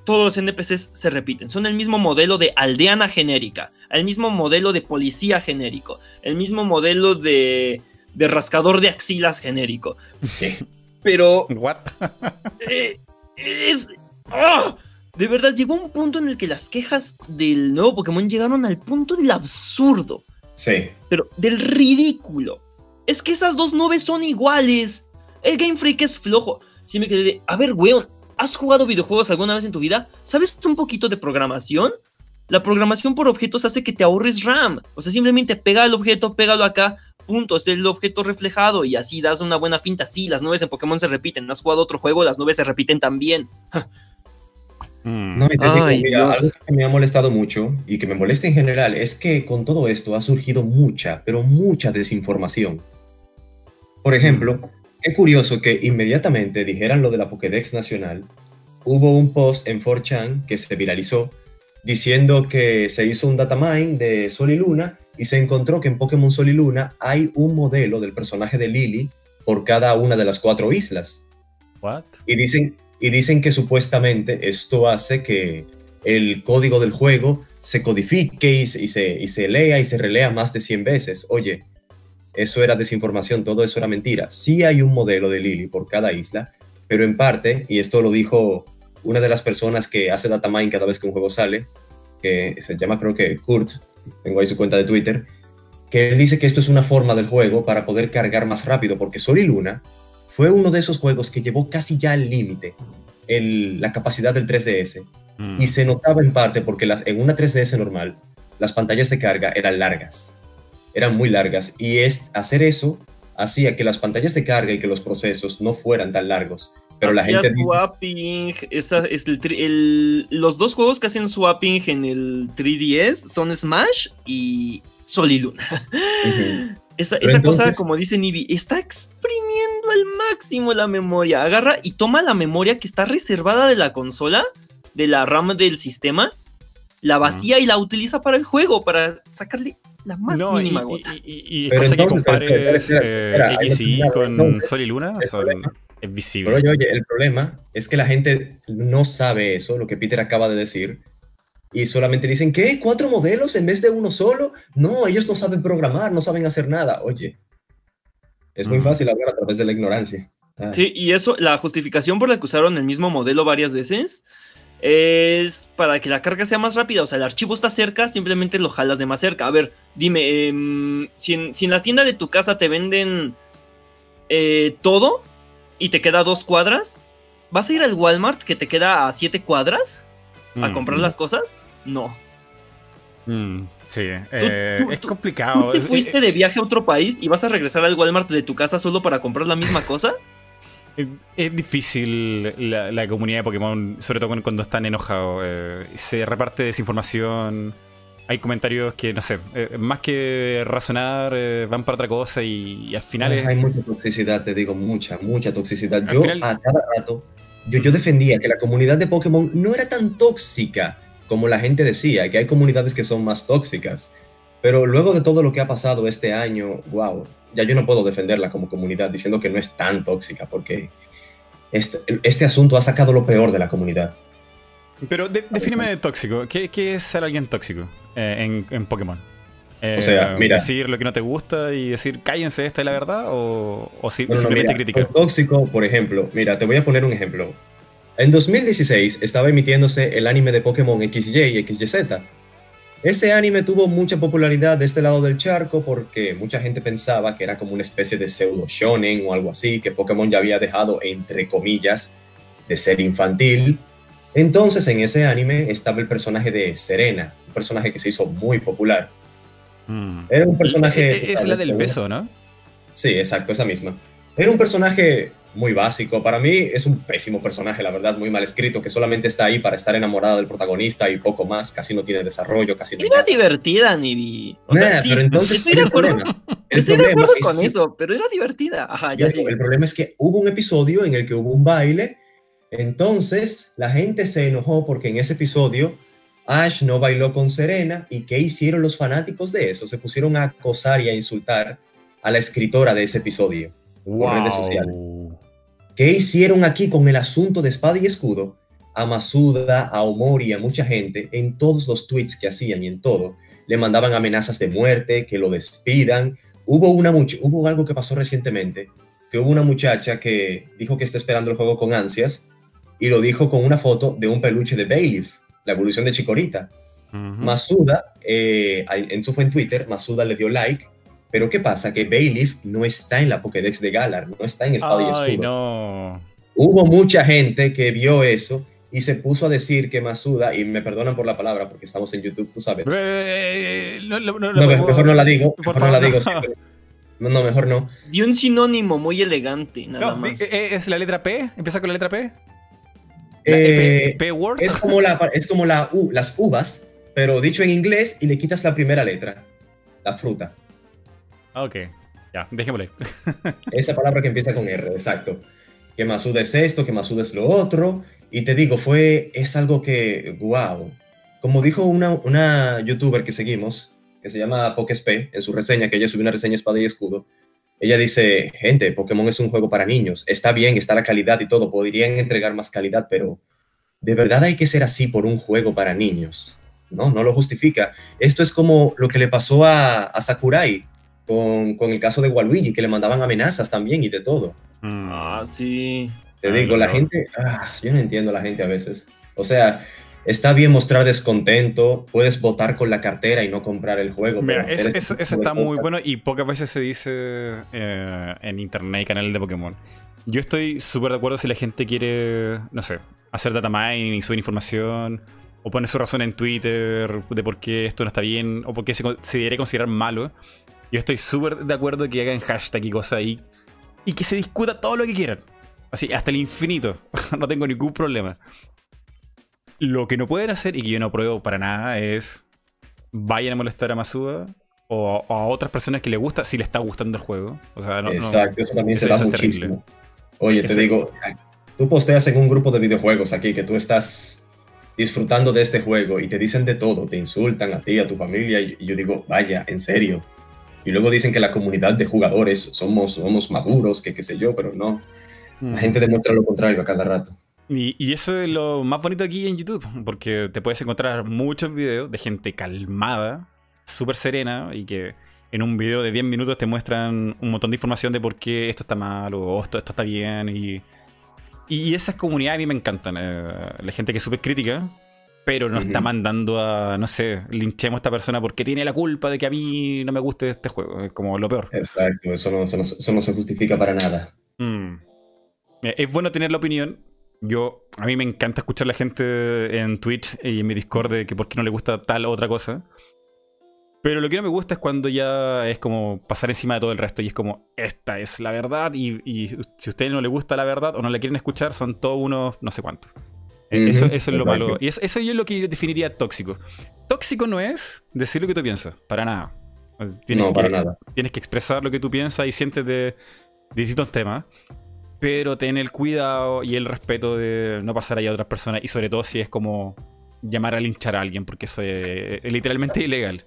todos los NPCs se repiten. Son el mismo modelo de aldeana genérica, el mismo modelo de policía genérico, el mismo modelo de, de rascador de axilas genérico. Pero What? eh, es... ¡ah! De verdad, llegó un punto en el que las quejas del nuevo Pokémon llegaron al punto del absurdo, Sí. pero del ridículo. Es que esas dos nubes son iguales. El Game Freak es flojo. Si me quedé de, a ver, weón, ¿has jugado videojuegos alguna vez en tu vida? ¿Sabes un poquito de programación? La programación por objetos hace que te ahorres RAM. O sea, simplemente pega el objeto, pégalo acá, punto, es el objeto reflejado y así das una buena finta. Sí, las nubes en Pokémon se repiten. ¿Has jugado otro juego? Las nubes se repiten también. Mm. No, y te digo, Ay, mira, Dios. algo que me ha molestado mucho y que me molesta en general es que con todo esto ha surgido mucha, pero mucha desinformación. Por ejemplo, qué curioso que inmediatamente dijeran lo de la Pokédex Nacional, hubo un post en 4chan que se viralizó diciendo que se hizo un datamine de Sol y Luna y se encontró que en Pokémon Sol y Luna hay un modelo del personaje de Lily por cada una de las cuatro islas. What? Y dicen, y dicen que supuestamente esto hace que el código del juego se codifique y se, y se, y se lea y se relea más de 100 veces. Oye, eso era desinformación, todo eso era mentira. Sí hay un modelo de Lily por cada isla, pero en parte, y esto lo dijo una de las personas que hace datamine cada vez que un juego sale, que se llama creo que Kurt, tengo ahí su cuenta de Twitter, que él dice que esto es una forma del juego para poder cargar más rápido, porque Sol y Luna fue uno de esos juegos que llevó casi ya al límite la capacidad del 3DS. Mm. Y se notaba en parte porque la- en una 3DS normal las pantallas de carga eran largas. Eran muy largas. Y es, hacer eso hacía que las pantallas de carga y que los procesos no fueran tan largos. Pero la gente swapping, esa es el, los dos juegos que hacen swapping en el 3DS son Smash y Sol y Luna. Esa, esa cosa, como dice Nibi, está exprimiendo al máximo la memoria. Agarra y toma la memoria que está reservada de la consola, de la RAM del sistema, la vacía y la utiliza para el juego, para sacarle la más No, mínima y, gota. y- y- y es Pero cosa que entonces, espera, compares espera, eh, con no, Sol y Luna, son, es visible. Pero oye, oye, el problema es que la gente no sabe eso, lo que Peter acaba de decir, y solamente dicen, ¿qué? ¿Cuatro modelos en vez de uno solo? No, ellos no saben programar, no saben hacer nada. Oye, es muy Mm. fácil hablar a través de la ignorancia. Ah, Sí, y eso, la justificación por la que usaron el mismo modelo varias veces es para que la carga sea más rápida. O sea, el archivo está cerca, simplemente lo jalas de más cerca. A ver, dime, em, si, en, si en la tienda de tu casa te venden eh, todo y te queda dos cuadras, ¿vas a ir al Walmart que te queda a siete cuadras a Mm, comprar las cosas? No. mm, sí, eh, tú- es complicado. ¿Tú te fuiste es- de viaje a otro país y vas a regresar al Walmart de tu casa solo para comprar la misma cosa? Es, es difícil la, la comunidad de Pokémon, sobre todo cuando- cuando están enojados. eh, se reparte desinformación. Hay comentarios que, no sé, eh, más que razonar, eh, van para otra cosa y, y al final es. Hay mucha toxicidad, te digo, mucha, mucha toxicidad. Al Yo final- a cada rato, yo, yo defendía que la comunidad de Pokémon no era tan tóxica como la gente decía, que hay comunidades que son más tóxicas. Pero luego de todo lo que ha pasado este año, wow, ya yo no puedo defenderla como comunidad diciendo que no es tan tóxica, porque este, este asunto ha sacado lo peor de la comunidad. Pero de, defíneme de tóxico. ¿Qué, ¿Qué, es ser alguien tóxico eh, en, en, Pokémon? Eh, o sea, mira. Decir lo que no te gusta y decir, cállense, esta es la verdad, o, o si, no, simplemente mira, criticar. Tóxico, por ejemplo, mira, te voy a poner un ejemplo. En 2016 estaba emitiéndose el anime de Pokémon XY y XYZ. Ese anime tuvo mucha popularidad de este lado del charco porque mucha gente pensaba que era como una especie de pseudo shonen o algo así, que Pokémon ya había dejado, entre comillas, de ser infantil. Entonces en ese anime estaba el personaje de Serena, un personaje que se hizo muy popular. Mm. Era un personaje... Es- es la del beso, ¿no? Sí, exacto, esa misma. Era un personaje muy básico. Para mí es un pésimo personaje, la verdad, muy mal escrito, que solamente está ahí para estar enamorada del protagonista y poco más. Casi no tiene desarrollo, casi no. Era divertida, Nibi. O sea, Nah, sí, pero entonces, estoy ¿cuál de es el acuerdo. problema? El Estoy de problema acuerdo es con que- eso, pero era divertida. Ajá, ya sigue. el problema es que hubo un episodio en el que hubo un baile, entonces la gente se enojó porque en ese episodio Ash no bailó con Serena y ¿qué hicieron los fanáticos de eso? Se pusieron a acosar y a insultar a la escritora de ese episodio. por redes sociales. ¿Qué hicieron aquí con el asunto de espada y escudo? A Masuda, a Omori, a mucha gente, en todos los tweets que hacían y en todo, le mandaban amenazas de muerte, que lo despidan. Hubo, una hubo algo que pasó recientemente, que hubo una muchacha que dijo que está esperando el juego con ansias y lo dijo con una foto de un peluche de Bailiff, la evolución de Chikorita. Masuda, eh, en su fue en Twitter, Masuda le dio like, pero ¿qué pasa? Que Bailiff no está en la Pokédex de Galar, no está en Espada y Escudo. Ay, no. Hubo mucha gente que vio eso y se puso a decir que Masuda, y me perdonan por la palabra porque estamos en YouTube, tú sabes. Eh, no, no, no, No, no, mejor no la digo, mejor no la digo. no. siempre. No, no, mejor no. Dio un sinónimo muy elegante, nada No, más. eh, ¿Es la letra P? ¿Empieza con la letra P? Eh, P, P word. es como, la, es como la U, las uvas, pero dicho en inglés y le quitas la primera letra, la fruta. Ah, Ok, ya, dejémosle. (laughs) Esa palabra que empieza con R, exacto. Que Masuda es esto, que Masuda es lo otro. Y te digo, fue, es algo que, wow. Como dijo una, una youtuber que seguimos, que se llama PokesP, en su reseña, que ella subió una reseña espada y escudo, ella dice, gente, Pokémon es un juego para niños. Está bien, está la calidad y todo, podrían entregar más calidad, pero ¿de verdad hay que ser así por un juego para niños? No, no lo justifica. Esto es como lo que le pasó a, a Sakurai con, con el caso de Waluigi, que le mandaban amenazas también y de todo. Mm. Ah, sí. Te Ah, digo, la no. gente, ah, yo no entiendo a la gente a veces. O sea, está bien mostrar descontento, puedes votar con la cartera y no comprar el juego. Mira, eso, este eso, eso de está muy cosas- bueno y pocas veces se dice eh, en internet y canales de Pokémon. Yo estoy súper de acuerdo si la gente quiere, no sé, hacer data mining y subir información, o poner su razón en Twitter de por qué esto no está bien, o por qué se, se debería considerar malo. Yo estoy súper de acuerdo que hagan hashtag y cosas ahí, y que se discuta todo lo que quieran. Así, hasta el infinito. (laughs) no tengo ningún problema. Lo que no pueden hacer, y que yo no apruebo para nada, es vayan a molestar a Masuda o, o a otras personas que le gusta, si le está gustando el juego. O sea, no, no- Exacto, eso también se da eso muchísimo. Oye, te digo, tú posteas en un grupo de videojuegos aquí que tú estás disfrutando de este juego y te dicen de todo, te insultan a ti, a tu familia, y yo digo, vaya, en serio. Y luego dicen que la comunidad de jugadores somos, somos maduros, que qué sé yo, pero no. La gente demuestra lo contrario a cada rato. Y, y eso es lo más bonito aquí en YouTube, porque te puedes encontrar muchos videos de gente calmada, súper serena, y que en un video de 10 minutos te muestran un montón de información de por qué esto está mal o esto, esto está bien. Y, y esas comunidades a mí me encantan. eh, la gente que es súper crítica, pero no está mandando a, no sé, linchemos a esta persona porque tiene la culpa de que a mí no me guste este juego. Es como lo peor. Exacto, eso no, eso no- eso no se justifica para nada. Mm. Eh, Es bueno tener la opinión. Yo, a mí me encanta escuchar a la gente en Twitch y en mi Discord de que por qué no le gusta tal o otra cosa. Pero lo que no me gusta es cuando ya es como pasar encima de todo el resto y es como, esta es la verdad y, y si a ustedes no le gusta la verdad o no la quieren escuchar, son todos unos no sé cuántos. Eh, eso, eso es lo exacto. malo. Y eso, eso yo es lo que yo definiría tóxico. Tóxico no es decir lo que tú piensas, para nada. Tienes no, que- para nada. tienes que expresar lo que tú piensas y sientes de distintos temas, pero ten el cuidado y el respeto de no pasar ahí a otras personas y sobre todo si es como llamar a linchar a alguien, porque eso es, es literalmente ilegal.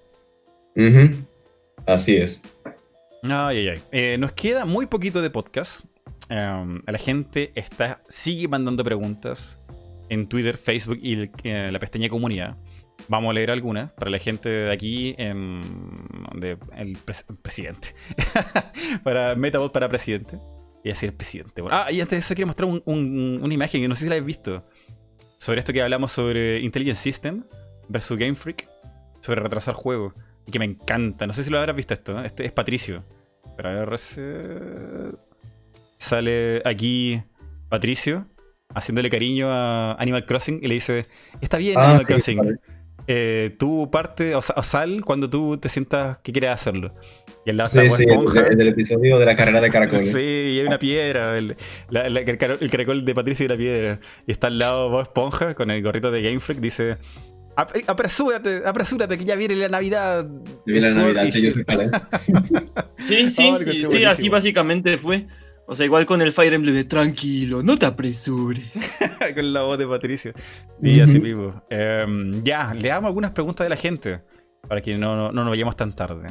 Así es. Ay, ay, ay. Eh, nos queda muy poquito de podcast. Um, la gente está, sigue mandando preguntas en Twitter, Facebook y eh, la pestaña comunidad. Vamos a leer algunas para la gente de aquí, em, de, el pres- presidente. (laughs) para Metabot para presidente. Y así el presidente. Ah, y antes de eso quiero mostrar un- un- una imagen que no sé si la habéis visto. Sobre esto que hablamos sobre Intelligent System versus Game Freak. Sobre retrasar juegos. Y que me encanta. No sé si lo habrás visto esto. Este es Patricio. Pero a ver, sale aquí Patricio haciéndole cariño a Animal Crossing y le dice: Está bien, Ah, Animal sí, Crossing. vale. Eh, tú parte o, sa- o sal cuando tú te sientas que quieres hacerlo. Y al lado Sí, está sí, el, el episodio de la carrera de caracoles. Sí, y hay una piedra. El, la- la- el caro- el caracol de Patricio y la piedra. Y está al lado Bob Esponja con el gorrito de Game Freak. Dice: "Ap- Apresúrate, apresúrate, que ya viene la Navidad. Viene la Navidad, sí, yo shit". sé cuál es. Sí, sí, (laughs) sí, así básicamente fue. O sea, igual con el Fire Emblem, tranquilo, no te apresures. (laughs) con la voz de Patricio. Y así mismo. Em, ya, le damos algunas preguntas de la gente. Para que no, no, no nos vayamos tan tarde.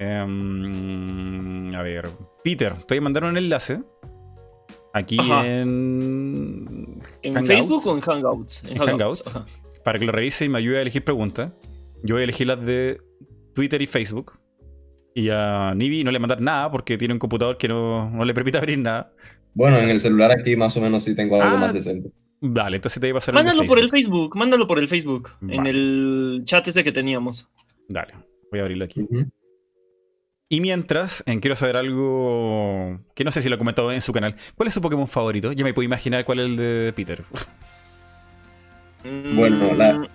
Em, a ver. Peter, te voy a mandar un enlace. Aquí Ajá. en. ¿En Hangouts, Facebook o en Hangouts? En Hangouts. ajá. Para que lo revise y me ayude a elegir preguntas. Yo voy a elegir las de Twitter y Facebook. Y a Nibi no le mandar nada porque tiene un computador que no, no le permite (laughs) abrir nada. Bueno, en el celular aquí más o menos sí tengo algo Ah. más decente. Vale, entonces te voy a pasar el Mándalo por el Facebook. Mándalo por el Facebook, en el chat ese que teníamos. Dale, voy a abrirlo aquí. Y mientras, en quiero saber algo que no sé si lo ha comentado en su canal. ¿Cuál es su Pokémon favorito? Ya me puedo imaginar cuál es el de Peter. Bueno, la- Mm,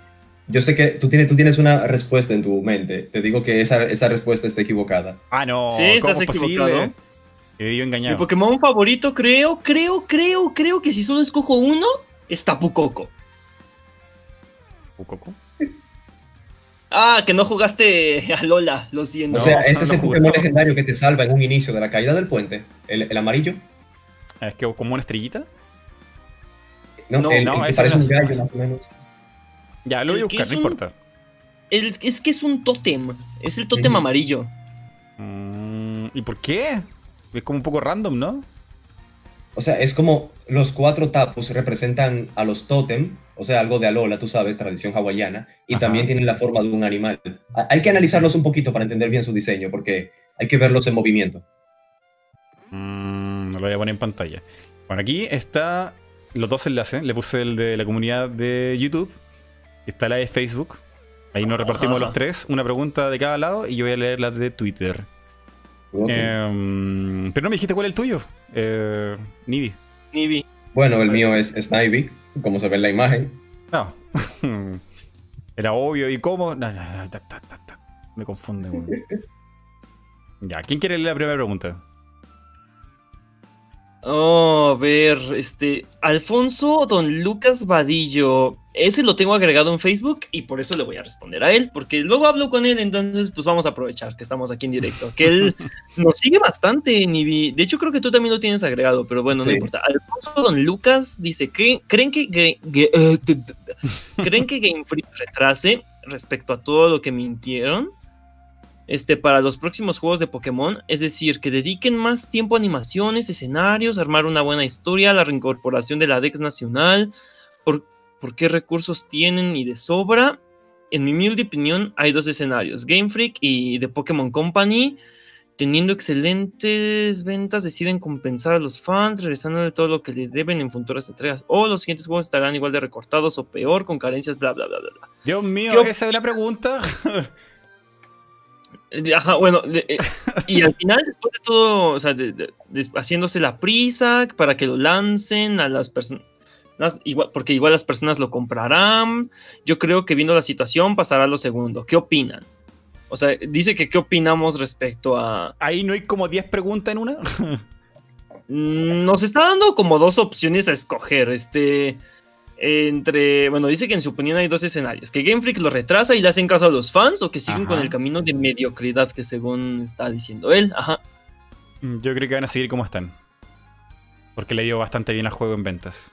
Yo sé que tú tienes, tú tienes una respuesta en tu mente. Te digo que esa, esa respuesta está equivocada. Ah, no, Sí, ¿cómo estás es posible? equivocado. He vivido Mi engañado. Pokémon favorito, creo, creo, creo, creo que si solo escojo uno, es Tapu Koko. ¿Coco? Ah, que no jugaste a Lola, lo siento. O sea, ese no es el. Pokémon legendario que te salva en un inicio de la caída del puente. El, el amarillo. Es que como una estrellita. No, No, el, no, el que parece no un gallo más o menos. Ya, lo voy a buscar, es no un- importa. El- es que es un tótem. Es el tótem amarillo. Mm, ¿Y por qué? Es como un poco random, ¿no? O sea, es como los cuatro tapus representan a los tótem, o sea, algo de Alola, tú sabes, tradición hawaiana, y Ajá. también tienen la forma de un animal. Ha- Hay que analizarlos un poquito para entender bien su diseño, porque hay que verlos en movimiento. Mm, lo voy a poner en pantalla. Bueno, aquí está los dos enlaces. Le puse el de la comunidad de YouTube. Está la de Facebook. Ahí nos repartimos Ajá. los tres. Una pregunta de cada lado y yo voy a leer las de Twitter. Em, pero no me dijiste cuál es el tuyo. Eh, Nibi. Nibi. Bueno, el mío es Snivy, como se ve en la imagen. No. (laughs) Era obvio. ¿Y cómo? No, no, no. Me confunde, weón. (laughs) Ya, ¿quién quiere leer la primera pregunta? Oh, a ver, este. Alfonso Don Lucas Vadillo. Ese lo tengo agregado en Facebook y por eso le voy a responder a él, porque luego hablo con él, entonces pues vamos a aprovechar que estamos aquí en directo. Que él (laughs) nos sigue bastante, Nibi. De hecho, creo que tú también lo tienes agregado, pero bueno, no importa. Alfonso Don Lucas dice que creen que, que- que- eh, (laughs) creen que Game Freak retrase respecto a todo lo que mintieron. Este, para los próximos juegos de Pokémon, es decir, que dediquen más tiempo a animaciones, escenarios, armar una buena historia, la reincorporación de la Dex nacional, por, por qué recursos tienen y de sobra. En mi humilde opinión, hay dos escenarios, Game Freak y The Pokémon Company, teniendo excelentes ventas, deciden compensar a los fans, regresando de todo lo que le deben en futuras entregas, o los siguientes juegos estarán igual de recortados o peor, con carencias, bla, bla, bla, bla. Dios mío, ¿Qué esa es la pregunta. (laughs) Ajá, bueno, de- eh, y al (laughs) final, después de todo, o sea, de- de- de- haciéndose la prisa para que lo lancen a las personas, igual, porque igual las personas lo comprarán, yo creo que viendo la situación pasará lo segundo. ¿Qué opinan? O sea, dice que qué opinamos respecto a... Ahí no hay como 10 preguntas en una. Mm, Nos está dando como dos opciones a escoger, este... Entre, bueno, dice que en su opinión hay dos escenarios, que Game Freak lo retrasa y le hacen caso a los fans o que siguen Ajá. con el camino de mediocridad que según está diciendo él. Ajá. Yo creo que van a seguir como están. Porque le dio bastante bien al juego en ventas.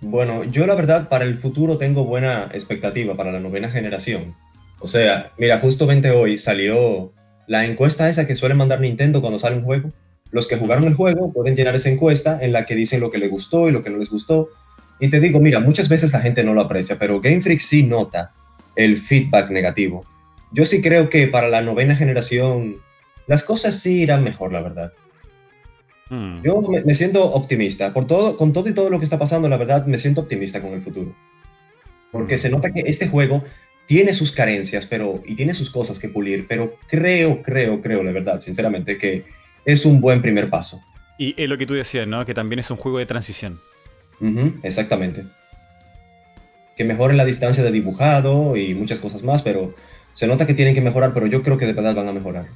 Bueno, yo la verdad para el futuro tengo buena expectativa para la novena generación. O sea, mira, justamente hoy salió la encuesta esa que suele mandar Nintendo cuando sale un juego. Los que jugaron el juego pueden llenar esa encuesta en la que dicen lo que les gustó y lo que no les gustó. Y te digo, mira, muchas veces la gente no lo aprecia, pero Game Freak sí nota el feedback negativo. Yo sí creo que para la novena generación las cosas sí irán mejor, la verdad. Hmm. Yo me, me siento optimista. Por todo, con todo y todo lo que está pasando, la verdad, me siento optimista con el futuro. Porque se nota que este juego tiene sus carencias pero, y tiene sus cosas que pulir, pero creo, creo, creo, la verdad, sinceramente, que es un buen primer paso. Y es lo que tú decías, ¿no? Que también es un juego de transición. Exactamente. Que mejoren la distancia de dibujado y muchas cosas más, pero se nota que tienen que mejorar, pero yo creo que de verdad van a mejorar.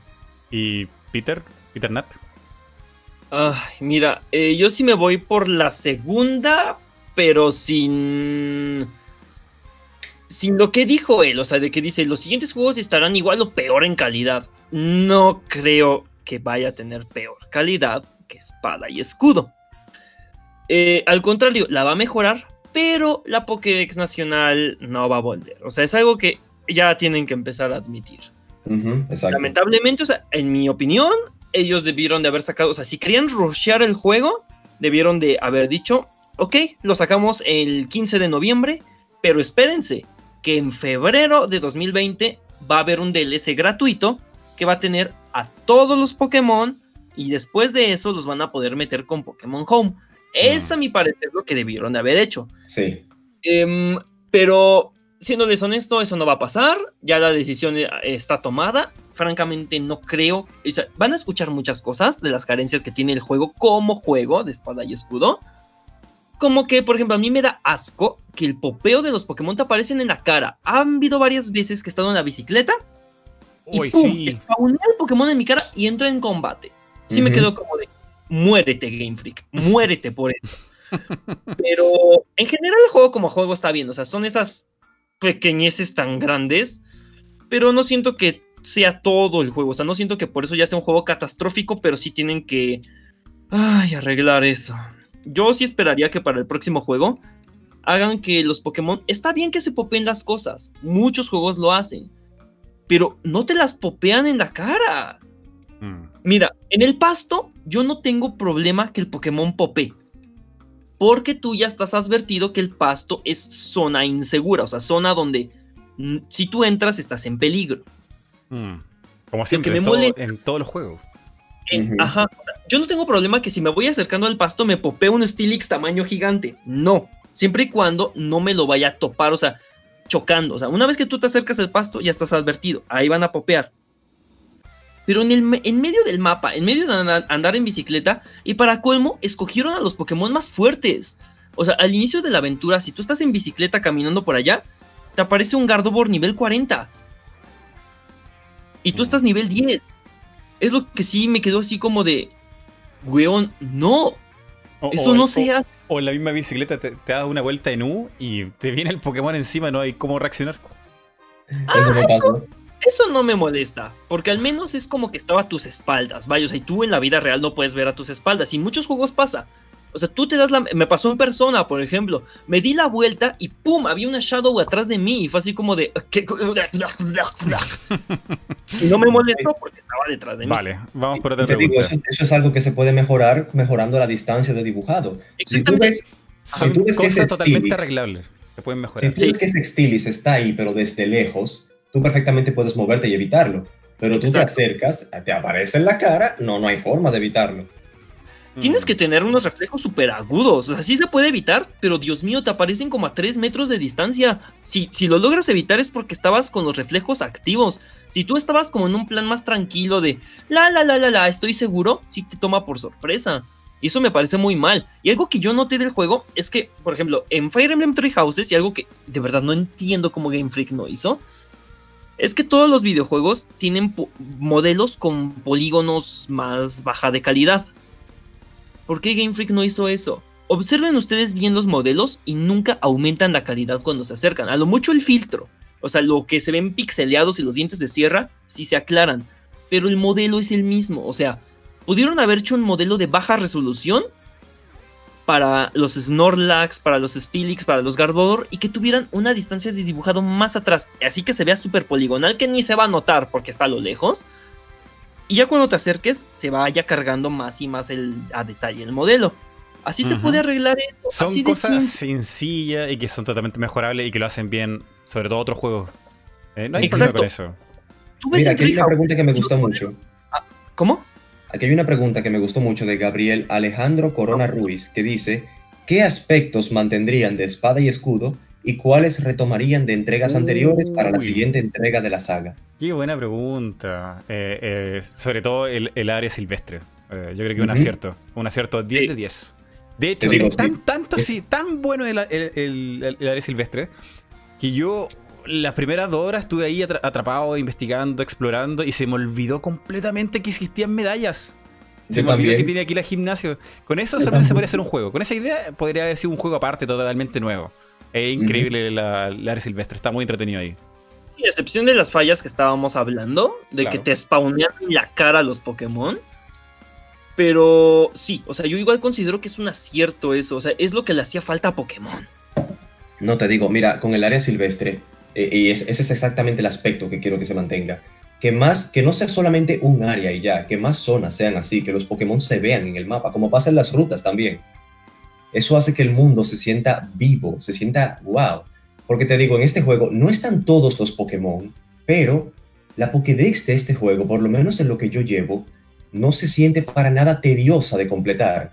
¿Y Peter? ¿Peter Nat? Ay, mira, eh, yo sí me voy por la segunda, pero sin. Sin lo que dijo él, o sea, de que dice, los siguientes juegos estarán igual o peor en calidad. No creo que vaya a tener peor calidad que espada y escudo. Eh, al contrario, la va a mejorar, pero la Pokédex nacional no va a volver. O sea, es algo que ya tienen que empezar a admitir. Lamentablemente, o sea, en mi opinión, ellos debieron de haber sacado, o sea, si querían rushear el juego, debieron de haber dicho, ok, lo sacamos el 15 de noviembre, pero espérense, que en febrero de 2020 va a haber un DLC gratuito que va a tener a todos los Pokémon y después de eso los van a poder meter con Pokémon Home. Es a mi parecer lo que debieron de haber hecho. Sí. Em, pero siéndoles honesto, eso no va a pasar. Ya la decisión eh, está tomada. Francamente, no creo. o sea, van a escuchar muchas cosas de las carencias que tiene el juego como juego de espada y escudo. Como que, por ejemplo, a mí me da asco que el popeo de los Pokémon te aparecen en la cara. Han habido varias veces que he estado en la bicicleta y Uy, ¡pum! sí. spawnea el Pokémon en mi cara y entra en combate. Sí me quedo como de, muérete Game Freak, (laughs) muérete por eso. Pero en general el juego como juego está bien, o sea, son esas pequeñeces tan grandes, pero no siento que sea todo el juego, o sea, no siento que por eso ya sea un juego catastrófico, pero sí tienen que, ay, arreglar eso. Yo sí esperaría que para el próximo juego hagan que los Pokémon, está bien que se popeen las cosas, muchos juegos lo hacen, pero no te las popean en la cara. Mira, en el pasto yo no tengo problema que el Pokémon popee. Porque tú ya estás advertido que el pasto es zona insegura, o sea, zona donde mm, si tú entras estás en peligro. Hmm. Como siempre, me en, todo- molesta- en todos los juegos. En-. Ajá, o sea, yo no tengo problema que si me voy acercando al pasto me popee un Steelix tamaño gigante. No, siempre y cuando no me lo vaya a topar, o sea, chocando. O sea, una vez que tú te acercas al pasto ya estás advertido, ahí van a popear. Pero en, el, en medio del mapa, en medio de andar, en bicicleta, y para colmo, escogieron a los Pokémon más fuertes. O sea, al inicio de la aventura, si tú estás en bicicleta caminando por allá, te aparece un Gardevoir nivel 40. Y tú Mm. estás nivel 10. Es lo que sí me quedó así como de. Weón, no, O- eso o- no o- se hace. O en la misma bicicleta te, te das una vuelta en U y te viene el Pokémon encima, no hay cómo reaccionar. eso me pasó. Eso no me molesta, porque al menos es como que estaba a tus espaldas. Vaya, o sea, y tú en la vida real no puedes ver a tus espaldas. Y muchos juegos pasa. O sea, tú te das la. Me pasó en persona, por ejemplo. Me di la vuelta y ¡pum! Había una Shadow atrás de mí. Y fue así como de. Y no me molestó porque estaba detrás de mí. Vale, vamos por otra Te digo, pregunta. eso, eso es algo que se puede mejorar mejorando la distancia de dibujado. Si tú ves, Son tú ves que cosas ese totalmente arreglables. Se pueden si mejorar. tú Sí. ves que ese está ahí, pero desde lejos, tú perfectamente puedes moverte y evitarlo. Pero tú Exacto. te acercas, te aparece en la cara, no, no hay forma de evitarlo. Tienes Mm. que tener unos reflejos súper agudos. O sea, sí se puede evitar, pero Dios mío, te aparecen como a 3 metros de distancia. Si, si lo logras evitar es porque estabas con los reflejos activos. Si tú estabas como en un plan más tranquilo de la la la la la, estoy seguro, sí te toma por sorpresa. Y eso me parece muy mal. Y algo que yo noté del juego es que, por ejemplo, en Fire Emblem Three Houses, y algo que de verdad no entiendo cómo Game Freak no hizo, es que todos los videojuegos tienen modelos con polígonos más baja de calidad. ¿Por qué Game Freak no hizo eso? Observen ustedes bien los modelos y nunca aumentan la calidad cuando se acercan. A lo mucho el filtro. O sea, lo que se ven pixeleados y los dientes de sierra sí se aclaran. Pero el modelo es el mismo. O sea, pudieron haber hecho un modelo de baja resolución para los Snorlax, para los Steelix, para los Garbodor y que tuvieran una distancia de dibujado más atrás, así que se vea súper poligonal que ni se va a notar porque está a lo lejos. Y ya cuando te acerques se vaya cargando más y más el, a detalle el modelo. Así se puede arreglar eso. Son así de cosas sencillas y que son totalmente mejorables y que lo hacen bien, sobre todo otros juegos. Eh, no hay Exacto. problema con eso. Tú ves Mira, el aquí hay una Treehouse. pregunta que me gustó mucho. ¿Cómo? Aquí hay una pregunta que me gustó mucho de Gabriel Alejandro Corona Ruiz, que dice, ¿qué aspectos mantendrían de espada y escudo y cuáles retomarían de entregas anteriores para la siguiente entrega de la saga? Qué buena pregunta. Eh, eh, sobre todo el, el área silvestre. Eh, yo creo que un Ujú. acierto. Un acierto 10 Sí. de 10. De hecho, digo, es tan, sí. tanto así, tan bueno el, el, el- el- el área silvestre, que yo las primeras dos horas estuve ahí atra- atrapado, investigando, explorando, y se me olvidó completamente que existían medallas. Se Yo me olvidó que tenía que ir al gimnasio. Con eso Yo solamente se podría hacer un juego. Con esa idea podría haber sido un juego aparte, totalmente nuevo. Es increíble la, la área silvestre, está muy entretenido ahí. Sí, a excepción de las fallas que estábamos hablando, de que te spawnean en la cara los Pokémon. Pero sí, o sea, yo igual considero que es un acierto eso. O sea, es lo que le hacía falta a Pokémon. No te digo, mira, con el área silvestre, y es- ese es exactamente el aspecto que quiero que se mantenga. Que más, que no sea solamente un área y ya, que más zonas sean así, que los Pokémon se vean en el mapa, como pasa en las rutas también. Eso hace que el mundo se sienta vivo, se sienta wow. Porque te digo, en este juego no están todos los Pokémon, pero la Pokédex de este juego, por lo menos en lo que yo llevo, no se siente para nada tediosa de completar.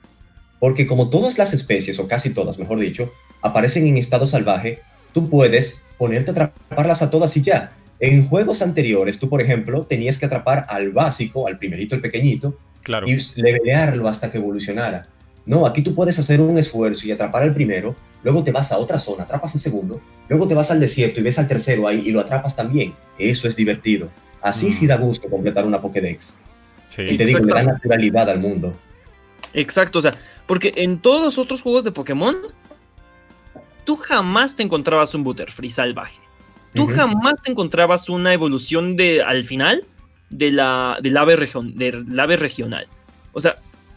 Porque como todas las especies, o casi todas, mejor dicho, aparecen en estado salvaje, tú puedes ponerte a atraparlas a todas y ya. En juegos anteriores, tú, por ejemplo, tenías que atrapar al básico, al primerito, el pequeñito, Claro. y levelearlo hasta que evolucionara. No, aquí tú puedes hacer un esfuerzo y atrapar al primero, luego te vas a otra zona, atrapas al segundo, luego te vas al desierto y ves al tercero ahí y lo atrapas también. Eso es divertido. Así Mm. sí da gusto completar una Pokédex. Sí. Y te digo, le da naturalidad al mundo. Exacto, o sea, porque en todos los otros juegos de Pokémon, tú jamás te encontrabas un Butterfree salvaje. Tú jamás te encontrabas una evolución de al final de la del ave, region- del ave regional. O sea,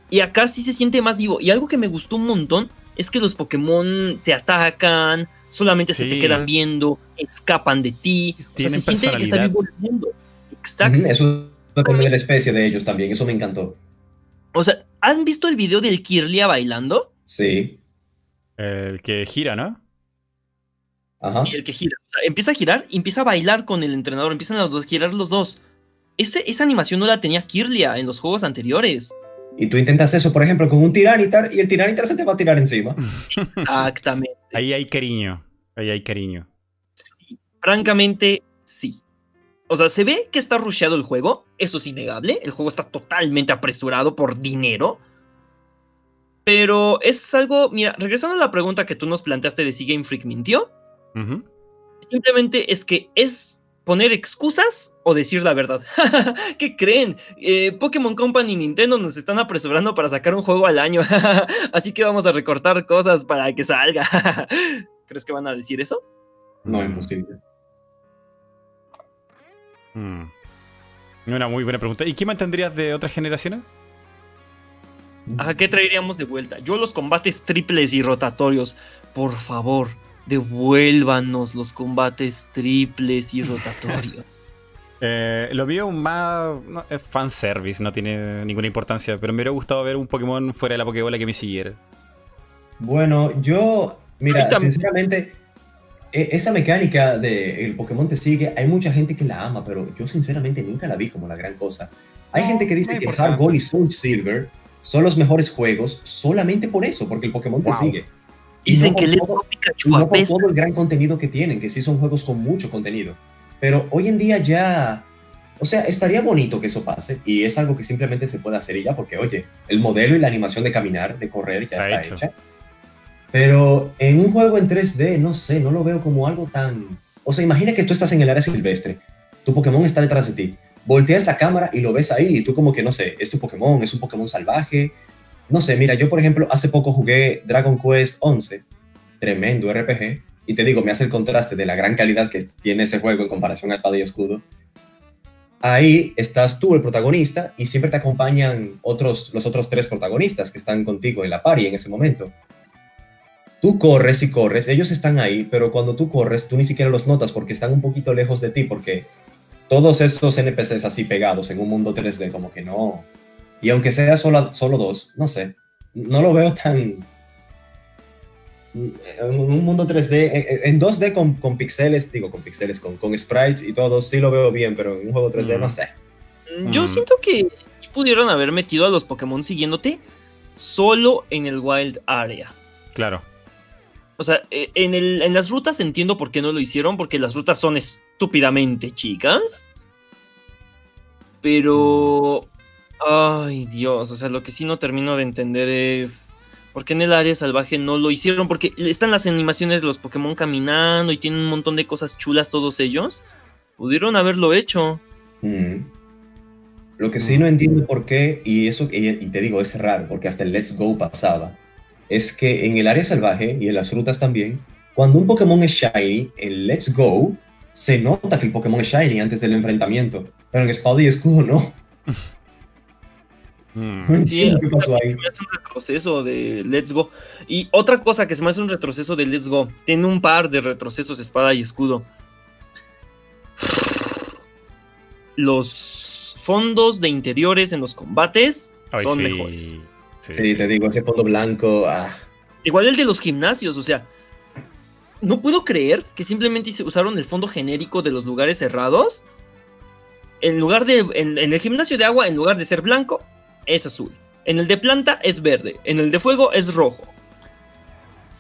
y acá sí se siente más vivo. Y algo que me gustó un montón es que los Pokémon te atacan, solamente se te quedan viendo, escapan de ti. O sea, se siente que está vivo el mundo. Exacto. Eso depende de la especie de ellos también, eso me encantó. O sea, ¿han visto el video del Kirlia bailando? Sí. El que gira, ¿no? Ajá. Y el que gira. O sea, empieza a girar y empieza a bailar con el entrenador. Empiezan a los dos- girar los dos. Ese, esa animación no la tenía Kirlia en los juegos anteriores. Y tú intentas eso, por ejemplo, con un tiranitar y el tiranitar se te va a tirar encima. (laughs) Exactamente. Ahí hay cariño. Ahí hay cariño. Sí. Francamente, sí. O sea, se ve que está rusheado el juego. Eso es innegable. El juego está totalmente apresurado por dinero. Pero es algo. Mira, regresando a la pregunta que tú nos planteaste de si Game Freak mintió. Simplemente es que es poner excusas o decir la verdad. (laughs) ¿Qué creen? Eh, Pokémon Company y Nintendo nos están apresurando para sacar un juego al año. (laughs) Así que vamos a recortar cosas para que salga. (laughs) ¿Crees que van a decir eso? No, imposible. Mm. Una muy buena pregunta. ¿Y qué mantendrías de otras generaciones? ¿A qué traeríamos de vuelta? Yo los combates triples y rotatorios. Por favor, devuélvanos los combates triples y rotatorios. (laughs) Eh, lo mío más no, es fanservice, no tiene ninguna importancia, pero me hubiera gustado ver un Pokémon fuera de la Pokébola que me siguiera. Bueno, yo, mira, sinceramente, e- esa mecánica de el Pokémon te sigue, hay mucha gente que la ama, pero yo sinceramente nunca la vi como la gran cosa. Hay No, gente que dice que. Hard Gold y Soul Silver son los mejores juegos solamente por eso, porque el Pokémon te sigue. Dicen no que por le todo- y Pikachu no apesta. todo el gran contenido que tienen, que sí son juegos con mucho contenido. Pero hoy en día ya, o sea, estaría bonito que eso pase y es algo que simplemente se puede hacer y ya, porque oye, el modelo y la animación de caminar, de correr ya Está está, hecho. hecha. Pero en un juego en 3D, no sé, no lo veo como algo tan... O sea, imagina que tú estás en el área silvestre, tu Pokémon está detrás de ti, volteas la cámara y lo ves ahí y tú como que, no sé, es tu Pokémon, es un Pokémon salvaje. No sé, mira, yo por ejemplo hace poco jugué Dragon Quest 11, tremendo RPG, y te digo, me hace el contraste de la gran calidad que tiene ese juego en comparación a Espada y Escudo. Ahí estás tú, el protagonista, y siempre te acompañan otros, los otros tres protagonistas que están contigo en la party en ese momento. tú corres y corres, ellos están ahí, pero cuando tú corres, tú ni siquiera los notas porque están un poquito lejos de ti, porque todos esos NPCs así pegados en un mundo 3D, como que no. Y aunque sea solo, solo dos, no sé, no lo veo tan... En un mundo 3D, en 2D con, con pixeles, digo con pixeles, con, con sprites y todo, sí lo veo bien, pero en un juego 3D Mm. no sé. Yo Mm. siento que sí pudieron haber metido a los Pokémon siguiéndote solo en el Wild Area. Claro. O sea, eh, en, el- en las rutas entiendo por qué no lo hicieron, porque las rutas son estúpidamente chicas. Pero... Ay, Dios, o sea, lo que sí no termino de entender es... ¿Por qué en el área salvaje no lo hicieron? Porque están las animaciones de los Pokémon caminando y tienen un montón de cosas chulas todos ellos. Pudieron haberlo hecho. Mm. Lo que sí no entiendo por qué, y eso, y, y te digo, es raro, porque hasta el Let's Go pasaba, es que en el área salvaje y en las rutas también, cuando un Pokémon es Shiny, en Let's Go, se nota que el Pokémon es Shiny antes del enfrentamiento, pero en Espada y Escudo no. (laughs) Mm. Entiendo qué pasó ahí. Se me hace un retroceso de Let's Go. Y otra cosa que se me hace un retroceso de Let's Go. Tiene un par de retrocesos espada y escudo. Los fondos de interiores en los combates Ay, son sí. mejores. Sí, Sí, te digo, ese fondo blanco, ah, Igual el de los gimnasios, o sea. No puedo creer que simplemente se usaron el fondo genérico de los lugares cerrados. En lugar de. En, en el gimnasio de agua, en lugar de ser blanco, es azul. En el de planta es verde. En el de fuego es rojo.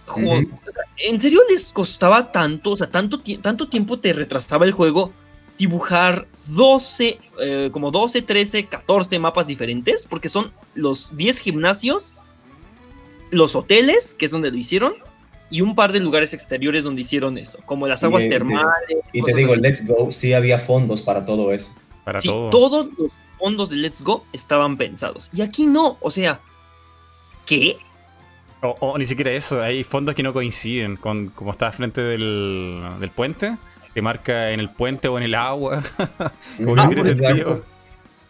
O sea, ¿En serio les costaba tanto? O sea, tanto, tanto tiempo te retrasaba el juego dibujar 12, eh, como 12, 13, 14 mapas diferentes. Porque son los 10 gimnasios, los hoteles, que es donde lo hicieron, y un par de lugares exteriores donde hicieron eso, como las aguas Y, termales. y te digo, así. Let's Go sí había fondos para todo eso. Para Sí, todo. todos los fondos de Let's Go estaban pensados. Y aquí no, o sea, ¿qué? O, o ni siquiera eso, hay fondos que no coinciden con como está frente del, del puente, que marca en el puente o en el agua. (laughs) Como que Ujú, no tiene exacto. sentido.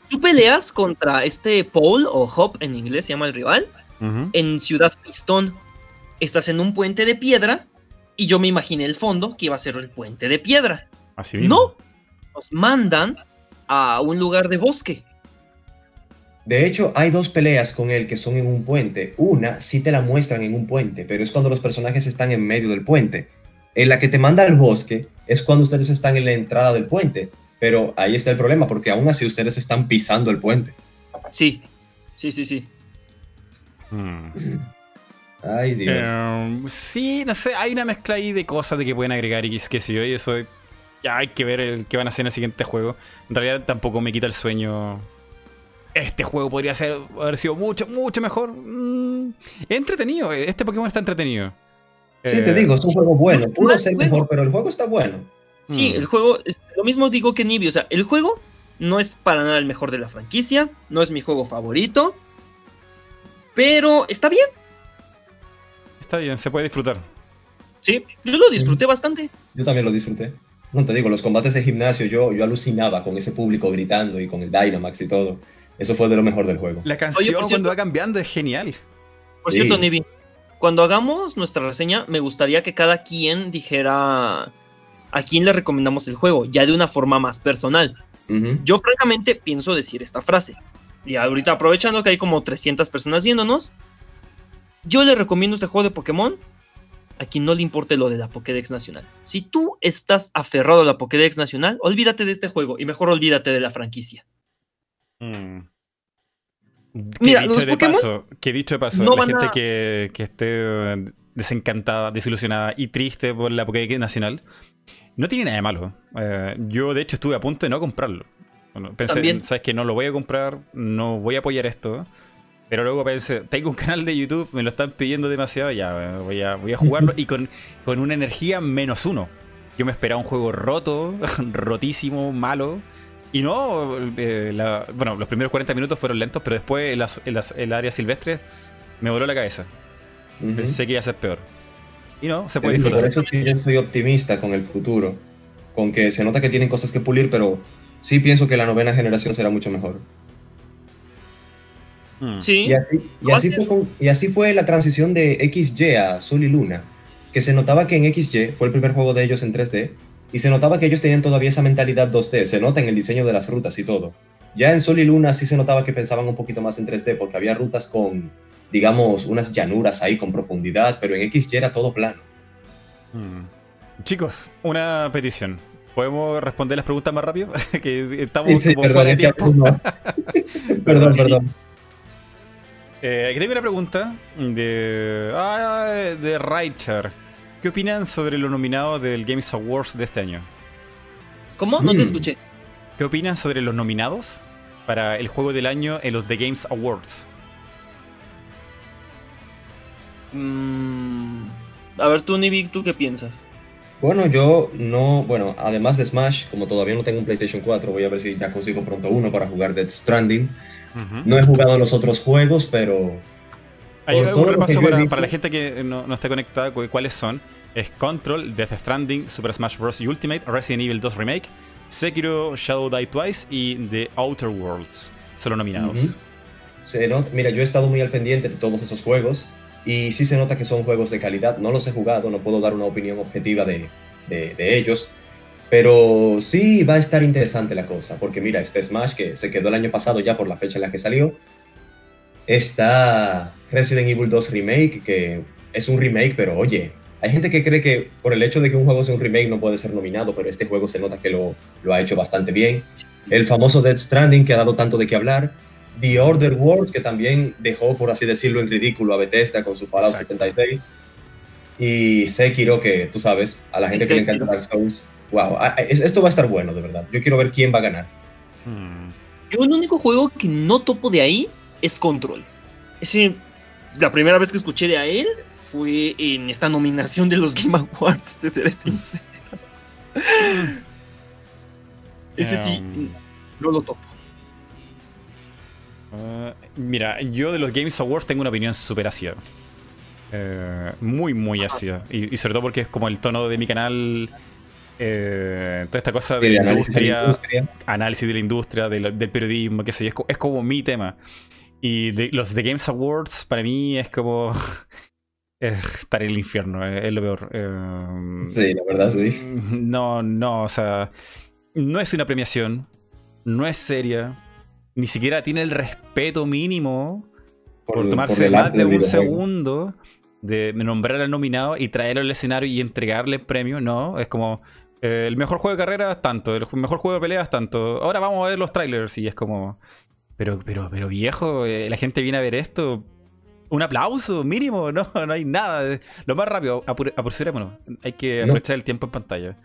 Tú peleas contra este Paul o Hop en inglés se llama el rival en Ciudad Pistón. Estás en un puente de piedra y yo me imaginé el fondo que iba a ser el puente de piedra. Así mismo. No, nos mandan a un lugar de bosque. De hecho, hay dos peleas con él que son en un puente. Una sí te la muestran en un puente, pero es cuando los personajes están en medio del puente. En la que te manda al bosque es cuando ustedes están en la entrada del puente. Pero ahí está el problema, porque aún así ustedes están pisando el puente. Sí, sí, sí, sí. Mm. Ay, Dios. Eh, sí, no sé, hay una mezcla ahí de cosas de que pueden agregar y qué sé yo, y eso ya hay que ver el, qué van a hacer en el siguiente juego. En realidad tampoco me quita el sueño. Este juego podría ser, haber sido mucho, mucho mejor. Mm, entretenido, este Pokémon está entretenido. sí, Eh, te digo, es un juego bueno. es Pudo ser juego. mejor, pero el juego está bueno. Sí, Mm. el juego, es, lo mismo digo que Nibi, o sea, el juego no es para nada el mejor de la franquicia, no es mi juego favorito, pero está bien, Está bien, se puede disfrutar. sí, yo lo disfruté bastante. Yo también lo disfruté. No te digo, los combates de gimnasio, yo, yo alucinaba con ese público gritando y con el Dynamax y todo. Eso fue de lo mejor del juego. La canción Oye, por cierto- cuando va cambiando es genial. Por Sí. cierto, Nibi, cuando hagamos nuestra reseña, me gustaría que cada quien dijera a quién le recomendamos el juego, ya de una forma más personal. Yo francamente pienso decir esta frase. Y ahorita aprovechando que hay como 300 personas viéndonos, yo le recomiendo este juego de Pokémon a quien no le importe lo de la Pokédex Nacional. Si tú estás aferrado a la Pokédex Nacional, olvídate de este juego y mejor olvídate de la franquicia. Mm. Mira, que los dicho de Pokémon paso, que dicho de paso, no la gente a- que, que esté eh, desencantada, desilusionada y triste por la Pokédex Nacional, no tiene nada de malo. Eh, yo, de hecho, estuve a punto de no comprarlo. Bueno, pensé, También. sabes que no lo voy a comprar, no voy a apoyar esto. Pero luego pensé, tengo un canal de YouTube, me lo están pidiendo demasiado, ya eh, voy a, voy a jugarlo (laughs) y con, con una energía menos uno. Yo me esperaba un juego roto, (laughs) rotísimo, malo. Y no, eh, la- bueno, los primeros 40 minutos fueron lentos, pero después las- las- el área silvestre me voló la cabeza. Ujú. Pensé que iba a ser peor. Y no, se puede Sí, por disfrutar. eso yo estoy optimista con el futuro. Con que se nota que tienen cosas que pulir, pero sí pienso que la novena generación será mucho mejor. Mm. Sí. Y así, y así fue con- y así fue la transición de XY a Sol y Luna, que se notaba que en XY fue el primer juego de ellos en 3D, y se notaba que ellos tenían todavía esa mentalidad 2D, se nota en el diseño de las rutas y todo. Ya en Sol y Luna sí se notaba que pensaban un poquito más en 3D, porque había rutas con, digamos, unas llanuras ahí con profundidad, pero en XY era todo plano. Mm. Chicos, una petición. ¿Podemos responder las preguntas más rápido? (laughs) que estamos Sí, sí, como perdón, fuera de tiempo. (laughs) (laughs) perdón, perdón. Eh, aquí tengo una pregunta de, ah, de Raichar. ¿Qué opinan sobre los nominados del Games Awards de este año? ¿Cómo? No te Mm. escuché. ¿Qué opinan sobre los nominados para el juego del año en los The Games Awards? Mm, A ver, tú, Nibi, ¿tú qué piensas? Bueno, yo no, bueno, además de Smash, como todavía no tengo un PlayStation 4, voy a ver si ya consigo pronto uno para jugar Death Stranding. No he jugado los otros juegos, pero Hay un repaso para, visto- para la gente que no, no está conectada, cu- ¿cuáles son? Es Control, Death Stranding, Super Smash Bros. Ultimate, Resident Evil 2 Remake, Sekiro, Shadow Die Twice y The Outer Worlds. Son los nominados. Ujú. se nota, mira, yo he estado muy al pendiente de todos esos juegos y sí se nota que son juegos de calidad. No los he jugado, no puedo dar una opinión objetiva de, de- de ellos, pero sí va a estar interesante la cosa, porque mira, este Smash que se quedó el año pasado ya por la fecha en la que salió, está Resident Evil 2 Remake, que es un remake, pero oye, hay gente que cree que por el hecho de que un juego sea un remake no puede ser nominado, pero este juego se nota que lo, lo ha hecho bastante bien. El famoso Death Stranding, que ha dado tanto de qué hablar. The Order Wars, que también dejó, por así decirlo, en ridículo a Bethesda con su Fallout Exacto. 76. Y Sekiro, que tú sabes, a la gente que le encanta Dark Souls. Wow, ah, es- esto va a estar bueno, de verdad. Yo quiero ver quién va a ganar. Hmm. Yo el único juego que no topo de ahí es Control. Ese, la primera vez que escuché de a él fue en esta nominación de los Game Awards, te seré sincero. (laughs) Ese sí, Um, no lo topo. Ah, mira, yo de los Games Awards tengo una opinión súper ácida. Eh, muy, muy ácida. Y, y sobre todo porque es como el tono de mi canal. Eh, toda esta cosa de la industria, análisis de la industria, del, del periodismo, qué sé yo, es, co- es como mi tema. Y de- los The Games Awards para mí es como (laughs) estar en el infierno, eh, es lo peor. Eh, Sí, la verdad, sí. No, no, o sea, no es una premiación, no es seria, ni siquiera tiene el respeto mínimo por, tomarse más de un videojuego. segundo de nombrar al nominado y traerlo al escenario y entregarle el premio, no, es como eh, el mejor juego de carrera es tanto, el mejor juego de pelea es tanto, ahora vamos a ver los trailers y es como, pero, pero, pero viejo, eh, la gente viene a ver esto, un aplauso mínimo, (laughs) no, no hay nada, lo más rápido, apure- apresurémonos, hay que No. aprovechar el tiempo en pantalla.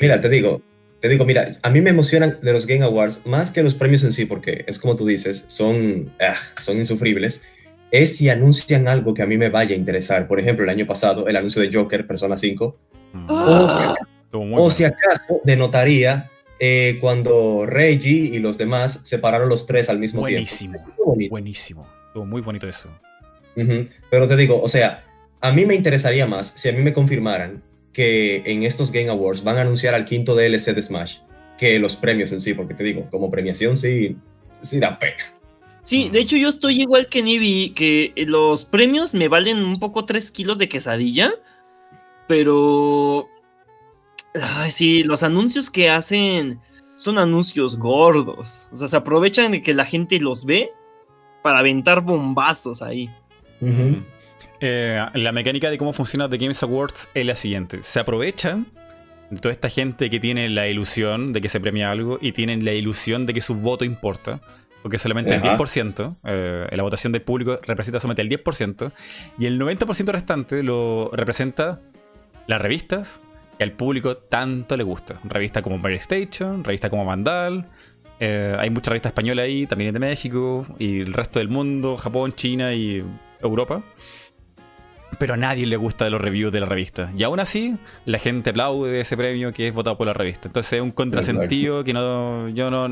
Mira, te digo, te digo, mira, a mí me emocionan de los Game Awards más que los premios en sí, porque es como tú dices, son, ah, son insufribles. Es si anuncian algo que a mí me vaya a interesar. Por ejemplo, el año pasado, el anuncio de Joker, Persona 5. Mm. Ah. Estuvo muy o si acaso denotaría eh, cuando Reggie y los demás separaron los tres al mismo Buenísimo. tiempo. Bonito. Buenísimo. Estuvo muy bonito eso. Pero te digo, o sea, a mí me interesaría más si a mí me confirmaran que en estos Game Awards van a anunciar al quinto DLC de Smash que los premios en sí, porque te digo, como premiación sí, sí da pena. Sí, de hecho yo estoy igual que Nibi, que los premios me valen un poco 3 kilos de quesadilla, pero... Ay, sí, los anuncios que hacen son anuncios gordos. O sea, se aprovechan de que la gente los ve para aventar bombazos ahí. Eh, la mecánica de cómo funciona The Games Awards es la siguiente. Se aprovechan de toda esta gente que tiene la ilusión de que se premia algo y tienen la ilusión de que su voto importa. Porque solamente Ajá. el 10%, eh, la votación del público representa solamente el 10%, y el 90% restante lo representa las revistas que al público tanto le gusta. Revistas como Mary Station, revistas como Vandal, eh, hay muchas revistas españolas ahí, también de México, y el resto del mundo, Japón, China y Europa. Pero a nadie le gusta los reviews de la revista. Y aún así, la gente aplaude ese premio que es votado por la revista. Entonces es un contrasentido que no. Yo no.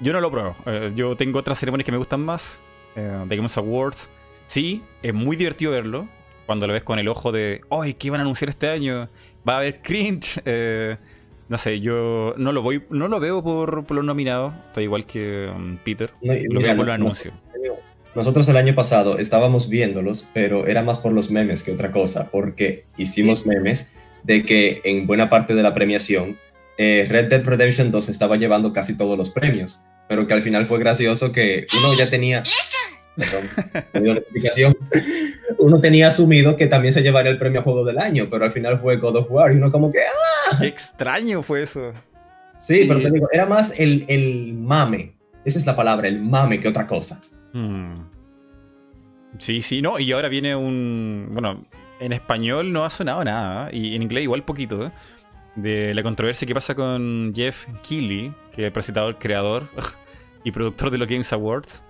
Yo no lo pruebo. Eh, yo tengo otras ceremonias que me gustan más. Eh, The Games Awards. Sí, es muy divertido verlo. Cuando lo ves con el ojo de. ¡Ay, qué van a anunciar este año! Va a haber cringe. Eh, no sé, yo no lo voy, no lo veo por, por los nominados. Estoy igual que um, Peter. No, Lo mira, veo por no- los no- anuncios. nosotros el año pasado estábamos viéndolos, pero era más por los memes que otra cosa, porque hicimos memes de que en buena parte de la premiación eh, Red Dead Redemption 2 estaba llevando casi todos los premios, pero que al final fue gracioso que uno ya tenía... Perdón, notificación. Uno tenía asumido que también se llevaría el premio a juego del año, pero al final fue God of War y uno como que... ¡ah! Qué extraño fue eso. Sí, pero te digo, era más el, el mame. Esa es la palabra, el mame que otra cosa. Hmm. Sí, sí, no, y ahora viene un... Bueno, en español no ha sonado nada, y en inglés igual poquito, ¿eh? de la controversia que pasa con Jeff Keighley, que es el presentador, creador (laughs) y productor de los Games Awards,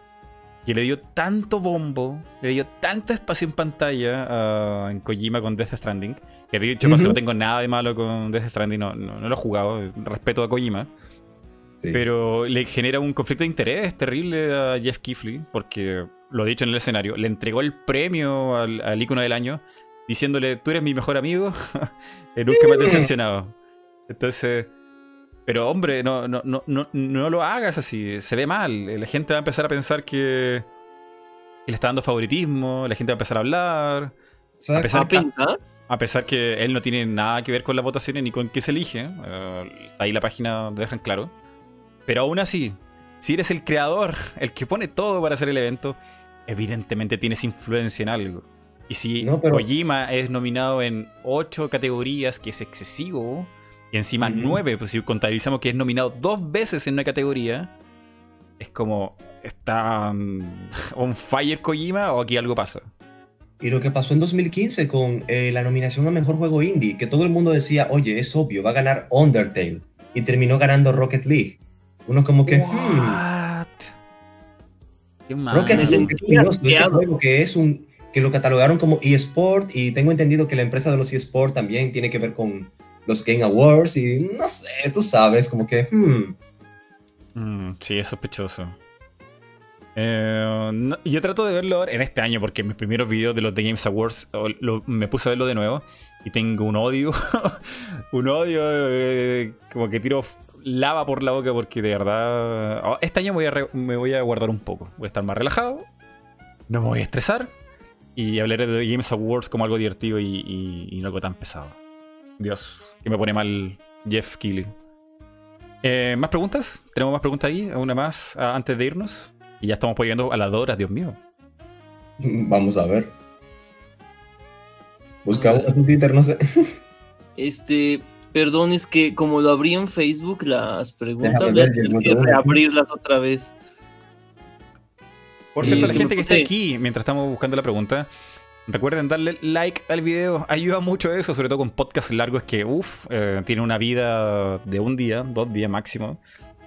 que le dio tanto bombo, le dio tanto espacio en pantalla a en Kojima con Death Stranding, que de hecho no tengo nada de malo con Death Stranding, no, no, lo he jugado, respeto a Kojima. Pero le genera un conflicto de interés terrible a Jeff Keighley, porque lo he dicho en el escenario, le entregó el premio al, al ícono del año, diciéndole, tú eres mi mejor amigo, (laughs) nunca me has decepcionado. Entonces, pero hombre, no, no, no, no, lo hagas así, se ve mal. La gente va a empezar a pensar que le está dando favoritismo, la gente va a empezar a hablar. A pesar, a, pesar que él no tiene nada que ver con las votaciones ni con qué se elige. Eh, ahí la página lo dejan claro. Pero aún así, si eres el creador, el que pone todo para hacer el evento, evidentemente tienes influencia en algo. Y si Kojima es nominado en ocho categorías, que es excesivo, y encima nueve, pues si contabilizamos que es nominado dos veces en una categoría, es como, ¿está um, (laughs) on fire Kojima o aquí algo pasa? Y lo que pasó en 2015 con eh, la nominación a Mejor Juego Indie, que todo el mundo decía, oye, es obvio, va a ganar Undertale, y terminó ganando Rocket League. Uno como que... Hmm, What? Qué Rocket League es este juego que es un que lo catalogaron como eSport y tengo entendido que la empresa de los eSport también tiene que ver con los Game Awards y no sé, tú sabes, como que... Hmm. Mm, sí, es sospechoso. Eh, yo trato de verlo en este año porque mis primeros videos de los The Games Awards me puse a verlo de nuevo y tengo un odio, (laughs) un odio eh, como que tiro lava por la boca porque de verdad oh, este año me voy a guardar un poco, voy a estar más relajado, no me voy a estresar y hablaré de The Games Awards como algo divertido y no algo tan pesado. Dios, que me pone mal Jeff Keighley. Eh, ¿Más preguntas? ¿Tenemos más preguntas ahí? ¿Una más ah, antes de irnos? Y ya estamos poniendo a las horas, Dios mío. (laughs) Vamos a ver. Buscamos en Twitter, no sé. (laughs) Este, perdón, es que como lo abrí en Facebook, las preguntas, voy a tener que reabrirlas otra vez. Por cierto, la gente que está aquí, mientras estamos buscando la pregunta, Recuerden darle like al video, ayuda mucho eso, sobre todo con podcasts largos que, uff, eh, tiene una vida de un día, dos días máximo.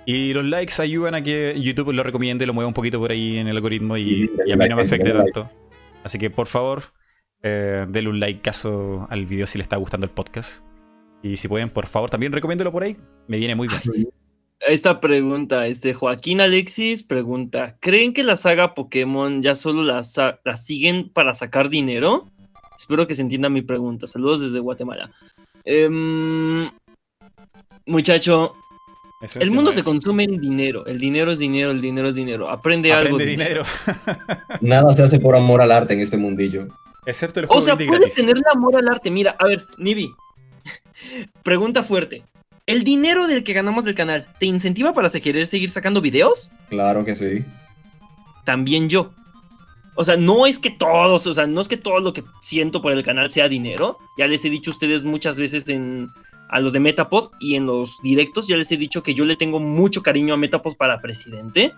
Y los likes ayudan a que YouTube lo recomiende, lo mueva un poquito por ahí en el algoritmo y, a mí no me afecte tanto. Así que por favor, eh, denle un like caso al video si le está gustando el podcast. Y si pueden, por favor, también recomiéndelo por ahí. Me viene muy bien. Esta pregunta, este Joaquín Alexis pregunta, ¿creen que la saga Pokémon ya solo la, siguen para sacar dinero? Espero que se entienda mi pregunta. Saludos desde Guatemala. Em, muchacho, el mundo se consume en dinero. El dinero es dinero, el dinero es dinero. Aprende, algo. De dinero. (laughs) Nada se hace por amor al arte en este mundillo. Excepto el juego O sea, puedes tener el amor al arte. Mira, a ver, Nibi. (laughs) Pregunta fuerte. ¿El dinero del que ganamos del canal te incentiva para querer seguir sacando videos? Claro que sí. También yo. O sea, no es que todos, o sea, no es que todo lo que siento por el canal sea dinero. Ya les he dicho a ustedes muchas veces en, a los de Metapod y en los directos, ya les he dicho que yo le tengo mucho cariño a Metapod para presidente.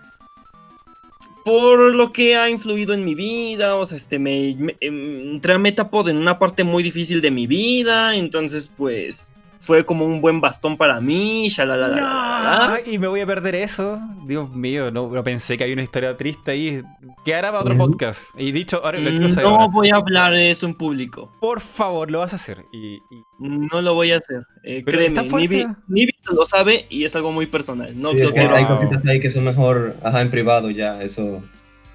Por lo que ha influido en mi vida, o sea, este, me, entré a Metapod en una parte muy difícil de mi vida, entonces pues fue como un buen bastón para mí, no, y me voy a perder eso. Dios mío, no, pensé que había una historia triste ahí. ¿Qué hará para otro podcast? Y dicho, ahora lo quiero saber. No voy a hablar de eso en público. Por favor, lo vas a hacer. Y, No lo voy a hacer. Eh, créeme, Nibi, lo sabe y es algo muy personal. No sí, es que hay cositas ahí que son mejor ajá, en privado ya, eso.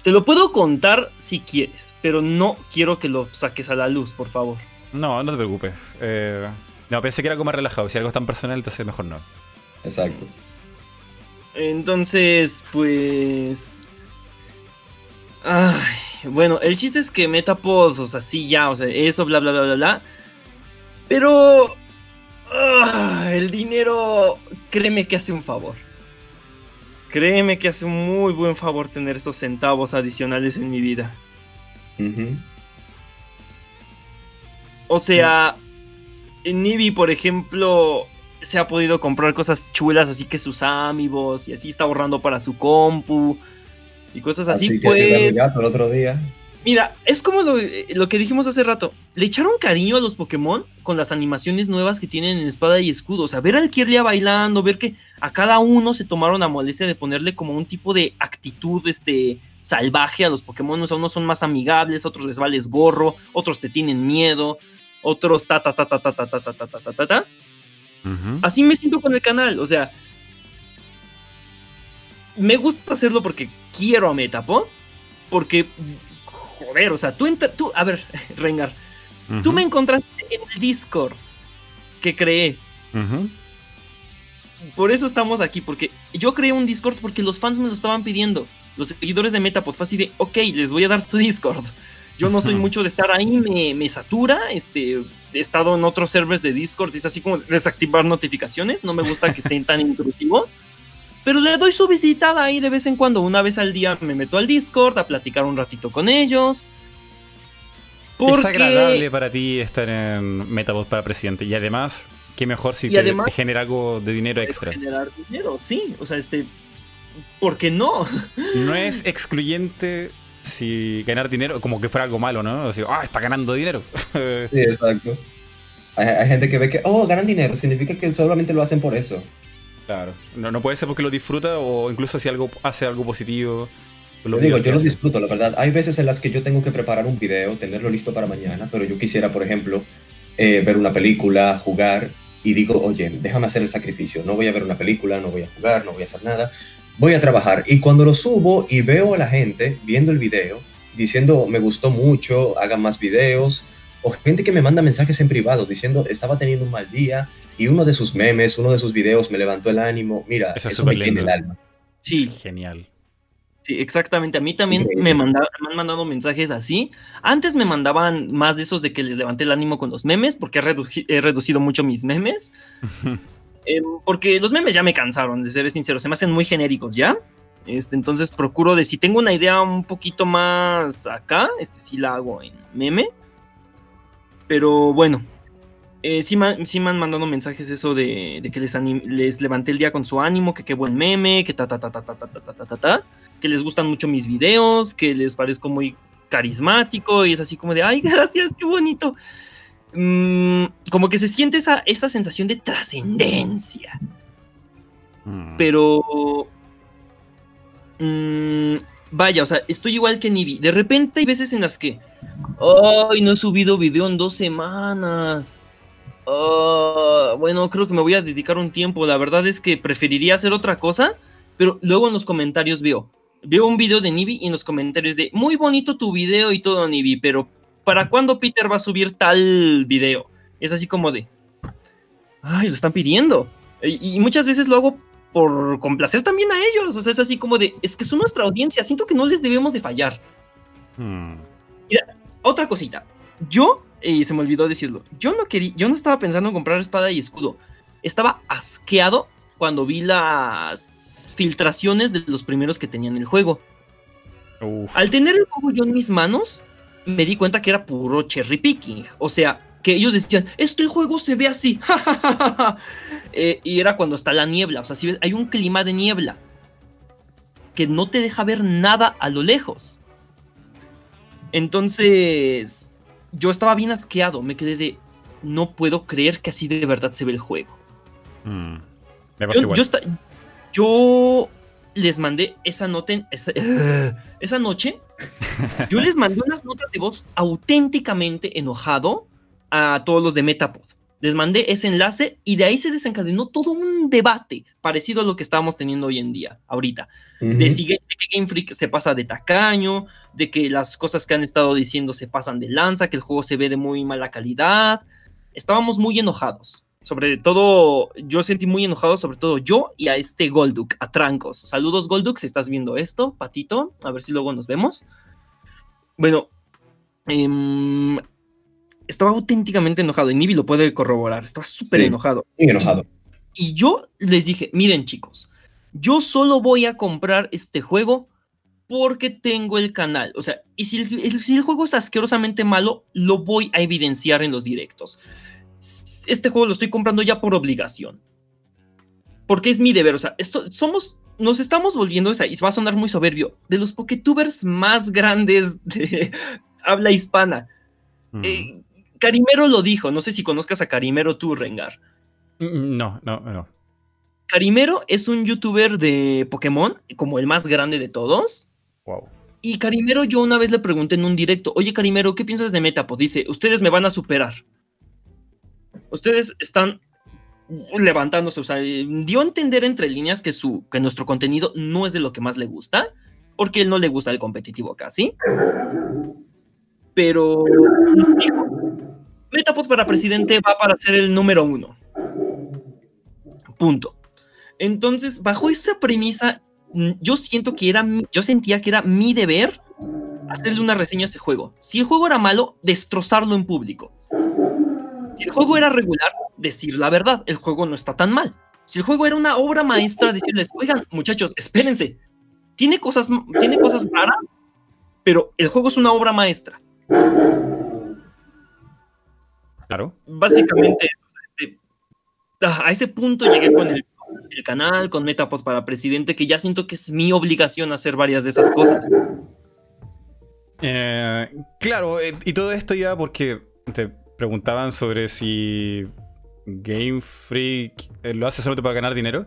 Te lo puedo contar si quieres, pero no quiero que lo saques a la luz, por favor. No, no te preocupes. Eh, no, pensé que era algo más relajado. Si algo es tan personal, entonces mejor no. Exacto. Entonces, pues. Ay, bueno, el chiste es que Metapod, o sea, sí, ya, o sea, eso, bla, bla, bla, bla, bla. Pero. ah, el dinero, créeme que hace un favor. Créeme que hace un muy buen favor tener esos centavos adicionales en mi vida. Ujú. O sea, en Nibi, por ejemplo, se ha podido comprar cosas chulas, así que sus amigos, y así está ahorrando para su compu, y cosas así, Así que pues. el otro día. Mira, es como lo, lo que dijimos hace rato. Le echaron cariño a los Pokémon con las animaciones nuevas que tienen en espada y escudo. O sea, ver al Kirlia bailando, ver que a cada uno se tomaron la molestia de ponerle como un tipo de actitud este, salvaje a los Pokémon. O sea, unos son más amigables, otros les vales gorro, otros te tienen miedo, otros ta ta ta ta ta ta ta ta ta ta ta ta ta. Ujú. Así me siento con el canal, o sea. Me gusta hacerlo porque quiero a Metapod. Porque, joder, o sea, tú, entra- tú a ver, Rengar, tú me encontraste en el Discord que creé. Por eso estamos aquí, porque yo creé un Discord porque los fans me lo estaban pidiendo. Los seguidores de Metapod fue así de, ok, les voy a dar su Discord. Yo no soy mucho de estar ahí, me, me satura. Este, he estado en otros servers de Discord, y es así como desactivar notificaciones. No me gusta que estén tan (laughs) intrusivos. Pero le doy su visitada ahí de vez en cuando. Una vez al día me meto al Discord a platicar un ratito con ellos. Es agradable para ti estar en Metapod para presidente. Y además, qué mejor si te, además- te genera algo de dinero extra. generar dinero, sí. O sea, este. ¿Por qué no? No es excluyente si ganar dinero como que fuera algo malo, ¿no? O sea, ah, está ganando dinero. Sí, exacto. Hay, hay gente que ve que, oh, ganan dinero, significa que solamente lo hacen por eso. claro. No, no puede ser porque lo disfruta o incluso si algo hace algo positivo. Yo lo digo, bien que yo lo hace. disfruto, la verdad. Hay veces en las que yo tengo que preparar un video, tenerlo listo para mañana, pero yo quisiera, por ejemplo, eh, ver una película, jugar, y digo, oye, déjame hacer el sacrificio. No voy a ver una película, no voy a jugar, no voy a hacer nada. Voy a trabajar. Y cuando lo subo y veo a la gente viendo el video, diciendo, me gustó mucho, hagan más videos, o gente que me manda mensajes en privado diciendo, estaba teniendo un mal día, y uno de sus memes, uno de sus videos me levantó el ánimo. Mira, Eso eso, es me tiene el alma. Sí, Genial. Sí, exactamente. A mí también me, manda- me han mandado mensajes así. Antes me mandaban más de esos de que les levanté el ánimo con los memes, porque he, reduci- he reducido mucho mis memes. (laughs) Em, porque los memes ya me cansaron, de ser sincero. Se me hacen muy genéricos ya. Este, entonces procuro de si tengo una idea un poquito más acá, este sí la hago en meme. Pero bueno, eh, sí, ma- sí me han mandado mensajes eso de, de que les, les levanté el día con su ánimo, que qué buen meme, que ta ta ta ta ta ta ta ta ta ta, que les gustan mucho mis videos, que les parezco muy carismático y es así como de, ay, gracias, qué bonito. Mm, como que se siente esa, esa sensación de trascendencia, Mm. pero... mm, vaya, o sea, estoy igual que Nibi. De repente hay veces en las que, ay, no he subido video en dos semanas. Ah, bueno, creo que me voy a dedicar un tiempo. La verdad es que preferiría hacer otra cosa, pero luego en los comentarios veo, veo un video de Nibi y en los comentarios de, muy bonito tu video y todo, Nibi, pero ¿para cuándo Peter va a subir tal video? Es así como de, ay, lo están pidiendo. Y, y muchas veces lo hago por complacer también a ellos. O sea, es así como de, es que son nuestra audiencia, siento que no les debemos de fallar. Mm. Otra cosita, yo, y se me olvidó decirlo, yo no quería, yo no estaba pensando en comprar espada y escudo. Estaba asqueado cuando vi las filtraciones de los primeros que tenían el juego. Uf. Al tener el juego yo en mis manos, me di cuenta que era puro cherry picking. O sea, que ellos decían, es que el juego se ve así. (laughs) Eh, y era cuando está la niebla. O sea, si ves, hay un clima de niebla que no te deja ver nada a lo lejos. Entonces, yo estaba bien asqueado. Me quedé de, no puedo creer que así de verdad se ve el juego. Mm. Yo, igual. yo yo les mandé esa nota, en- esa, (laughs) esa noche, yo les mandé unas notas de voz auténticamente enojado a todos los de Metapod. Les mandé ese enlace y de ahí se desencadenó todo un debate parecido a lo que estábamos teniendo hoy en día, ahorita. De, si, de que Game Freak se pasa de tacaño, de que las cosas que han estado diciendo se pasan de lanza, que el juego se ve de muy mala calidad. Estábamos muy enojados. Sobre todo, yo sentí muy enojado, sobre todo yo y a este Golduk, a Trancos. Saludos, Golduk, si estás viendo esto, patito. A ver si luego nos vemos. Bueno, em, estaba auténticamente enojado y Nibi lo puede corroborar. Estaba súper Sí. enojado. Muy enojado. Y yo les dije, miren chicos, yo solo voy a comprar este juego porque tengo el canal. O sea, y si el- si el juego es asquerosamente malo, lo voy a evidenciar en los directos. Este juego lo estoy comprando ya por obligación. Porque es mi deber. O sea, esto, somos, nos estamos volviendo, esa, y va a sonar muy soberbio, de los Poketubers más grandes de (laughs) habla hispana. Mm. Eh, Carimero lo dijo, no sé si conozcas a Carimero tú, Rengar. Mm, No, no, no. Carimero es un youtuber de Pokémon, como el más grande de todos. Wow. Y Carimero, yo una vez le pregunté en un directo, oye Carimero, ¿qué piensas de Metapod? Dice, ustedes me van a superar. Ustedes están levantándose, o sea, dio a entender entre líneas que, su, que nuestro contenido no es de lo que más le gusta, porque él no le gusta el competitivo casi. Pero Metapod para presidente va para ser el número uno. Punto. Entonces, bajo esa premisa, yo siento que era mi- yo sentía que era mi deber hacerle una reseña a ese juego. Si el juego era malo, destrozarlo en público. Si el juego era regular, decir la verdad, el juego no está tan mal. Si el juego era una obra maestra, decirles, oigan, muchachos, espérense. Tiene cosas, tiene cosas raras, pero el juego es una obra maestra. Claro. Básicamente, o sea, este, ah, a ese punto llegué con el, el canal, con Metapod para presidente, que ya siento que es mi obligación hacer varias de esas cosas. Eh, claro, eh, y todo esto ya porque te preguntaban sobre si Game Freak eh, lo hace solamente para ganar dinero.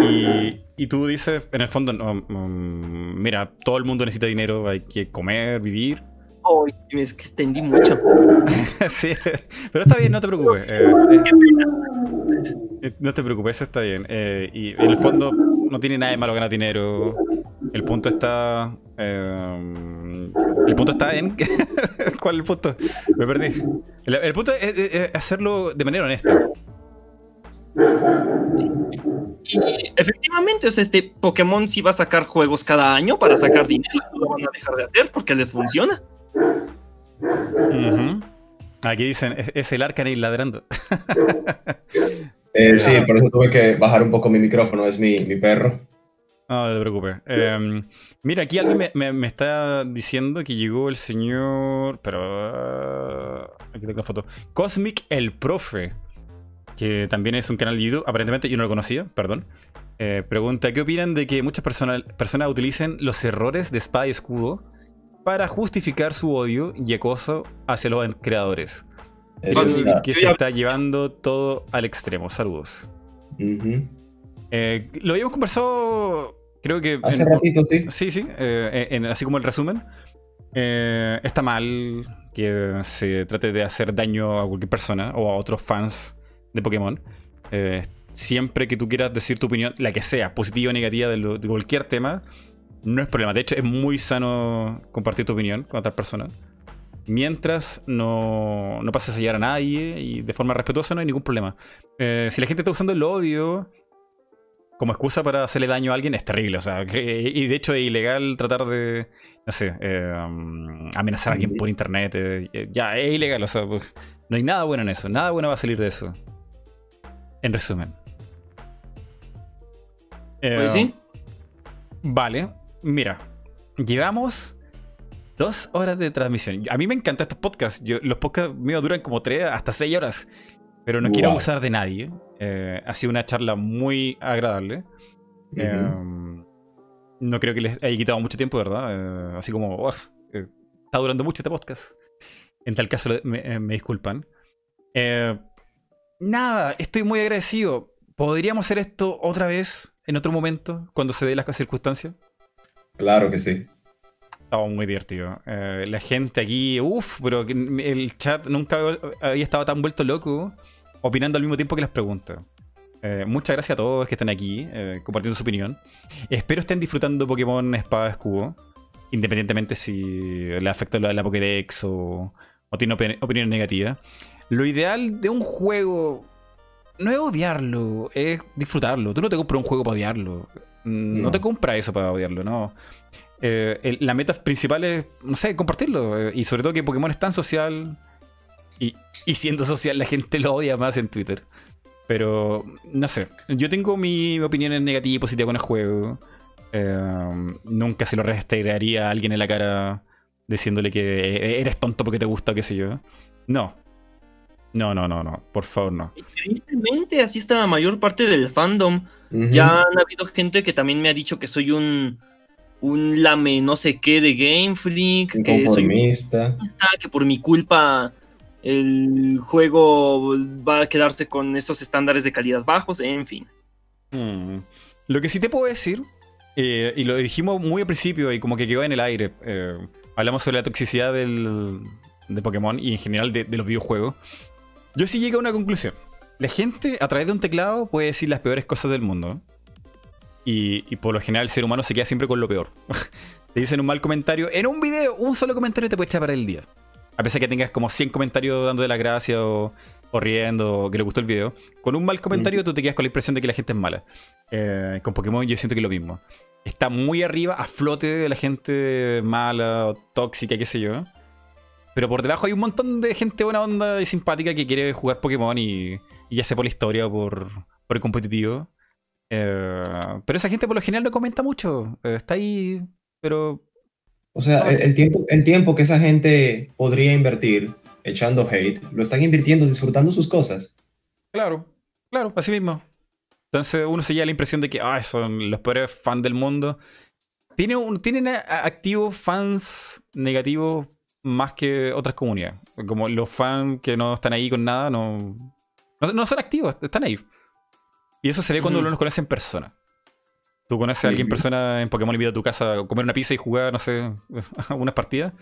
Y, y tú dices, en el fondo, no, mm, mira, todo el mundo necesita dinero, hay que comer, vivir. Ay, es que extendí mucho. (laughs) sí, pero está bien, no te preocupes. eh, eh, eh, no te preocupes, eso está bien. eh, y en el fondo no tiene nada de malo ganar dinero. El punto está. El punto está en. (laughs) ¿Cuál es el punto? Me perdí. El, el punto es, es- es hacerlo de manera honesta. Y efectivamente, o sea, este Pokémon sí va a sacar juegos cada año para sacar dinero. No lo van a dejar de hacer porque les funciona. Aquí dicen, es, es el Arcanine ladrando. (laughs) Eh, sí, por eso tuve que bajar un poco mi micrófono, es mi, mi perro. No, no te preocupes. Eh, mira, aquí alguien me, me- me está diciendo que llegó el señor. Pero. ah, aquí tengo la foto. Cosmic el Profe. Que también es un canal de YouTube. Aparentemente yo no lo conocía, perdón. Eh, pregunta: ¿Qué opinan de que muchas personas, personas utilicen los errores de espada y escudo para justificar su odio y acoso hacia los creadores? Eso sí, está- Que se está llevando todo al extremo. Saludos. Eh, lo habíamos conversado, creo que. Hace en- ratito, sí. Sí, sí, eh, en- así como el resumen. Eh, está mal que se trate de hacer daño a cualquier persona o a otros fans de Pokémon. Eh, siempre que tú quieras decir tu opinión, la que sea, positiva o negativa de, lo- de cualquier tema, no es problema. De hecho, es muy sano compartir tu opinión con otras personas. Mientras no, no pases a sellar a nadie y de forma respetuosa, no hay ningún problema. Eh, si la gente está usando el odio como excusa para hacerle daño a alguien es terrible. O sea, que- y de hecho es ilegal tratar de, no sé, eh, amenazar a alguien por internet. eh, ya, es ilegal. O sea, pues, no hay nada bueno en eso. Nada bueno va a salir de eso. En resumen. Eh, Pues sí. Vale, mira, llevamos dos horas de transmisión. A mí me encantan estos podcasts. Yo- los podcasts míos duran como tres hasta seis horas. Pero no quiero abusar de nadie. Eh, ha sido una charla muy agradable. Eh, no creo que les haya quitado mucho tiempo, ¿verdad? Eh, así como, "Uf, eh, está durando mucho este podcast. En tal caso, me, me disculpan. Nada, estoy muy agradecido. ¿Podríamos hacer esto otra vez en otro momento, cuando se dé las circunstancias? Claro que sí. Estaba muy divertido. La gente aquí, uff, pero el chat nunca había estado tan vuelto loco, opinando al mismo tiempo que las preguntas. Eh, muchas gracias a todos que están aquí, eh, compartiendo su opinión. Espero estén disfrutando Pokémon Espada Escudo, independientemente si le afecta la, la Pokédex o, o tiene opi- opinión negativa. Lo ideal de un juego no es odiarlo, es disfrutarlo. Tú no te compras un juego para odiarlo. Mm, No No. te compras eso para odiarlo, no. eh, el- la meta principal es, no sé, compartirlo. eh, y sobre todo que Pokémon es tan social. Y, y siendo social, la gente lo odia más en Twitter. Pero, no sé. Yo tengo mi opinión en negativa y positiva con el juego. Eh, nunca se lo restregaría a alguien en la cara diciéndole que eres tonto porque te gusta, qué sé yo. No. No, no, no, no. Por favor, no. Y Tristemente, así está la mayor parte del fandom. Ya han habido gente que también me ha dicho que soy un, un lame no sé qué de Game Freak, Un que soy un que por mi culpa el juego va a quedarse con estos estándares de calidad bajos, en fin. Mm. Lo que sí te puedo decir, eh, y lo dijimos muy al principio y como que quedó en el aire, eh, hablamos sobre la toxicidad del, de Pokémon y en general de, los videojuegos. Yo sí llegué a una conclusión. La gente a través de un teclado puede decir las peores cosas del mundo. Y, y por lo general el ser humano se queda siempre con lo peor. (laughs) te dicen un mal comentario. En un video, un solo comentario te puede echar para el día. A pesar que tengas como 100 comentarios dándote las gracias o, o riendo o que le gustó el video. Con un mal comentario tú te quedas con la impresión de que la gente es mala. Eh, con Pokémon yo siento que es lo mismo. Está muy arriba, a flote de la gente mala o tóxica, qué sé yo. Pero por debajo hay un montón de gente buena onda y simpática que quiere jugar Pokémon y, y ya sea por la historia o por, por el competitivo. Eh, pero esa gente por lo general no comenta mucho. Eh, está ahí, pero O sea, el, el tiempo, el tiempo que esa gente podría invertir echando hate, lo están invirtiendo disfrutando sus cosas. Claro, claro, así mismo. Entonces uno se lleva la impresión de que "Ay, son los peores fans del mundo. Tiene un- tienen activos fans negativos más que otras comunidades. Como los fans que no están ahí con nada, no, no, no son activos, están ahí. Y eso se ve cuando Ujú. uno los conoce en persona. Tú conoces a alguien persona en Pokémon y vida a tu casa, a comer una pizza y jugar, no sé, (laughs) unas partidas.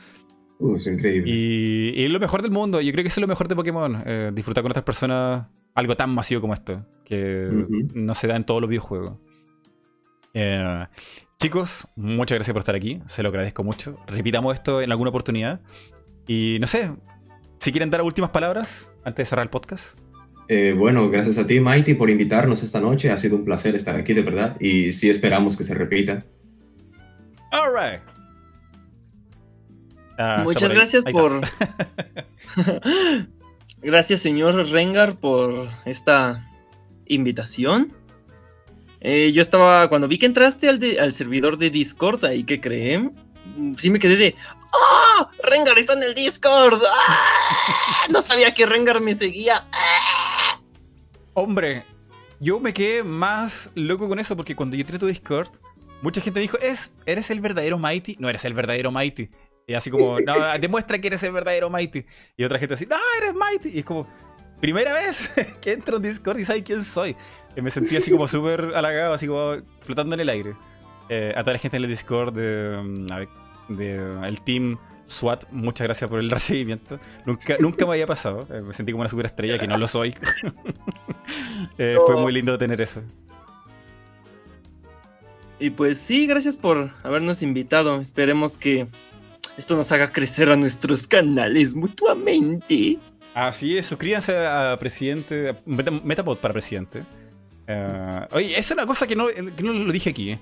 Uh, es increíble. Y, y es lo mejor del mundo. Yo creo que eso es lo mejor de Pokémon. eh, disfrutar con otras personas algo tan masivo como esto. Que no se da en todos los videojuegos. Eh, chicos, muchas gracias por estar aquí. Se lo agradezco mucho. Repitamos esto en alguna oportunidad. Y no sé, si quieren dar últimas palabras antes de cerrar el podcast. Eh, bueno, gracias a ti, Mighty, por invitarnos esta noche. Ha sido un placer estar aquí, de verdad. Y sí esperamos que se repita. Alright. Ah, está Muchas gracias por... (laughs) gracias, señor Rengar, por esta invitación. Eh, yo estaba, cuando vi que entraste al, de- al servidor de Discord, ahí que creé, mm, sí me quedé de... ¡Ah! Rengar está en el Discord. ¡Ah! No sabía que Rengar me seguía. Hombre, yo me quedé más loco con eso porque cuando yo entré a tu Discord, mucha gente dijo, es, ¿eres el verdadero Mighty? No eres el verdadero Mighty. Y así como, no, (laughs) demuestra que eres el verdadero Mighty. Y otra gente así, no, eres Mighty. Y es como, primera vez (laughs) que entro en Discord y sabes quién soy. Y me sentí así como (laughs) súper halagado, así como flotando en el aire. Eh, a toda la gente en el Discord de, mm, de, el team SWAT, muchas gracias por el (laughs) recibimiento. Nunca, nunca me había pasado. Eh, me sentí como una superestrella, que no lo soy. (laughs) Eh, Fue muy lindo tener eso. Y pues sí, gracias por habernos invitado. Esperemos que esto nos haga crecer a nuestros canales mutuamente. Así es, suscríbanse a Presidente, Meta- Metapod para Presidente. Eh, oye, es una cosa que no, que no lo dije aquí.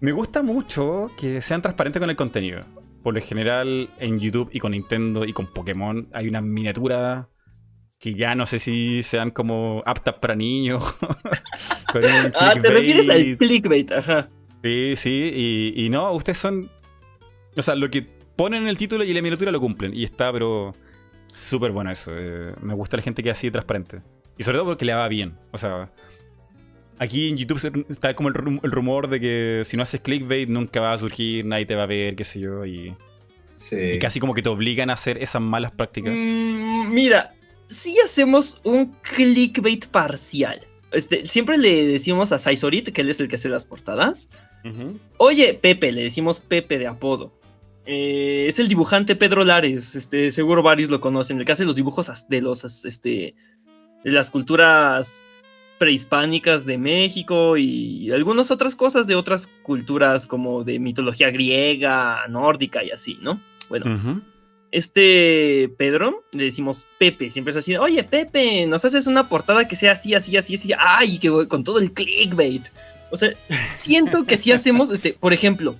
Me gusta mucho que sean transparentes con el contenido. Por lo general, en YouTube y con Nintendo y con Pokémon hay una miniatura que ya no sé si sean como aptas para niños. (laughs) con un Ah, te refieres al clickbait. ajá. Sí, sí, y, y no, ustedes son. O sea, lo que ponen en el título y la miniatura lo cumplen. Y está, pero. Súper bueno eso. eh, me gusta la gente que es así de transparente. Y sobre todo porque le va bien. O sea. Aquí en YouTube está como el, rum- el rumor de que si no haces clickbait nunca va a surgir, nadie te va a ver, qué sé yo. Y, Sí. y casi como que te obligan a hacer esas malas prácticas. Mm, mira, si hacemos un clickbait parcial. Este, siempre le decimos a Saizorit, que él es el que hace las portadas. Oye, Pepe, le decimos Pepe de apodo. Eh, es el dibujante Pedro Lares, este, seguro varios lo conocen, el que hace los dibujos de los, este, de las culturas prehispánicas de México y algunas otras cosas de otras culturas como de mitología griega, nórdica y así, ¿no? Bueno, este Pedro, le decimos Pepe, siempre es así, oye Pepe, nos haces una portada que sea así, así, así, así, ay, que con todo el clickbait. O sea, siento que si hacemos, este, por ejemplo,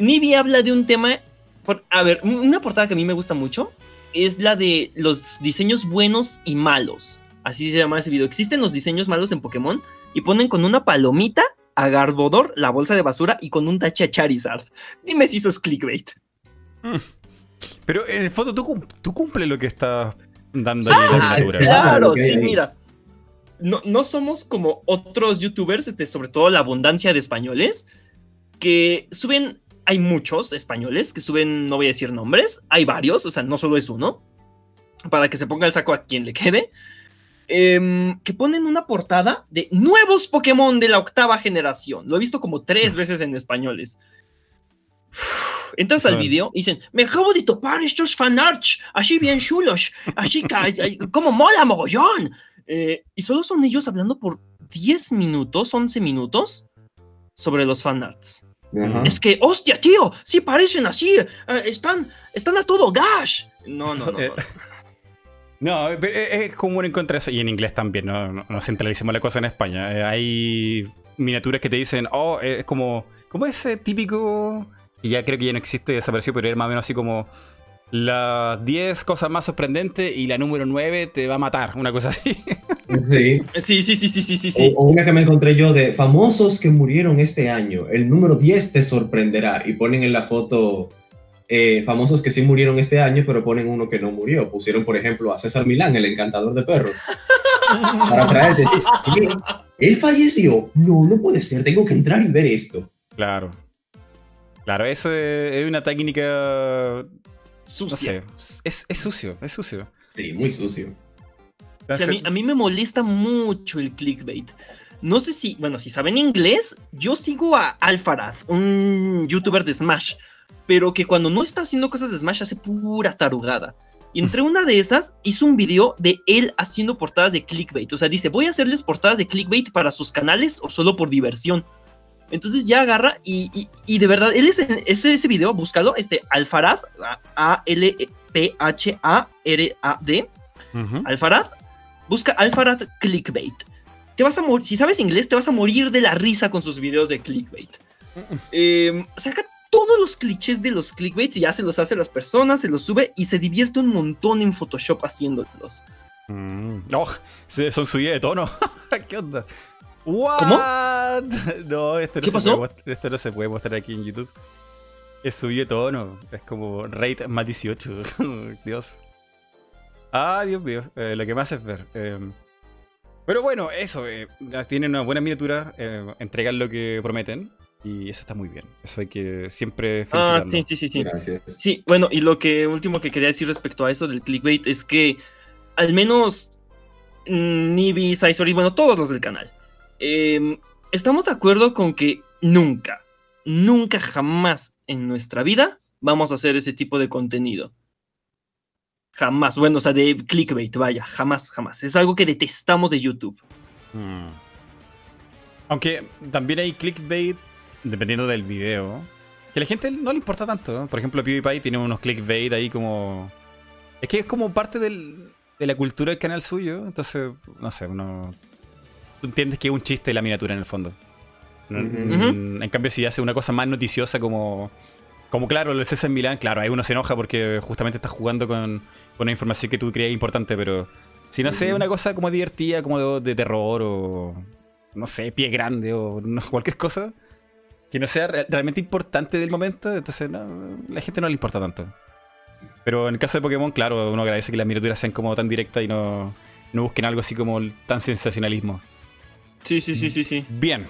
Nibi habla de un tema. por- a ver, un- una portada que a mí me gusta mucho es la de los diseños buenos y malos. Así se llama ese video. Existen los diseños malos en Pokémon y ponen con una palomita a Garbodor, la bolsa de basura, y con un tache a Charizard. Dime si eso es clickbait. Pero en el fondo tú, tú cumples lo que estás dando ahí la Ah, miniatura. claro. Sí, mira. No, no somos como otros youtubers, este, sobre todo la abundancia de españoles, que suben, hay muchos españoles que suben, no voy a decir nombres, hay varios, o sea, no solo es uno, para que se ponga el saco a quien le quede, em, que ponen una portada de nuevos Pokémon de la octava generación. Lo he visto como tres veces en españoles. Entras al Son- video y dicen, me acabo de topar estos fanarts, así bien chulos, así como mola mogollón. Eh, y solo son ellos hablando por 10 minutos, 11 minutos sobre los fanarts. Ajá. Es que, hostia, tío, sí parecen así, eh, están, están a todo gas. No, no, no. Eh, no. No, pero es común encontrar eso. Y en inglés también, no, no, no centralicemos la cosa en España. Eh, hay miniaturas que te dicen, oh, es como. ¿Cómo es ese típico? Y ya creo que ya no existe, desapareció, pero era más o menos así como. Las 10 cosas más sorprendentes y la número 9 te va a matar, una cosa así. (laughs) Sí. Sí, sí, sí, sí, sí, sí. sí. O, o una que me encontré yo de famosos que murieron este año. El número 10 te sorprenderá. Y ponen en la foto eh, famosos que sí murieron este año, pero ponen uno que no murió. Pusieron, por ejemplo, a César Milán, el encantador de perros. (laughs) para traerte. sí. "Oye, Él falleció. No, no puede ser. Tengo que entrar y ver esto. Claro. Claro, eso es, una técnica. No Sucia. sé. Es, es sucio, es sucio. Sí, muy sucio. O sea, a, mí, a mí me molesta mucho el clickbait. No sé si, bueno, si saben inglés, yo sigo a Alfarad, un youtuber de Smash, pero que cuando no está haciendo cosas de Smash hace pura tarugada. Y (laughs) entre una de esas hizo un video de él haciendo portadas de clickbait. O sea, dice, voy a hacerles portadas de clickbait para sus canales o solo por diversión. Entonces ya agarra y, y- y de verdad, él es en ese, ese video, búscalo, este Alfarad, A-L-P-H-A-R-A-D. Alfarad, busca Alfarad clickbait. Te vas a morir, si sabes inglés, te vas a morir de la risa con sus videos de clickbait. Eh, saca todos los clichés de los clickbaits y ya se los hace a las personas, se los sube y se divierte un montón en Photoshop haciéndolos. Mm. Oh, son subidas de tono. (laughs) ¿Qué onda? What? (laughs) No, esto no, ¿Qué se pasó? Puede, esto no se puede mostrar aquí en YouTube. Es subido de tono. Es como rate más 18. (laughs) Dios. Ah, Dios mío. eh, lo que más es ver. eh. pero bueno, eso. eh, tienen una buena miniatura. eh, entregan lo que prometen. Y eso está muy bien. Eso hay que siempre Ah, felicitarlo. sí, sí, sí, sí. Gracias. Sí, bueno, y lo que último que quería decir respecto a eso del clickbait es que al menos mm, Nibi, Saisori, bueno, todos los del canal, em, estamos de acuerdo con que nunca, nunca jamás en nuestra vida vamos a hacer ese tipo de contenido. Jamás, bueno, o sea, de clickbait, vaya, jamás, jamás. Es algo que detestamos de YouTube. Mm. Aunque también hay clickbait dependiendo del video. Que a la gente no le importa tanto. ¿no? Por ejemplo, PewDiePie tiene unos clickbait ahí como. Es que es como parte del- de la cultura del canal suyo. Entonces, no sé, uno. Tú entiendes que es un chiste la miniatura en el fondo. En cambio, si hace una cosa más noticiosa como. Como claro, el César Milán, claro, ahí uno se enoja porque justamente estás jugando con, con una información que tú creías importante, pero si no sé, Ujú. una cosa como divertida, como de, de terror o no sé, pie grande o no- cualquier cosa que no sea re- realmente importante del momento, entonces no, la gente no le importa tanto. Pero en el caso de Pokémon, claro, uno agradece que las miniaturas sean como tan directas y no, no busquen algo así como tan sensacionalismo. Sí, sí, sí, sí, sí. Bien.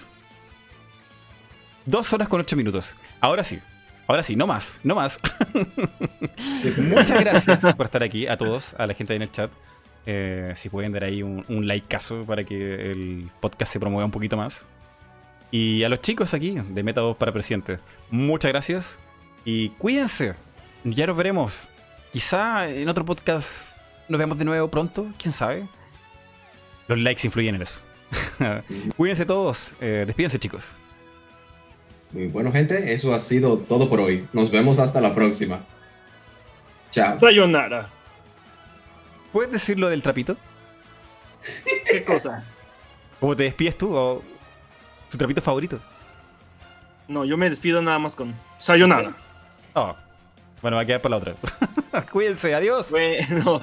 Dos horas con ocho minutos. Ahora sí. Ahora sí, no más, no más. (laughs) Muchas gracias por estar aquí a todos, a la gente ahí en el chat. Eh, si pueden dar ahí un, un likeazo para que el podcast se promueva un poquito más. Y a los chicos aquí de Meta 2 para presidente, muchas gracias y cuídense. Ya nos veremos. Quizá en otro podcast nos vemos de nuevo pronto, quién sabe. Los likes influyen en eso. (laughs) cuídense todos. Eh, despídense, chicos. Muy bueno, gente. Eso ha sido todo por hoy. Nos vemos hasta la próxima. Chao. Sayonara. ¿Puedes decir lo del trapito? ¿Qué cosa? ¿Cómo te despides tú? ¿O su trapito favorito? No, yo me despido nada más con Sayonara. Oh. Bueno, va a quedar para la otra. (laughs) Cuídense, adiós. Bueno.